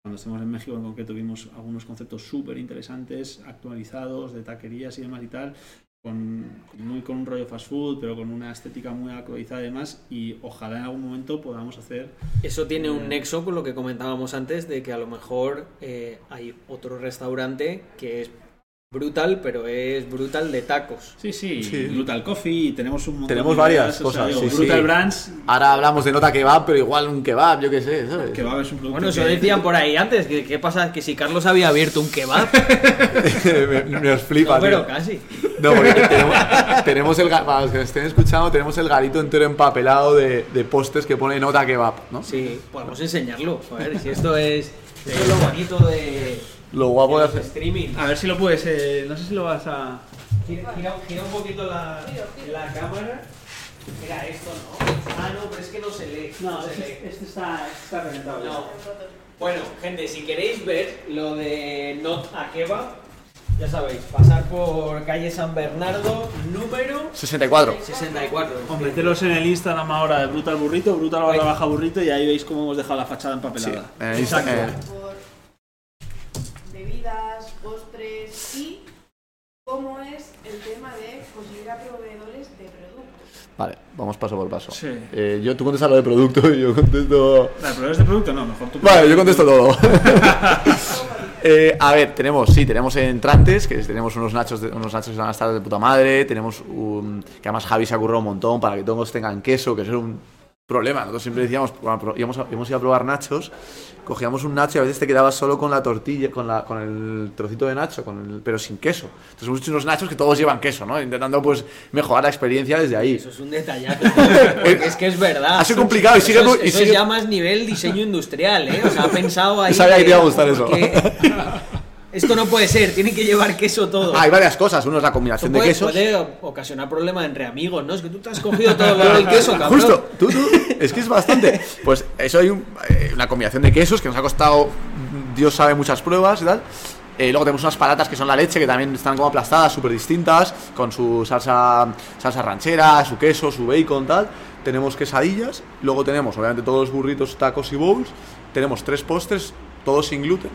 cuando estemos en México en concreto vimos algunos conceptos súper interesantes, actualizados, de taquerías y demás y tal, con, muy con un rollo fast food, pero con una estética muy actualizada y demás, y ojalá en algún momento podamos hacer... Eso tiene eh, un nexo con lo que comentábamos antes, de que a lo mejor eh, hay otro restaurante que es brutal, pero es brutal de tacos. Sí, sí, sí. Brutal Coffee, tenemos un montón Tenemos de varias ideas, cosas. O sea, digo, sí, brutal sí. Brands... Ahora hablamos de nota kebab, pero igual un kebab, yo qué sé, ¿sabes? Kebab es un producto Bueno, eso que- decían por ahí antes, que qué pasa, que si Carlos había abierto un kebab, me, me os flipa, no, pero tío. casi. No, porque tenemos, tenemos el, para los que me estén escuchando, tenemos el garito entero empapelado de, de postes que pone nota kebab, ¿no? Sí, podemos enseñarlo. Joder, si esto es, esto es lo bonito de, Lo guapo de hacer. streaming. A ver si lo puedes... eh, no sé si lo vas a... Gira, gira- gira un poquito la, la cámara. Era esto, ¿no? Ah, no, pero es que no se lee. No, se lee. este, este está, este está reventado. No. Bueno, gente, si queréis ver lo de Not a Kebab, ya sabéis, pasar por calle San Bernardo, número 64. 64. O meteros en el Instagram ahora de Brutal Burrito, Brutal barra baja burrito, y ahí veis cómo hemos dejado la fachada empapelada. en el eh, por bebidas, postres y cómo es el tema de conseguir a proveedores de productos. Vale, vamos paso por paso. Sí. Eh, yo, tú contestas lo de producto y yo contesto... ¿La proveedores de producto? No, mejor tú. Vale, yo contesto todo. Eh, a ver, tenemos, sí, tenemos entrantes, que tenemos unos nachos, de- unos nachos que van a estar de puta madre, tenemos un, que además Javi se ha currado un montón para que todos tengan queso, que es un problema. Nosotros siempre decíamos, bueno, pro- íbamos, a, íbamos a ir a probar nachos, cogíamos un nacho y a veces te quedabas solo con la tortilla, con, la, con el trocito de nacho, con el, pero sin queso. Entonces hemos hecho unos nachos que todos llevan queso, ¿no? Intentando pues mejorar la experiencia desde ahí. Eso es un detallazo. porque es que es verdad. Ha sido complicado y sigue- Eso, es, y eso es ya más nivel diseño industrial, ¿eh? O sea, ha pensado ahí. Sabía que te iba a gustar eso. que Esto no puede ser, tiene que llevar queso todo. Hay varias cosas, uno es la combinación de puede, quesos. puede ocasionar problemas entre amigos, ¿no? Es que tú te has cogido todo del queso, cabrón. Justo, tú, tú, es que es bastante. Pues eso hay un- eh, una combinación de quesos que nos ha costado, Dios sabe, muchas pruebas y tal. Eh, luego tenemos unas patatas que son la leche, que también están como aplastadas, súper distintas, con su salsa, salsa ranchera, su queso, su bacon, tal. Tenemos quesadillas, luego tenemos, obviamente, todos los burritos, tacos y bowls. Tenemos tres postres, todos sin gluten.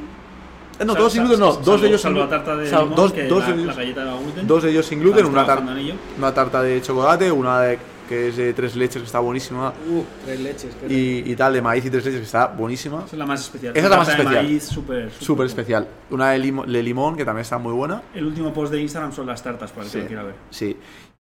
Eh, no, todos sin gluten, no, dos de ellos sin salvo la gluten. dos, que de ellos- la galleta de gluten. Dos de ellos sin gluten, una, tar- una tarta de chocolate, una de, que es de tres leches que está buenísima Uh, tres leches. qué y, y tal, de maíz y tres leches que está buenísima. Esa es la más especial. Esa es la más Tarta de especial. maíz, súper, Súper especial. Una de, limo- de limón que también está muy buena. El último post de Instagram son las tartas, para el que Sí, lo quiera ver. sí.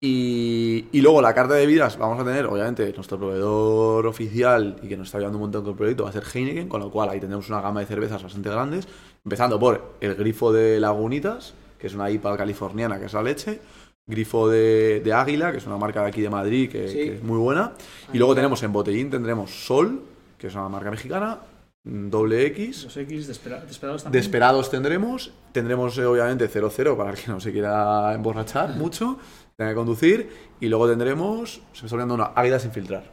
Y, y luego la carta de bebidas, vamos a tener, obviamente, nuestro proveedor oficial y que nos está ayudando un montón con el proyecto va a ser Heineken, con lo cual ahí tendremos una gama de cervezas bastante grandes, empezando por el grifo de Lagunitas, que es una IPA californiana, que es la leche, grifo de, de Águila, que es una marca de aquí de Madrid, que, Sí. que es muy buena, y luego tenemos en botellín tendremos Sol, que es una marca mexicana, doble X, Los X despera- desesperados también. Desperados tendremos, tendremos eh, obviamente 0-0 para el que no se quiera emborrachar mucho, tenga que conducir, y luego tendremos, se me está olvidando una, águila sin filtrar.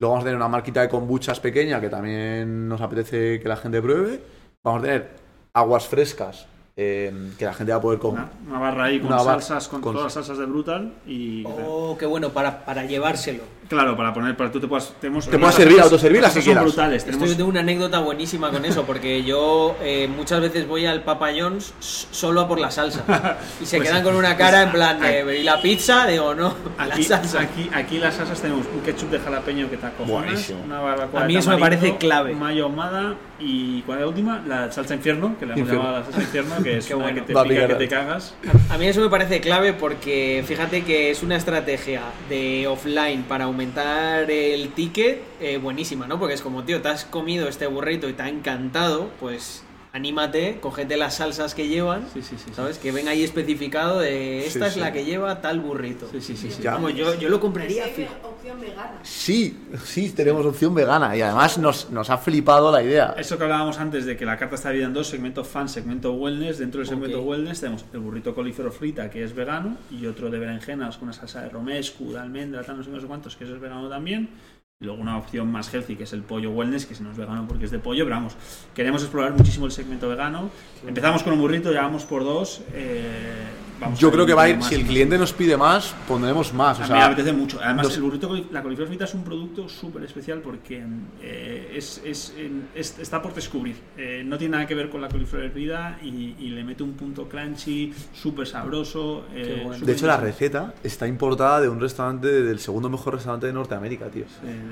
Luego vamos a tener una marquita de kombuchas pequeña que también nos apetece que la gente pruebe. Vamos a tener aguas frescas eh, que la gente va a poder comer. Una, una barra ahí con salsas, con, con- todas las salsas de Brutal y... Oh, qué bueno, para, para llevárselo. Claro, para poner, para que tú te puedas... Tenemos, Te puedas servir, autoservirla si Son quieras. brutales. Estoy Tenemos, de una anécdota buenísima con eso, porque yo eh, muchas veces voy al Papa John's solo a por la salsa. Y se Pues- quedan con una cara en plan de, ¿y la pizza? Digo, no, Aquí, la salsa. aquí, aquí las salsas tenemos un ketchup de jalapeño que te acojonas, Buenísimo. una barbacoa A mí eso me parece clave. mayo ahumada y ¿cuál es la última? La salsa infierno, que le hemos Infierno. llamado la salsa infierno, que es Qué una bueno. que te pica que te cagas. A mí eso me parece clave porque fíjate que es una estrategia de offline para aumentar el ticket eh, buenísima, ¿no? Porque es como, tío, te has comido este burrito y te ha encantado, pues anímate, cógete las salsas que llevan, Sí, sí, sí. sí. ¿sabes? Que ven ahí especificado de esta Sí, es sí. la que lleva tal burrito. Sí, sí, sí. sí. Ya. Vamos, yo, yo lo compraría Sí, hay opción vegana. Sí, sí, tenemos opción vegana y además nos, nos ha flipado la idea. Eso que hablábamos antes de que la carta está dividida en dos, segmento fan, segmento wellness. Dentro del segmento Ok. wellness tenemos el burrito colifero frita, que es vegano, y otro de berenjenas con una salsa de romescu, de almendra, tal, no sé, no sé cuántos, que eso es vegano también. Y luego una opción más healthy, que es el pollo wellness, que ese no es vegano porque es de pollo, pero vamos, queremos explorar muchísimo el segmento vegano. Empezamos con un burrito, ya vamos por dos. eh, vamos Yo creo que va a ir, más si el cliente nos pide más, pondremos más. O A mí me apetece mucho. Además, los- el burrito, la coliflor frita es un producto súper especial porque eh, es, es- en- es- está por descubrir. Eh, no tiene nada que ver con la coliflor hervida y, y le mete un punto crunchy, súper sabroso. eh, bueno. de hecho, la receta está importada de un restaurante, del segundo mejor restaurante de Norteamérica, tío.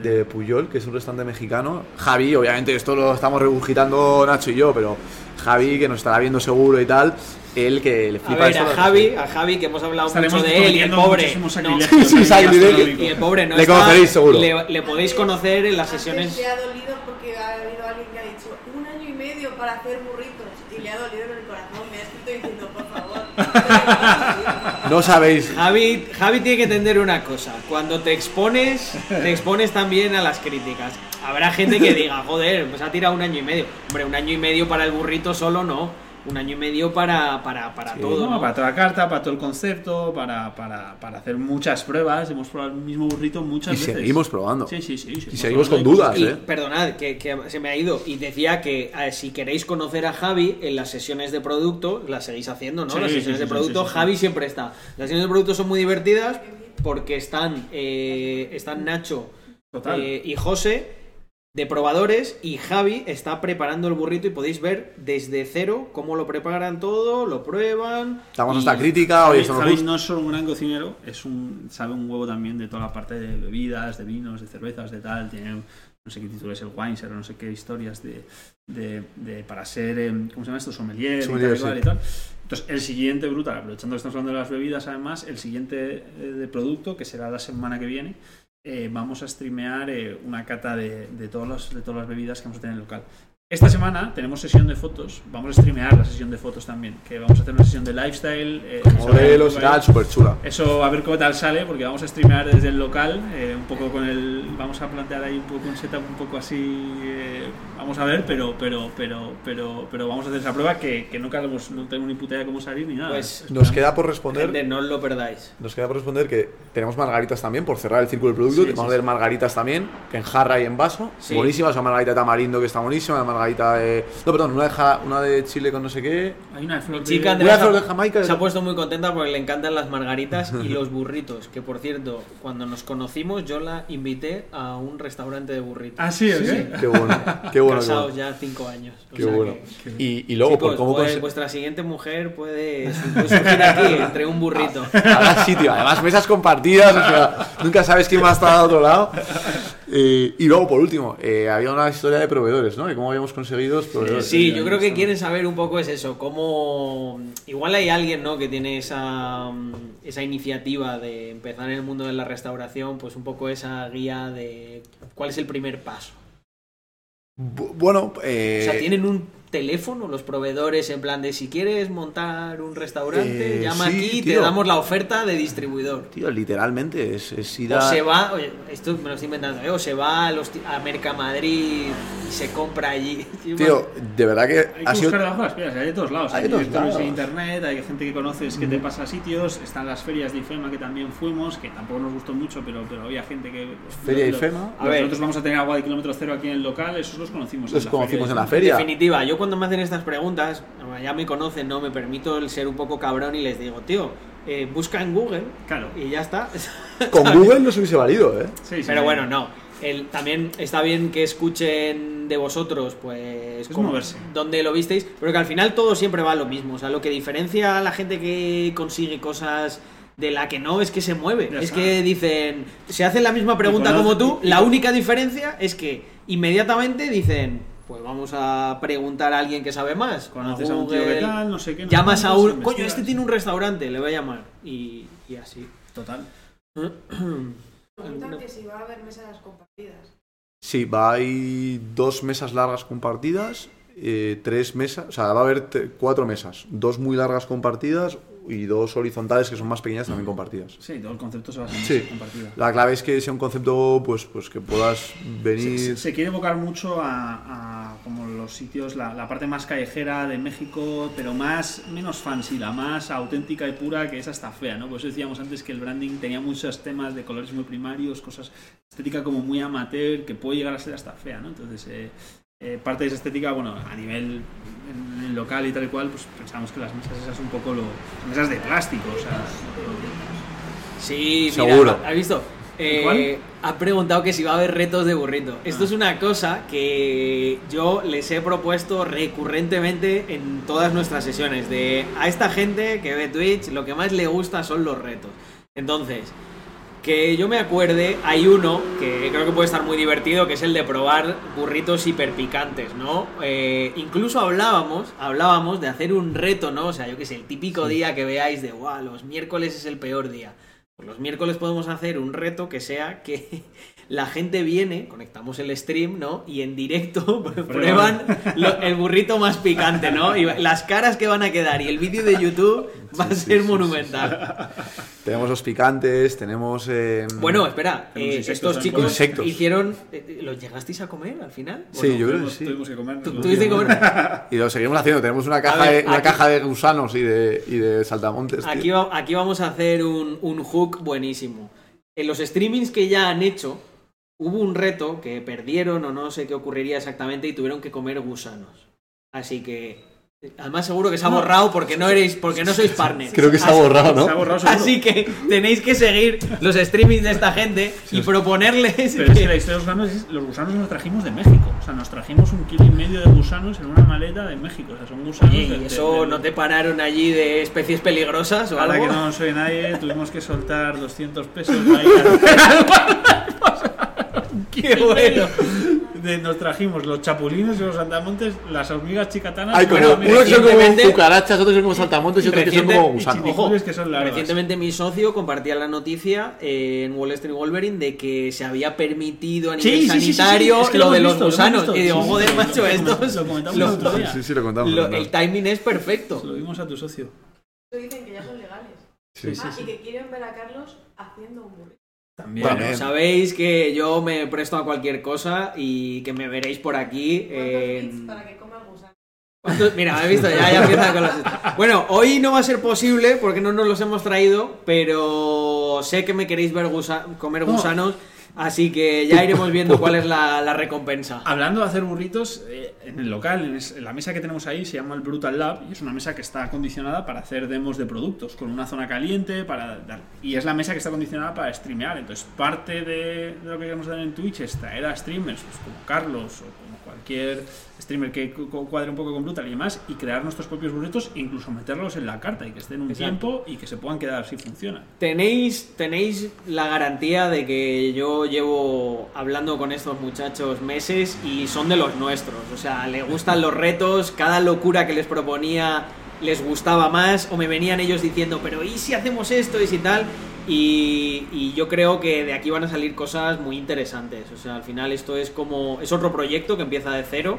De Puyol, que es un restaurante mexicano. Javi, obviamente, esto lo estamos regurgitando Nacho y yo, pero Javi, que nos estará viendo seguro y tal, él que le A flipa ver, esto. a Javi, a Javi, que hemos hablado Estaremos mucho de él, y el pobre. no, Sí, sí, sacrilegio. y el pobre no Le está- conoceréis seguro. Le, le podéis conocer en las sesiones. Le ha dolido porque ha habido alguien que ha dicho un año y medio para hacer burritos y le ha dolido en el corazón. Me ha escrito diciendo, por favor. No sabéis. Javi, Javi tiene que entender una cosa. Cuando te expones, te expones también a las críticas. Habrá gente que diga, joder, pues ha tirado un año y medio. Hombre, un año y medio para el burrito solo no. Un año y medio para, para, para Sí. todo. Para toda la carta, para todo el concepto, para, para, para hacer muchas pruebas. Hemos probado el mismo burrito muchas Y veces. seguimos probando. Sí, sí, sí. sí, Y seguimos con dudas, Y ¿eh? perdonad, que, que se me ha ido. Y decía que eh, si queréis conocer a Javi en las sesiones de producto, las seguís haciendo, ¿no? Sí, las sesiones sí, de producto, sí, sí, sí. Javi siempre está. Las sesiones de producto son muy divertidas porque están, eh, están Nacho Total. eh, y José de probadores y Javi está preparando el burrito y podéis ver desde cero cómo lo preparan todo, lo prueban. Estamos y- hasta crítica, oye, Javi, Javi no es solo un gran cocinero, es un, sabe un huevo también de toda la parte de bebidas, de vinos, de cervezas, de tal. Tiene, no sé qué título es el Wineser, no sé qué historias de, de, de- para ser, eh, ¿cómo se llama esto? Sommelier, Sommelier, sí. y tal. Entonces, el siguiente, brutal, aprovechando que estamos hablando de las bebidas, además, el siguiente eh, de producto, que será la semana que viene, eh, vamos a streamear eh, una cata de, de, todas las, de todas las bebidas que vamos a tener en el local. Esta semana tenemos sesión de fotos, vamos a streamear la sesión de fotos también, que vamos a hacer una sesión de lifestyle. eh, Modelos y tal, súper chula. Eso a ver cómo tal sale, porque vamos a streamear desde el local, eh, un poco con el, vamos a plantear ahí un poco un setup un poco así, eh, vamos a ver, pero, pero, pero, pero, pero vamos a hacer esa prueba que, que nunca hemos, no tengo ni puta idea de cómo salir ni nada. Pues Nos queda por responder. gente, no os lo perdáis. Nos queda por responder que tenemos margaritas también, por cerrar el círculo del producto. Sí, que vamos sí, a ver margaritas también, que en jarra y en vaso. Sí. Buenísimas, una margarita de tamarindo que está buenísima, una margarita de. No, perdón, una de, ja- una de chile con no sé qué. Hay una flor de- Chica Una Andrea flor de Jamaica. se ha puesto muy contenta porque le encantan las margaritas y los burritos. Que por cierto, cuando nos conocimos, yo la invité a un restaurante de burritos. Ah, sí, ¿o qué? Qué bueno, qué bueno. qué Casados bueno. ya cinco años. O Qué sea bueno. que- Y, y luego, Chicos, por cómo puede- vuestra siguiente mujer puede, puede surgir aquí entre un burrito. Habrá sitio, además mesas compartidas, o sea, nunca sabes quién va a estar al otro lado. Eh, y luego, por último, eh, había una historia de proveedores, ¿no? De cómo habíamos conseguido los proveedores. Sí, yo creo que quieren saber un poco es eso, cómo igual hay alguien, ¿no? Que tiene esa, mm, esa iniciativa de empezar en el mundo de la restauración, pues un poco esa guía de cuál es el primer paso. Bu- Bueno, eh, O sea, tienen un teléfono los proveedores en plan de si quieres montar un restaurante, Eh, llama sí, aquí y te damos la oferta de distribuidor. tío, literalmente es, es ir O a... se va, oye, esto me lo estoy inventando, ¿eh? o se va a, los, ti- a Mercamadrid y se compra allí. Tío, de verdad que Hay ha que sido... buscar debajo de las piedras, hay de todos lados. Hay Hay, todos lados. en internet, hay gente que conoces que te pasa a sitios, están las ferias de IFEMA que también fuimos, que tampoco nos gustó mucho, pero, pero había gente que... Feria lo- IFEMA. A ver. Nosotros vamos a tener agua de kilómetro cero aquí en el local, esos los conocimos. Los en la conocimos feria en la feria. En definitiva, yo cuando me hacen estas preguntas, ya me conocen, ¿no? Me permito el ser un poco cabrón y les digo, tío, eh, busca en Google Claro. y ya está. Con Google no se hubiese valido, ¿eh? Sí, sí, Pero bueno, no. El, también está bien que escuchen de vosotros, pues, moverse. dónde lo visteis, pero que al final todo siempre va a lo mismo. O sea, lo que diferencia a la gente que consigue cosas de la que no es que se mueve. Ya es está. que dicen, se hacen la misma pregunta como tú, y- y- la única diferencia es que inmediatamente dicen, pues vamos a preguntar a alguien que sabe más. Conoces a un tío que tal, no sé qué. no Llamas a un... Coño, este tiene un restaurante, le voy a llamar. Y, y así. Total. Preguntan que si va a haber mesas compartidas. Sí, va a ir dos mesas largas compartidas, eh, tres mesas, o sea, va a haber cuatro mesas, dos muy largas compartidas y dos horizontales que son más pequeñas también compartidas. Sí, todo el concepto se basa en Sí. compartida. La clave es que sea un concepto, pues, pues que puedas Se, venir. se- se quiere evocar mucho a, a como los sitios, la, la parte más callejera de México, pero más menos fancy, la más auténtica y pura, que es hasta fea, ¿no? Por eso decíamos antes que el branding tenía muchos temas de colores muy primarios, cosas estética como muy amateur, que puede llegar a ser hasta fea, ¿no? Entonces, eh, eh, parte de esa estética, bueno, a nivel local y tal y cual, pues pensamos que las mesas esas un poco lo, mesas de plástico, o sea, Sí, Seguro. mira, ¿has visto? Eh, ha preguntado que si va a haber retos de burrito. Esto Ah. es una cosa que yo les he propuesto recurrentemente en todas nuestras sesiones. De a esta gente que ve Twitch, lo que más le gusta son los retos. Entonces, que yo me acuerde, hay uno que creo que puede estar muy divertido, que es el de probar burritos hiperpicantes, ¿no? Eh, incluso hablábamos, hablábamos de hacer un reto, ¿no? O sea, yo que sé, el típico día que veáis de, guau, los miércoles es el peor día. Pues los miércoles podemos hacer un reto que sea que la gente viene, conectamos el stream, ¿no? Y en directo prueban lo- el burrito más picante, ¿no? Y las caras que van a quedar y el vídeo de YouTube va a ser monumental. Tenemos los picantes, tenemos. eh, Bueno, espera, eh, estos chicos Insectos. hicieron... eh, ¿Los llegasteis a comer al final? ¿O Sí, no? yo creo que sí. tuvimos que comer. ¿Tú- ¿Tuviste que comer? Y lo seguimos haciendo. Tenemos una caja, ver, de, una aquí- caja de gusanos y de, y de saltamontes. Aquí, va- aquí vamos a hacer un, un hook buenísimo. En los streamings que ya han hecho, hubo un reto que perdieron o no sé qué ocurriría exactamente y tuvieron que comer gusanos. Así que, además seguro que se ha No. borrado porque no eréis, porque no sois partners. Creo que se ha borrado, ¿no? Se ha borrado. Así que tenéis que seguir los streamings de esta gente y proponerles. Pero es que la historia de los gusanos es, los gusanos nos trajimos de México. O sea, nos trajimos un kilo y medio de gusanos en una maleta de México. O sea, son gusanos Oye, de- ¿y de- eso de- no te pararon allí de especies peligrosas o Ahora algo? que no soy nadie, tuvimos que soltar 200 pesos ahí. Qué bueno. De- nos trajimos los chapulines y los saltamontes, las hormigas chicatanas. Hay como, unos que son como recientemente- cucarachas, otros son como saltamontes y otros que son como gusanos. chinicules que son larvas. Recientemente mi socio compartía la noticia eh, en Wall Street Wolverine de que se había permitido a Sí, nivel sí, sí, sí, sí, sanitario es que lo lo de hemos los visto, lo hemos gusanos. visto. Y digo, Sí, sí, joder, sí, macho, lo esto comentamos- lo comentamos lo- el otro día. Sí, sí, lo contamos. lo- lo el contamos. timing es perfecto. Se lo dimos a tu socio. Dicen que ya son legales. Sí, sí, ah, sí. y que quieren ver a Carlos haciendo un burrito. También. Bueno, sabéis que yo me presto a cualquier cosa y que me veréis por aquí. ¿Cuántos bits en- para que coma. Mira, he visto, ya, ya empiezan con los... Bueno, hoy no va a ser posible porque no nos los hemos traído, pero sé que me queréis ver gusa- comer No. Así que ya iremos viendo cuál es la, recompensa. Hablando de hacer burritos, eh, en el local, en, es- la mesa que tenemos ahí, se llama el Brutal Lab y es una mesa que está acondicionada para hacer demos de productos, con una zona caliente, para dar- y es la mesa que está acondicionada para streamear. Entonces, parte de, de lo que queremos hacer en Twitch es traer a streamers pues, como Carlos o como cualquier streamer que cu- cu- cuadre un poco con Brutal y demás, y crear nuestros propios burritos e incluso meterlos en la carta y que estén un Exacto. tiempo y que se puedan quedar si funciona. Tenéis, tenéis la garantía de que yo llevo hablando con estos muchachos meses y son de los nuestros. O sea, les gustan los retos, cada locura que les proponía les gustaba más o me venían ellos diciendo, pero ¿y si hacemos esto y si tal? Y, y yo creo que de aquí van a salir cosas muy interesantes. O sea, al final esto es como... es otro proyecto que empieza de cero.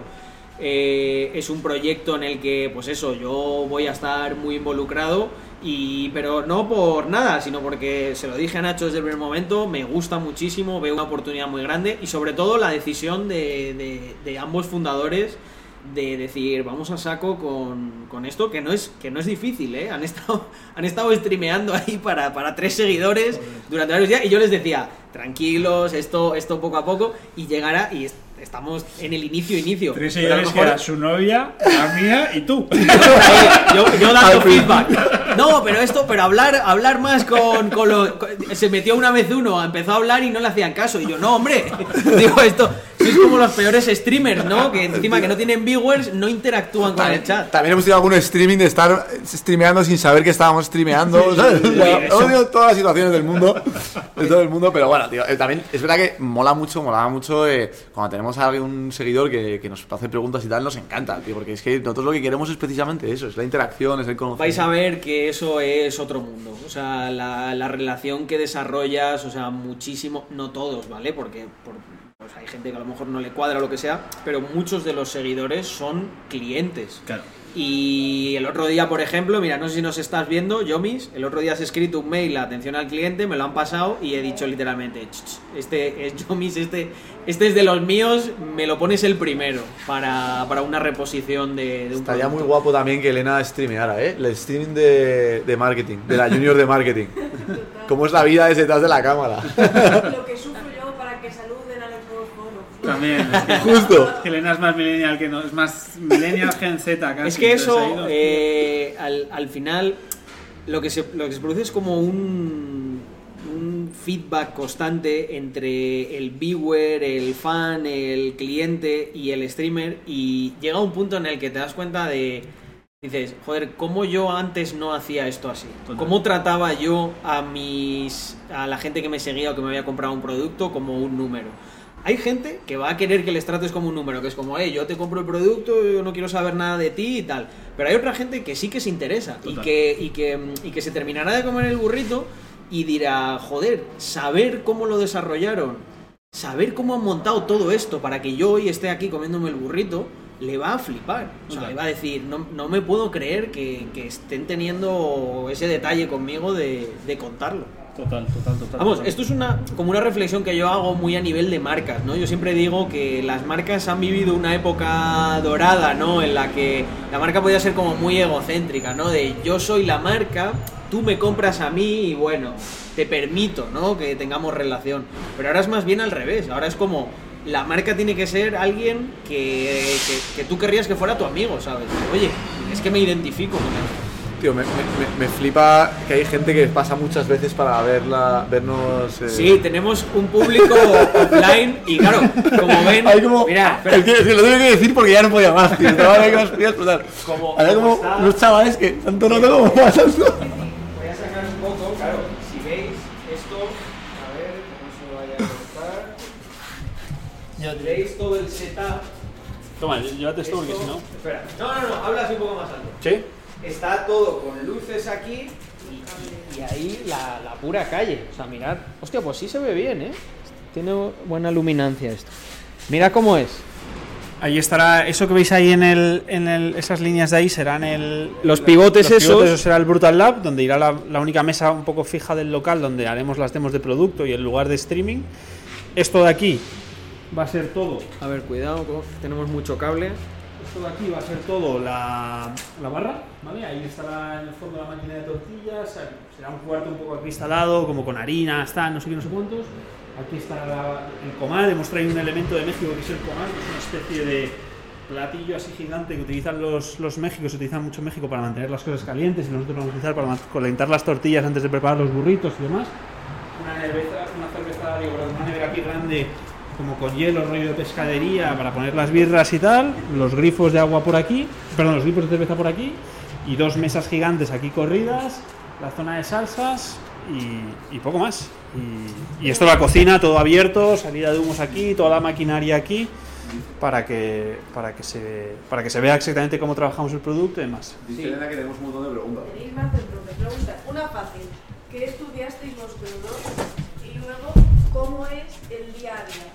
Eh, es un proyecto en el que, pues eso, yo voy a estar muy involucrado, y, pero no por nada, sino porque se lo dije a Nacho desde el primer momento, me gusta muchísimo, veo una oportunidad muy grande y sobre todo la decisión de, de- ambos fundadores de decir vamos a saco con, con esto que no es que no es difícil ¿eh? han estado han estado streameando ahí para, para tres seguidores durante varios días y yo les decía tranquilos esto esto poco a poco y llegará y estamos en el inicio inicio Tres seguidores que era su novia, la mía y tú. Yo, yo dando feedback. No, pero esto, pero hablar, hablar más con, con lo. con- se metió una vez uno, empezó a hablar y no le hacían caso. Y yo, no, hombre. Digo, esto, sois como los peores streamers, ¿no? Que encima que no tienen viewers, no interactúan con el chat. También hemos tenido algún streaming de estar streameando sin saber que estábamos streameando. ¿sabes? O sea, eso. hemos tenido todas las situaciones del mundo, de todo el mundo, pero bueno, tío, eh, también es verdad que mola mucho, molaba mucho eh, cuando tenemos a un seguidor que, que nos hace preguntas y tal, nos encanta, tío, porque es que nosotros lo que queremos es precisamente eso, es la interacción, es el conocimiento. Vais a ver que eso es otro mundo. O sea, la, la relación que desarrollas, o sea, muchísimo, no todos, ¿vale? Porque por- pues hay gente que a lo mejor no le cuadra o lo que sea, pero muchos de los seguidores son clientes. Claro. Y el otro día, por ejemplo, mira, no sé si nos estás viendo, Yomis, el otro día has escrito un mail a atención al cliente, me lo han pasado y he dicho literalmente, "Ch, ch, este es Yomis, este, este es de los míos, me lo pones el primero para, para una reposición de, de un Estaría muy producto". guapo también que Elena streameara, ¿eh? El streaming de, de marketing, de la junior de marketing. ¿Cómo es la vida desde detrás de la cámara? Lo que sufro yo para que saluden a los nuevos foros. También. Justo. Que Elena es más millennial que no, es más millennial Gen Z casi. Es que eso, eh, al, al final, lo que, se, lo que se produce es como un, un feedback constante entre el viewer, el fan, el cliente y el streamer. Y llega un punto en el que te das cuenta de. Dices, joder, ¿cómo yo antes no hacía esto así? Total. ¿Cómo trataba yo a mis a la gente que me seguía o que me había comprado un producto como un número? Hay gente que va a querer que les trates como un número, que es como, hey, yo te compro el producto, yo no quiero saber nada de ti y tal. Pero hay otra gente que sí que se interesa y que, y, que, y que se terminará de comer el burrito y dirá, joder, saber cómo lo desarrollaron, saber cómo han montado todo esto para que yo hoy esté aquí comiéndome el burrito, le va a flipar. O sea, le va a decir, no, no me puedo creer que, que estén teniendo ese detalle conmigo de, de contarlo. Total, total, total. Vamos, total. esto es una como una reflexión que yo hago muy a nivel de marcas, ¿no? Yo siempre digo que las marcas han vivido una época dorada, ¿no? En la que la marca podía ser como muy egocéntrica, ¿no? De yo soy la marca, tú me compras a mí y bueno, te permito, ¿no? Que tengamos relación. Pero ahora es más bien al revés, ahora es como la marca tiene que ser alguien que, que, que tú querrías que fuera tu amigo, ¿sabes? Oye, es que me identifico con él. Tío, me, me- me- flipa que hay gente que pasa muchas veces para verla, vernos. eh, Sí, tenemos un público offline y claro, como ven, Hay como. mira, espera, es que, es que lo tengo que decir porque ya no podía más, tío. Estaba ahí que os podía explotar. Como- Había como está- unos chavales que el rato como pasando. Voy a sacar un poco, claro, si veis esto, a ver, que no se vaya a cortar. Veis todo el setup. Toma, llévate esto porque si no. Espera, no, no, no, habla así un poco más alto. ¿Sí? Está todo con luces aquí y, y ahí la, la pura calle. O sea, mirad. Hostia, pues sí se ve bien, ¿eh? Tiene buena luminancia esto. Mira cómo es. Ahí estará, eso que veis ahí en, el, en el, esas líneas de ahí serán el, Los pivotes los esos. pivotes, eso será el Brutal Lab, donde irá la, la única mesa un poco fija del local, donde haremos las demos de producto y el lugar de streaming. Esto de aquí va a ser todo. A ver, cuidado, tenemos mucho cable. Esto de aquí va a ser todo la, la barra, ¿vale? Ahí estará en el fondo la máquina de tortillas, será un cuarto un poco acristalado, como con harina, está, no sé qué, no sé cuántos. Aquí estará la- el comal, hemos traído un elemento de México que es el comal, que es una especie de platillo así gigante que utilizan los, los Méxicos, se utiliza mucho en México para mantener las cosas calientes y nosotros lo vamos a utilizar para calentar las tortillas antes de preparar los burritos y demás. Una cerveza, una cerveza, digo, una nevera aquí grande como con hielo, rollo de pescadería para poner las birras y tal, los grifos de agua por aquí, perdón, los grifos de cerveza por aquí y dos mesas gigantes aquí corridas, la zona de salsas y, y poco más. Y, y esto la cocina, todo abierto, salida de humos aquí, toda la maquinaria aquí para que para que se para que se vea exactamente cómo trabajamos el producto y demás. Dice Elena que tenemos un montón de preguntas. Tenéis más del profe. Pregunta, una fácil. ¿Qué estudiasteis vosotros dos? Y luego, ¿cómo es el día a día?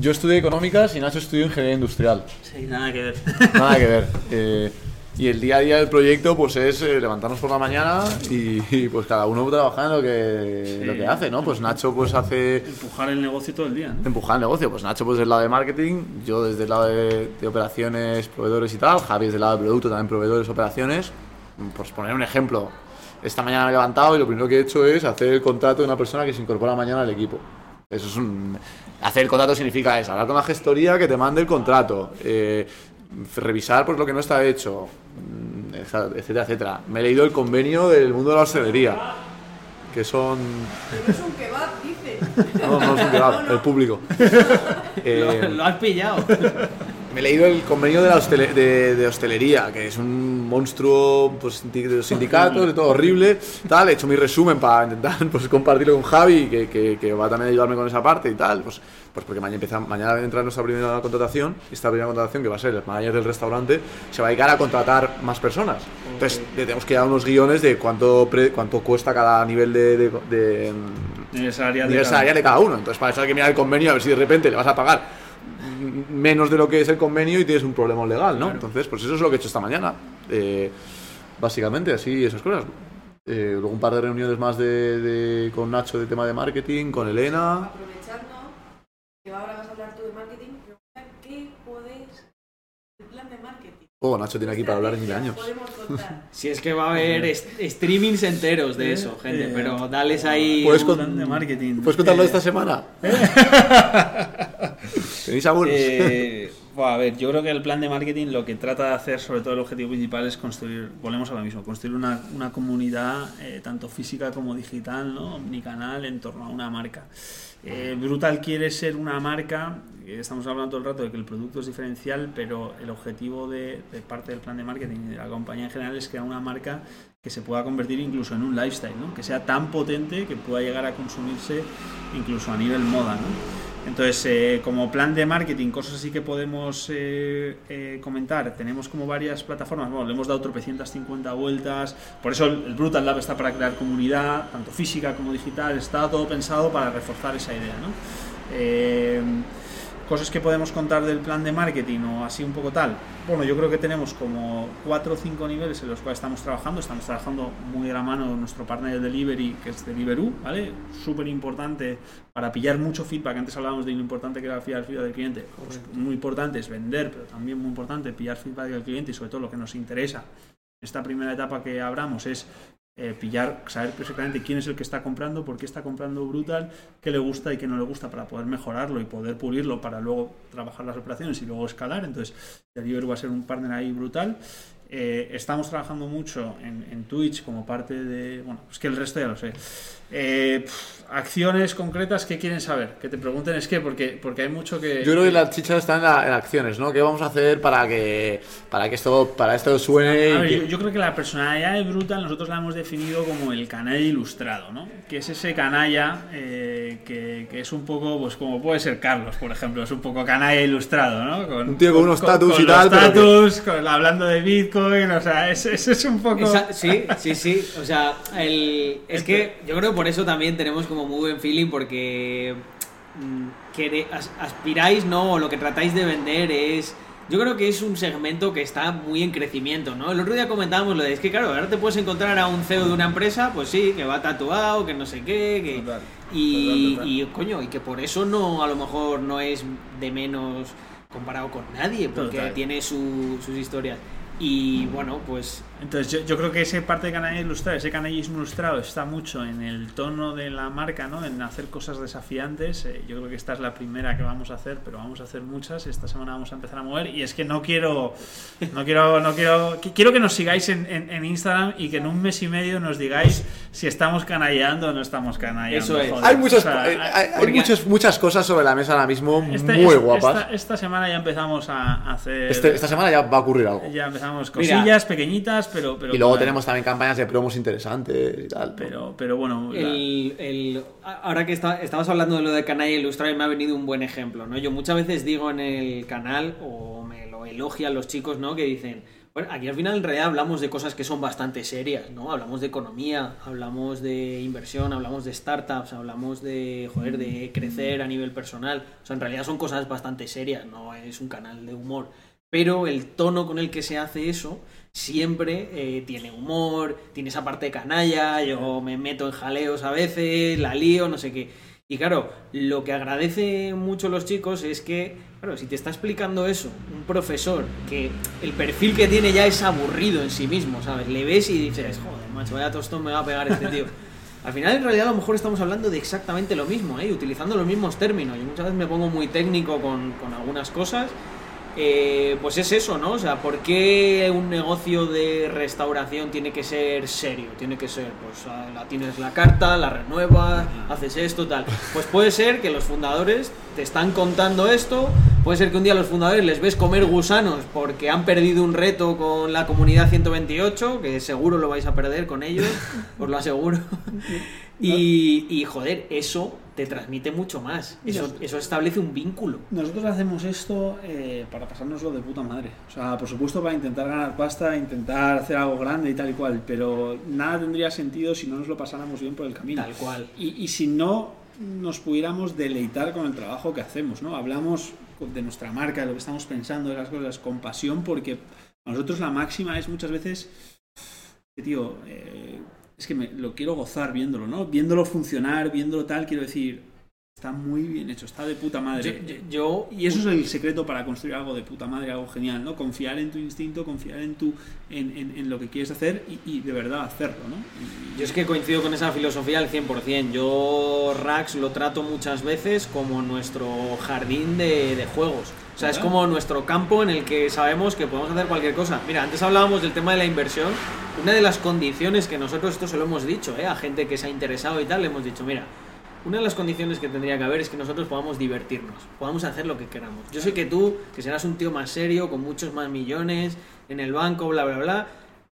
Yo estudié económicas y Nacho estudió ingeniería industrial. Sí, nada que ver. Nada que ver. Eh, y el día a día del proyecto pues es eh, levantarnos por la mañana y, y, pues cada uno trabaja en lo que, lo que hace, ¿no? Pues Nacho pues hace Empujar el negocio todo el día. ¿no? empujar el negocio. Pues Nacho pues del lado de marketing, yo desde el lado de, de operaciones, proveedores y tal, Javi desde el lado de producto, también proveedores, operaciones. Por poner un ejemplo, esta mañana me he levantado y lo primero que he hecho es hacer el contrato de una persona que se incorpora mañana al equipo. Eso es un... Hacer el contrato significa eso, hablar con la gestoría que te mande el contrato, eh, revisar pues lo que no está hecho, mm, etcétera, etcétera. Me he leído el convenio del mundo de la hostelería, que son... No es un kebab, dice. No, no es un kebab, el público. Eh, Lo, lo has pillado. me he leído el convenio de, la de, de hostelería, que es un monstruo pues, de los sindicatos, de todo horrible. Tal, he hecho mi resumen para intentar pues, compartirlo con Javi, que, que, que va también a ayudarme con esa parte y tal. Pues, pues porque mañana, empieza, mañana entra nuestra primera contratación. y Esta primera contratación, que va a ser el manager del restaurante, se va a dedicar a contratar más personas. Entonces, le tenemos que dar unos guiones de cuánto, pre- cuánto cuesta cada nivel de, de- de, de nivel cada- salarial de cada uno. Entonces, para eso hay que mirar el convenio a ver si de repente le vas a pagar menos de lo que es el convenio y tienes un problema legal, ¿no? Entonces, pues eso es lo que he hecho esta mañana. Eh, básicamente, así, esas cosas. Eh, luego un par de reuniones más de, de- con Nacho de tema de marketing, con Elena. Aprovechando que ahora vas a hablar tú de marketing, ¿qué podéis, el plan de marketing? Oh, Nacho tiene aquí para hablar en mil años. Si es que va a haber est- streamings enteros de eso, gente, Eh, pero dales ahí. Puedes un- plan de marketing. ¿Puedes contarlo Eh, esta semana? ¿Tenéis algunos? Eh, a ver, yo creo que el plan de marketing lo que trata de hacer, sobre todo el objetivo principal, es construir, volvemos a lo mismo, construir una, una comunidad eh, tanto física como digital, ¿no? omnicanal, en torno a una marca. Eh, Brutal quiere ser una marca, estamos hablando todo el rato de que el producto es diferencial, pero el objetivo de, de parte del plan de marketing y de la compañía en general es crear una marca que se pueda convertir incluso en un lifestyle, ¿no? que sea tan potente que pueda llegar a consumirse incluso a nivel moda. ¿no? Entonces, eh, como plan de marketing, cosas así que podemos eh, eh, comentar, tenemos como varias plataformas, bueno, le hemos dado tropecientas 50 vueltas, por eso el Brutal Lab está para crear comunidad, tanto física como digital, está todo pensado para reforzar esa idea, ¿no? Cosas que podemos contar del plan de marketing o así un poco tal. Bueno, yo creo que tenemos como cuatro o cinco niveles en los cuales estamos trabajando. Estamos trabajando muy de la mano nuestro partner de delivery, que es Deliveroo, ¿vale? Súper importante para pillar mucho feedback. Antes hablábamos de lo importante que era el feedback del cliente. Pues muy importante es vender, pero también muy importante pillar feedback del cliente y sobre todo lo que nos interesa. Esta primera etapa que abramos es eh, pillar, saber perfectamente quién es el que está comprando, por qué está comprando Brutal, qué le gusta y qué no le gusta para poder mejorarlo y poder pulirlo para luego trabajar las operaciones y luego escalar. Entonces, Deliveroo va a ser un partner ahí brutal. Eh, estamos trabajando mucho en, en Twitch como parte de. Bueno, es que el resto ya lo sé. Eh, pf, acciones concretas que quieren saber. Que te pregunten es que, porque, porque hay mucho que. Yo creo que la chicha está en, la- en acciones, ¿no? ¿Qué vamos a hacer para que para que esto para esto suene? A ver, y yo, que- yo creo que la personalidad de Brutal nosotros la hemos definido como el canalla ilustrado, ¿no? Que es ese canalla eh, que, que es un poco, pues como puede ser Carlos, por ejemplo, es un poco canalla ilustrado, ¿no? Con, Un tío con unos tatus con y tal, pero que- con- hablando de Bitcoin, o sea, ese es, es un poco... Esa- sí, sí, sí. O sea, el, es que yo creo que por eso también tenemos como muy buen feeling porque mm, as- aspiráis, ¿no? O lo que tratáis de vender es... Yo creo que es un segmento que está muy en crecimiento, ¿no? El otro día comentábamos lo de, es que claro, ahora te puedes encontrar a un CEO de una empresa, pues sí, que va tatuado, que no sé qué, que... Total, y, total, total. y, coño, y que por eso no, a lo mejor no es de menos comparado con nadie, porque tiene su- sus historias. Y bueno, pues Entonces yo, yo creo que ese parte de canalla ilustrado, ese canallismo ilustrado está mucho en el tono de la marca, ¿no? En hacer cosas desafiantes. Eh, yo creo que esta es la primera que vamos a hacer, pero vamos a hacer muchas. Esta semana vamos a empezar a mover. Y es que no quiero, no quiero, no quiero, qui- quiero que nos sigáis en, en- en Instagram y que en un mes y medio nos digáis si estamos canallando o no estamos canallando. Eso es. joder. hay muchas O sea, hay, hay- hay porque- muchas muchas cosas sobre la mesa ahora mismo este- muy es- guapas. Esta, esta semana ya empezamos a hacer. Este- esta semana ya va a ocurrir algo. ya empezamos Mira. cosillas pero, pero y luego bueno, tenemos también campañas de promos interesantes y tal. ¿no? Pero, pero bueno. la- El, el- ahora que está, estabas hablando de lo de canalla ilustrado, me ha venido un buen ejemplo, ¿no? Yo muchas veces digo en el canal, o me lo elogian los chicos, ¿no? Que dicen, bueno, aquí al final en realidad hablamos de cosas que son bastante serias, ¿no? Hablamos de economía, hablamos de inversión, hablamos de startups, hablamos de, joder, de crecer a nivel personal. O sea, en realidad son cosas bastante serias, no es un canal de humor. Pero el tono con el que se hace eso siempre eh, tiene humor, tiene esa parte canalla, yo me meto en jaleos a veces, la lío, no sé qué. Y claro, lo que agradece mucho los chicos es que, claro, si te está explicando eso, un profesor que el perfil que tiene ya es aburrido en sí mismo, ¿sabes? Le ves y dices, joder, macho, vaya tostón me va a pegar este tío. Al final, en realidad, a lo mejor estamos hablando de exactamente lo mismo, ¿eh? utilizando los mismos términos. Yo muchas veces me pongo muy técnico con, con algunas cosas. Eh, pues es eso, ¿no? O sea, ¿por qué un negocio de restauración tiene que ser serio? Tiene que ser, pues, ah, la, tienes la carta, la renuevas, haces esto, tal. Pues puede ser que los fundadores te están contando esto, puede ser que un día los fundadores les ves comer gusanos porque han perdido un reto con la comunidad 128, que seguro lo vais a perder con ellos, os lo aseguro. Y, y, joder, eso te transmite mucho más. Eso, eso establece un vínculo. Nosotros hacemos esto eh, para pasárnoslo de puta madre. O sea, por supuesto para intentar ganar pasta, intentar hacer algo grande y tal y cual, pero nada tendría sentido si no nos lo pasáramos bien por el camino. Tal cual. Y, y si no nos pudiéramos deleitar con el trabajo que hacemos, ¿no? Hablamos de nuestra marca, de lo que estamos pensando, de las cosas con pasión, porque a nosotros la máxima es muchas veces, tío, eh, es que me, lo quiero gozar viéndolo, ¿no? Viéndolo funcionar, viéndolo tal, quiero decir, está muy bien hecho, está de puta madre. Yo, yo- y eso es el secreto para construir algo de puta madre, algo genial, ¿no? Confiar en tu instinto, confiar en tu en, en- en lo que quieres hacer y, y de verdad hacerlo, ¿no? Y- Yo es que coincido con esa filosofía al 100%. Yo Rax lo trato muchas veces como nuestro jardín de, de juegos. O sea, es como nuestro campo en el que sabemos que podemos hacer cualquier cosa. Mira, antes hablábamos del tema de la inversión. Una de las condiciones que nosotros, esto se lo hemos dicho, ¿eh? a gente que se ha interesado y tal, le hemos dicho, mira, una de las condiciones que tendría que haber es que nosotros podamos divertirnos, podamos hacer lo que queramos. Yo sé que tú, que serás un tío más serio, con muchos más millones en el banco, bla, bla, bla,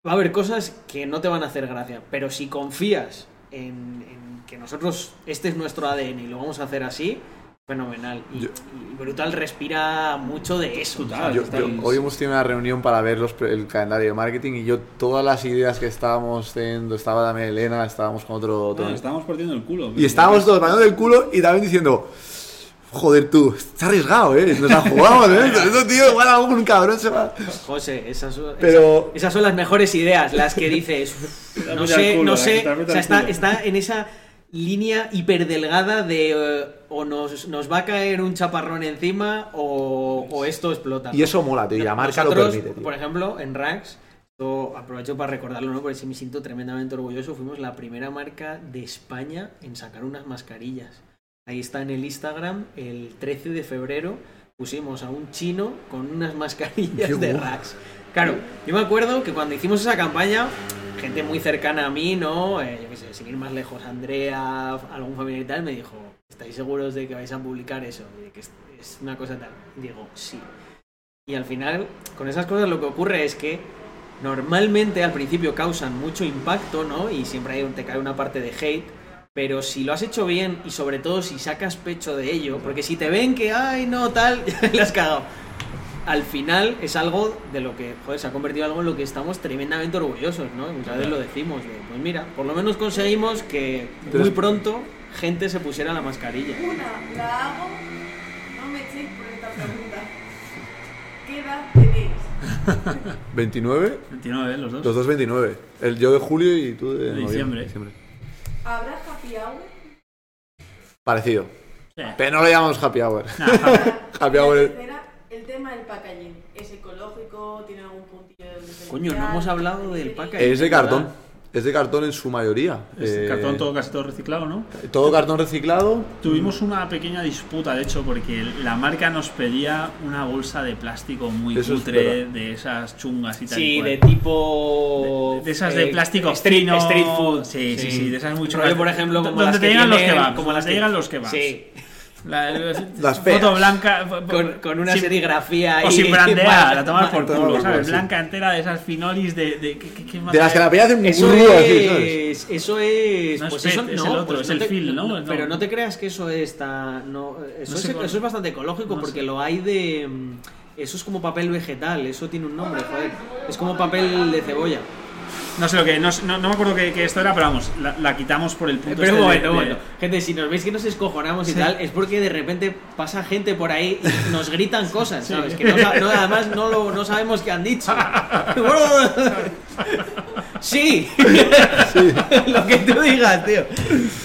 va a haber cosas que no te van a hacer gracia, pero si confías en, en que nosotros, este es nuestro ADN y lo vamos a hacer así, fenomenal. Y, Yo- y Brutal respira mucho de eso. Total, hoy hemos tenido una reunión para ver los el calendario de marketing y yo todas las ideas que estábamos teniendo, estaba también Elena, estábamos con otro... otro- estábamos partiendo el culo. y estábamos todos bailando del culo y también diciendo... Joder, tú, está arriesgado, ¿eh? Nos la jugamos, ¿eh? Eso, tío, igual algún cabrón se va... José, esas son, Pero- esas, esas son las mejores ideas, las que dices, "Uf, Te no el sé, culo, no la sé, o sea, el está, está en esa línea hiperdelgada de eh, o nos, nos va a caer un chaparrón encima o, o esto explota. Y eso mola, tío, y la marca lo permite, tío. Por ejemplo, en Rax, esto aprovecho para recordarlo, ¿no? Porque sí me siento tremendamente orgulloso. Fuimos la primera marca de España en sacar unas mascarillas. Ahí está en el Instagram, el 13 de febrero pusimos a un chino con unas mascarillas Qué de guay. Rax. Claro, yo me acuerdo que cuando hicimos esa campaña, gente muy cercana a mí, ¿no? Eh, yo qué sé, sin ir más lejos, Andrea, algún familiar y tal, me dijo, ¿estáis seguros de que vais a publicar eso? De que es, una cosa tal. Digo, sí. Y al final, con esas cosas lo que ocurre es que normalmente al principio causan mucho impacto, ¿no? Y siempre hay, te cae una parte de hate. Pero si lo has hecho bien y sobre todo si sacas pecho de ello, porque si te ven que, ay, no, tal, le has cagado. Al final es algo de lo que, joder, se ha convertido en algo en lo que estamos tremendamente orgullosos, ¿no? Muchas veces lo decimos, de, pues mira, por lo menos conseguimos que muy pronto gente se pusiera la mascarilla. Una, la hago. No me echéis por esta pregunta. ¿Qué edad tenéis? 29, 29, los dos. los dos 29. El yo de julio y tú de, De noviembre, diciembre. ¿Habrá happy hour? Parecido. Sí. Pero no le llamamos happy hour. Happy hour tema del packaging. ¿Es ecológico? ¿Tiene algún puntillo de? Coño, no hemos hablado del packaging. Es de cartón. Es de cartón en su mayoría. es Eh, cartón todo, casi todo reciclado, ¿no? todo cartón reciclado. Tuvimos una pequeña disputa, de hecho, porque la marca nos pedía una bolsa de plástico muy Eso es cutre, verdad. de esas chungas y tal. y Sí, cual. de tipo. De, de esas de eh, plástico street, fino. street food. Sí, sí, sí, de esas muy chungas. por ejemplo, como donde las te que llegan los tienen- kebabs. como las te que- llegan los kebabs. Sí, La, Las foto feas. blanca. con, con una sin- serigrafía O sin brandear, la tomas por culo, por ¿sabes? culo, sí. Blanca entera de esas finolis de. de, ¿qué- qué- De las que la peña hace un Eso burro así, ¿sabes? es, eso es, No es pues PET, eso es no, el otro, pues es no el te- film, ¿no? No. Pero no te creas que eso está, no, eso, No sé es, cuál- eso es bastante ecológico no porque sé. lo hay de, mm, eso es como papel vegetal, eso tiene un nombre, joder, es como papel de cebolla. No sé lo que. No, no, no me acuerdo qué, qué esto era, pero vamos, la, la quitamos por el punto Pero este un de- un de-. Gente, si nos veis que nos escojonamos y Sí. tal, es porque de repente pasa gente por ahí y nos gritan cosas, ¿sabes? Que no, no, además no, lo, no sabemos qué han dicho. sí. lo que tú digas, tío.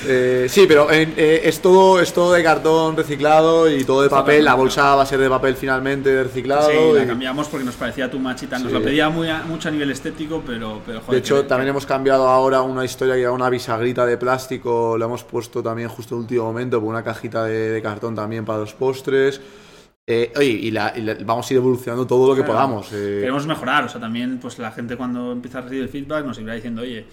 Eh, sí, pero en- eh, es, todo, es todo de cartón reciclado y todo de papel. La bolsa va a ser de papel finalmente de reciclado. Sí, la cambiamos porque nos parecía y tal. Nos Sí. lo pedía muy a- mucho a nivel estético, pero, pero joder. de hecho, que- también hemos cambiado ahora una historia que era una bisagrita de plástico. La hemos puesto también justo en el último momento por una cajita de, de cartón también para los postres. Eh, oye, y, la- y la- vamos a ir evolucionando todo lo que Claro. podamos. eh. Queremos mejorar, o sea, también pues la gente cuando empieza a recibir el feedback nos irá diciendo, oye,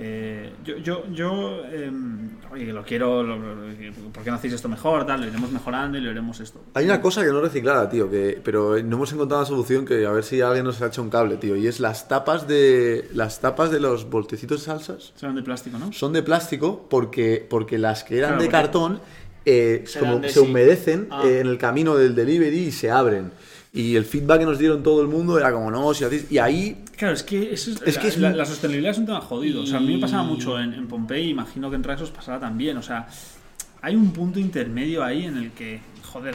eh, yo, yo, yo em, oye, lo quiero, lo- lo- ¿por qué no hacéis esto mejor? Tal, lo iremos mejorando y lo iremos esto. Hay una cosa que no reciclada, tío, que, pero no hemos encontrado una solución que a ver si alguien nos ha hecho un cable, tío. Y es las tapas de las tapas de los boltecitos de salsas Serán de plástico, ¿no? son de plástico porque, porque las que eran Claro, de porque- cartón eh, como de se sí. humedecen Ah. eh, en el camino del delivery y se abren. Y el feedback que nos dieron todo el mundo era como, no, si hacéis... Y ahí Claro, es que, eso es, Es la, que es la- la sostenibilidad es un tema jodido. O sea, a mí me pasaba Y- mucho en, en Pompey, imagino que en Raxos pasará también. O sea, hay un punto intermedio ahí en el que, joder,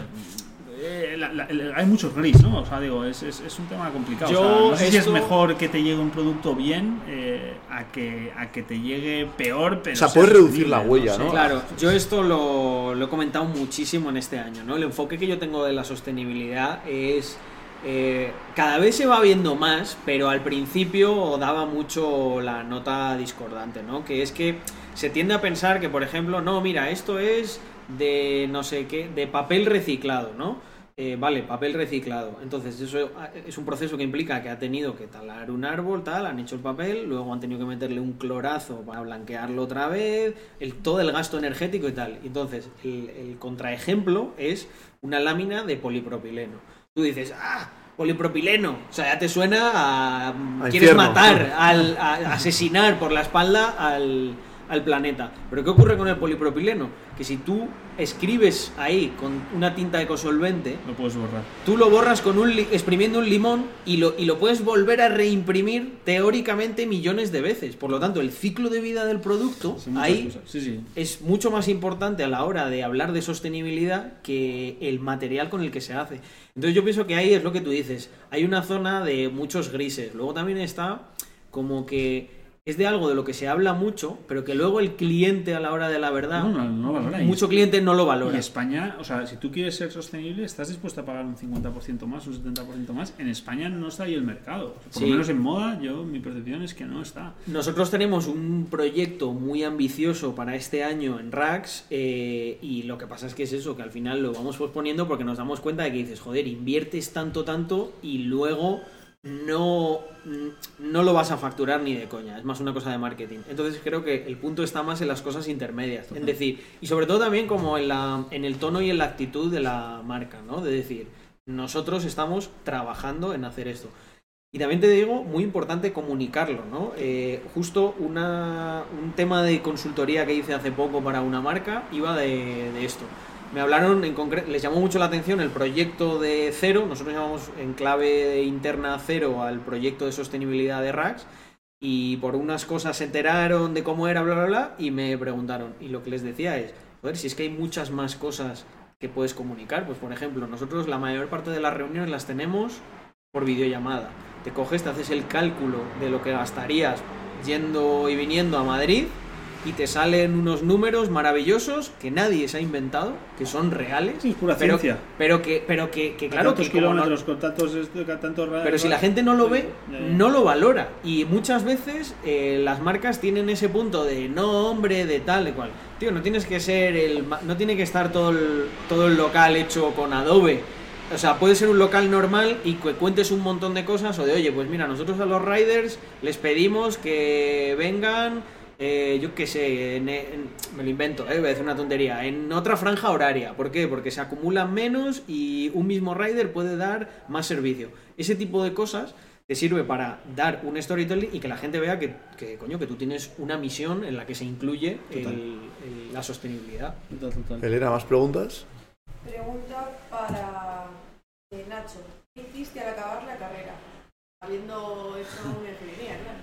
eh, la- la- hay muchos gris, ¿no? O sea, digo, es, es, es un tema complicado. Yo o sea, no sé si es esto- mejor que te llegue un producto bien eh, a, que, a que te llegue peor, pero. O sea, puedes reducir la huella, sé. ¿no? Claro, yo esto lo, lo he comentado muchísimo en este año, ¿no? El enfoque que yo tengo de la sostenibilidad es... eh, cada vez se va viendo más, pero al principio daba mucho la nota discordante, ¿no? Que es que se tiende a pensar que, por ejemplo, no, mira, esto es de no sé qué, de papel reciclado, ¿no? Eh, vale, papel reciclado. Entonces, eso es un proceso que implica que ha tenido que talar un árbol, tal, han hecho el papel, luego han tenido que meterle un clorazo para blanquearlo otra vez, el, todo el gasto energético y tal. Entonces, el, el contraejemplo es una lámina de polipropileno. Tú dices, ah, polipropileno. O sea, ya te suena a. A quieres infierno. matar, al, a, a asesinar por la espalda al, al planeta. Pero ¿qué ocurre con el polipropileno? Que si tú escribes ahí con una tinta ecosolvente, Lo puedes borrar. tú lo borras con un exprimiendo un limón y lo, y lo puedes volver a reimprimir teóricamente millones de veces. Por lo tanto, el ciclo de vida del producto ahí cosas. Sí, sí. es mucho más importante a la hora de hablar de sostenibilidad que el material con el que se hace. Entonces yo pienso que ahí es lo que tú dices, hay una zona de muchos grises. Luego también está como que es de algo de lo que se habla mucho, pero que luego el cliente a la hora de la verdad, No, no, no valora. Mucho cliente no lo valora. España, o sea, si tú quieres ser sostenible, estás dispuesto a pagar un 50% más, un 70% más. En España no está ahí el mercado. Por Sí. lo menos en moda, yo mi percepción es que no está. Nosotros tenemos un proyecto muy ambicioso para este año en Rax eh, y lo que pasa es que es eso, que al final lo vamos posponiendo porque nos damos cuenta de que dices, joder, inviertes tanto, tanto y luego no, no lo vas a facturar ni de coña, es más una cosa de marketing. Entonces creo que el punto está más en las cosas intermedias, en decir, y sobre todo también como en, la, en el tono y en la actitud de la marca, ¿no? De decir, nosotros estamos trabajando en hacer esto. Y también te digo, muy importante comunicarlo, ¿no? Eh, justo una, un tema de consultoría que hice hace poco para una marca iba de, de esto. Me hablaron, en concreto, les llamó mucho la atención el proyecto de Cero, nosotros llamamos en clave interna Cero al proyecto de sostenibilidad de Rax, y por unas cosas se enteraron de cómo era, bla, bla, bla, y me preguntaron. Y lo que les decía es, joder, si es que hay muchas más cosas que puedes comunicar, pues por ejemplo, nosotros la mayor parte de las reuniones las tenemos por videollamada. Te coges, te haces el cálculo de lo que gastarías yendo y viniendo a Madrid y te salen unos números maravillosos que nadie se ha inventado, que son reales. Sí, es pura pero, ciencia. pero que, pero que, que claro, que no- kilómetros, con tantos, esto, con tantos ra- pero si la gente no lo ve, Ya, ya. no lo valora. Y muchas veces eh, las marcas tienen ese punto de no, hombre, de tal, de cual. Tío, no tienes que ser el. No tiene que estar todo el, todo el local hecho con Adobe. O sea, puede ser un local normal y que cuentes un montón de cosas o de, oye, pues mira, nosotros a los riders les pedimos que vengan, eh, yo qué sé, en- en- me lo invento, eh, voy a decir una tontería, en otra franja horaria. ¿Por qué? Porque se acumulan menos y un mismo rider puede dar más servicio. Ese tipo de cosas te sirve para dar un storytelling y que la gente vea que, que, coño, que tú tienes una misión en la que se incluye el- el- la sostenibilidad. Total, total. Elena, ¿más preguntas? Pregunta para eh, Nacho. ¿Qué hiciste al acabar la carrera? Habiendo hecho una ingeniería, claro.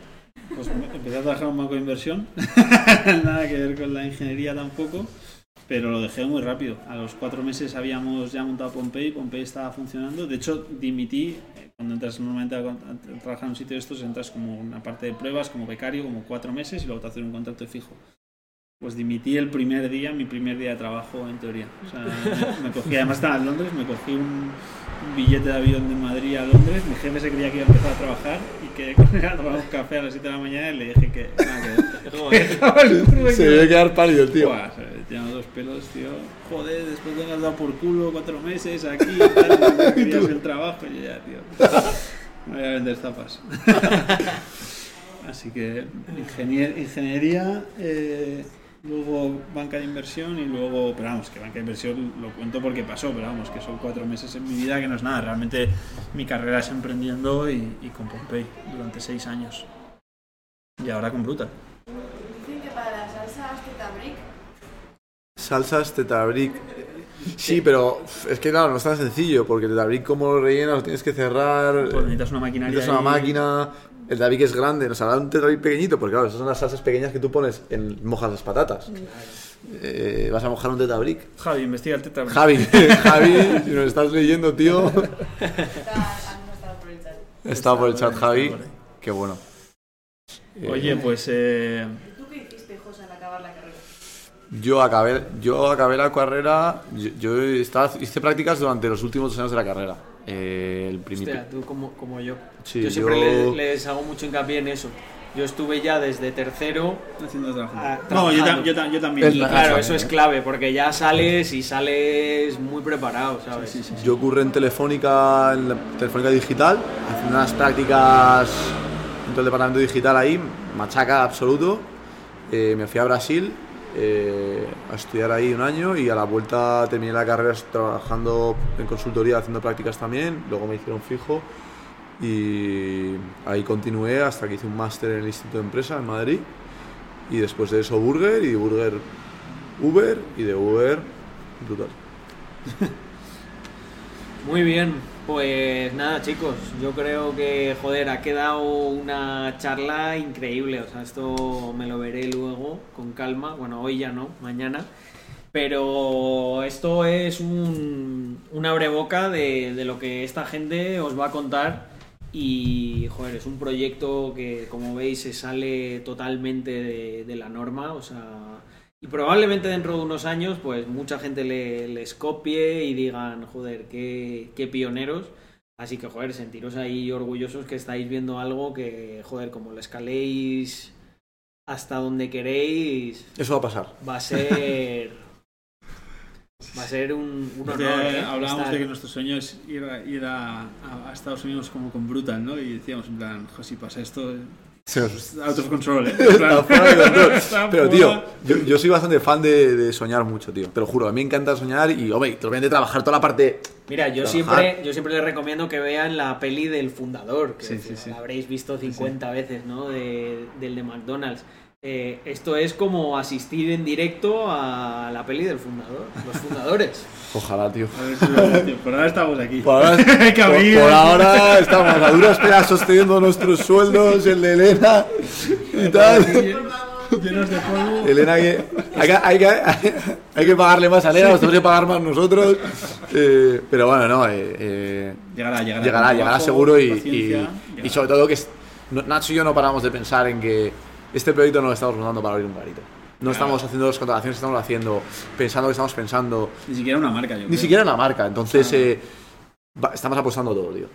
Pues empecé a trabajar en un banco de inversión, nada que ver con la ingeniería tampoco, pero lo dejé muy rápido. A los cuatro meses habíamos ya montado Pompey, Pompey estaba funcionando. De hecho, dimití. eh, Cuando entras normalmente a trabajar en un sitio de estos, entras como una parte de pruebas, como becario, como cuatro meses y luego te hacen un contrato fijo. Pues dimití el primer día, mi primer día de trabajo en teoría. O sea, me, cogí, además estaba en Londres, me cogí un, un billete de avión de Madrid a Londres. Mi jefe se creía que iba a empezar a trabajar y que a tomar un café a las 7 de la mañana y le dije que que Se debe quedar pálido el tío. Buah, tiran los pelos, tío. Joder, después de haber dado por culo cuatro meses aquí, tal, no querías el trabajo. Y yo ya, tío. Me voy a vender zapas. Así que ingenier- ingeniería, eh, luego banca de inversión y luego, pero vamos, que banca de inversión lo cuento porque pasó, pero vamos, que son cuatro meses en mi vida que no es nada. Realmente mi carrera es emprendiendo y, y con Pompey durante seis años. Y ahora con Brutal. Dicen que para las salsas Teta Brick Salsas Tetabric. Sí, pero es que claro, no es tan sencillo, porque el Tetabric como lo rellenas lo tienes que cerrar, Pues necesitas una maquinaria. necesitas una ahí. máquina, el Tetabric es grande, nos hará un Tetabric pequeñito, porque claro, esas son las salsas pequeñas que tú pones en mojas las patatas. Eh, vas a mojar un Tetabric. Javi, investiga el Tetra Brick. Javi, Javi, si nos estás leyendo, tío, está, por el chat. está por el chat, Javi. Qué bueno. Eh, Oye, pues eh, ¿Tú qué hiciste, José, al acabar la carrera? Yo acabé, yo acabé la carrera, yo, yo estaba, hice prácticas durante los últimos dos años de la carrera. Eh, el primi- Hostia, tú como, como yo. Sí, yo siempre yo- les, les hago mucho hincapié en eso. Yo estuve ya desde tercero haciendo trabajo. No, yo, tam- yo, tam- yo también. Es y la- claro, Ajá, eso es clave porque ya sales y sales muy preparado, ¿sabes? Sí, sí, sí. Yo ocurre en Telefónica, en la Telefónica Digital, haciendo unas prácticas en todo el departamento digital ahí, machaca absoluto. Eh, me fui a Brasil eh, a estudiar ahí un año y a la vuelta terminé la carrera trabajando en consultoría, haciendo prácticas también. Luego me hicieron fijo y ahí continué hasta que hice un máster en el Instituto de Empresa en Madrid. y después de eso Burger y Burger Uber y de Uber brutal. Muy bien, pues nada chicos, yo creo que, joder, ha quedado una charla increíble, o sea, esto me lo veré luego con calma, bueno, hoy ya no, mañana, pero esto es un, abreboca de, de lo que esta gente os va a contar y, joder, es un proyecto que, como veis, se sale totalmente de, de la norma, o sea, y probablemente dentro de unos años, pues mucha gente le- les copie y digan, joder, qué, qué pioneros. Así que, joder, sentiros ahí orgullosos que estáis viendo algo que, joder, como lo escaléis hasta donde queréis, Eso va a pasar. va a ser. Va a ser un, un honor. ¿eh? hablábamos estar- de que nuestro sueño es ir, a, ir a, a- a Estados Unidos como con Brutal, ¿no? Y decíamos, en plan, "Jo, si pasa esto, Se nos- es out of control, ¿eh? Está fuera de control. Está Pero tío, yo, yo soy bastante fan de, de soñar mucho, tío. Te lo juro, a mí me encanta soñar y, hombre, obviamente trabajar toda la parte... Mira, yo Trabajar. siempre, yo siempre les recomiendo que vean la peli del fundador, que Sí, sí, sí. la habréis visto 50 veces, ¿no? De- del de McDonald's. Eh, esto es como asistir en directo a la peli del fundador, los fundadores. Ojalá, tío. A ver si es verdad, tío. Por ahora estamos aquí. Por ahora, por- por estamos a duras penas sosteniendo nuestros sueldos, el de Elena y tal. Llenos de polvo. Elena, hay que, hay, que, hay, que, hay que pagarle más a Elena, nos tenemos que pagar más nosotros. Eh, pero bueno, no, eh, eh, Llegará, llegará. llegará, llegará seguro y, y- llegará. y sobre todo que Nacho y yo no paramos de pensar en que este proyecto no lo estamos montando para abrir un garito. No estamos haciendo las contrataciones que estamos haciendo, pensando que estamos pensando, Ni siquiera una marca, yo ni creo. siquiera en la marca. Entonces, eh, va- estamos apostando todo, tío.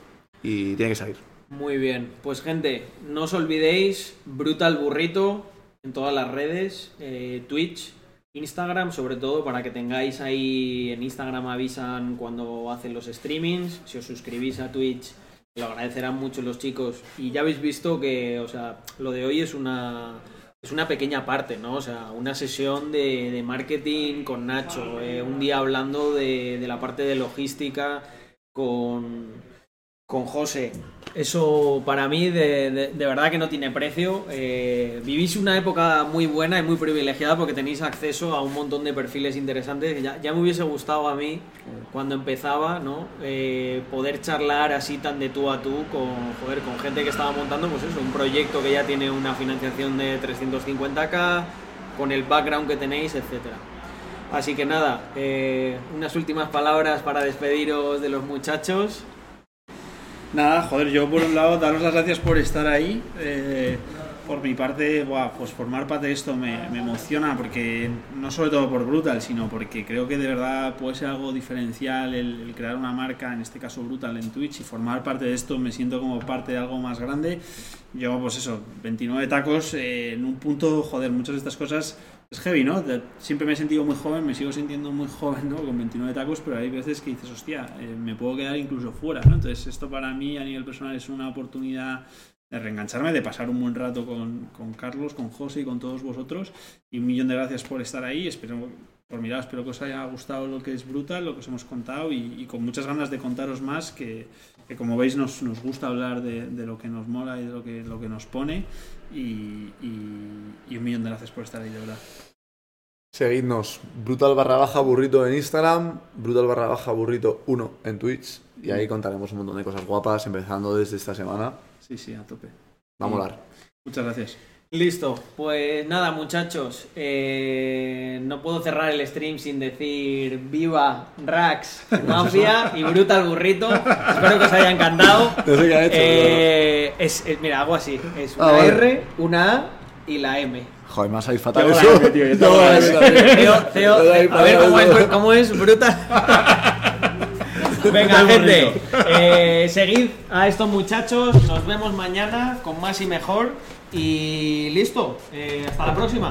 Y tiene que salir. Muy bien, pues gente, no os olvidéis, Brutal Burrito en todas las redes, eh, Twitch, Instagram, sobre todo para que tengáis ahí en Instagram avisan cuando hacen los streamings, si os suscribís a Twitch lo agradecerán mucho los chicos y ya habéis visto que, o sea, lo de hoy es una es una pequeña parte, ¿no? O sea, una sesión de, de marketing con Nacho, eh, un día hablando de, de la parte de logística con, con José. Eso para mí de, verdad que no tiene precio. Eh, vivís una época muy buena y muy privilegiada porque tenéis acceso a un montón de perfiles interesantes. Ya, me hubiese gustado a mí cuando empezaba, ¿no? Eh, poder charlar así tan de tú a tú con, con gente que estaba montando, pues eso, un proyecto que ya tiene una financiación de 350k, con el background que tenéis, etcétera. Así que nada, eh, unas últimas palabras para despediros de los muchachos. Nada, joder, yo por un lado daros las gracias por estar ahí. eh, por mi parte, buah, pues formar parte de esto me, me emociona porque no sobre todo por Brutal, sino porque creo que de verdad puede ser algo diferencial el, el crear una marca, en este caso Brutal en Twitch y formar parte de esto me siento como parte de algo más grande. Yo pues eso, 29 tacos eh, en un punto, joder, muchas de estas cosas es heavy, ¿no? Siempre me he sentido muy joven, me sigo sintiendo muy joven, ¿no? Con 29 tacos, pero hay veces que dices, hostia, eh, me puedo quedar incluso fuera, ¿no? Entonces esto para mí a nivel personal es una oportunidad de reengancharme, de pasar un buen rato con, con Carlos, con José y con todos vosotros. Y un millón de gracias por estar ahí. Espero, por mirar, espero que os haya gustado lo que es brutal, lo que os hemos contado y, y con muchas ganas de contaros más que, que como veis nos, nos gusta hablar de, de lo que nos mola y de lo que, lo que nos pone. Y, y- y un millón de gracias por estar ahí, de verdad. Seguidnos, brutal barra baja burrito en Instagram, brutal barra baja burrito 1 en Twitch. Y ahí contaremos un montón de cosas guapas, empezando desde esta semana. Sí, sí, a tope. Va a molar. Muchas gracias. Listo, pues nada muchachos, eh, no puedo cerrar el stream sin decir viva Rax Mafia y Brutal Burrito, espero que os haya encantado. No sé qué ha hecho, Eh, es, es- mira, hago así, es una Ah, vale. R, una A y la M. Joder, a ir fatal eso. la M, tío, yo No, la M. a ver cómo es, cómo es Brutal. Venga, gente, eh, seguid a estos muchachos, nos vemos mañana con más y mejor. Y listo, eh, hasta la próxima.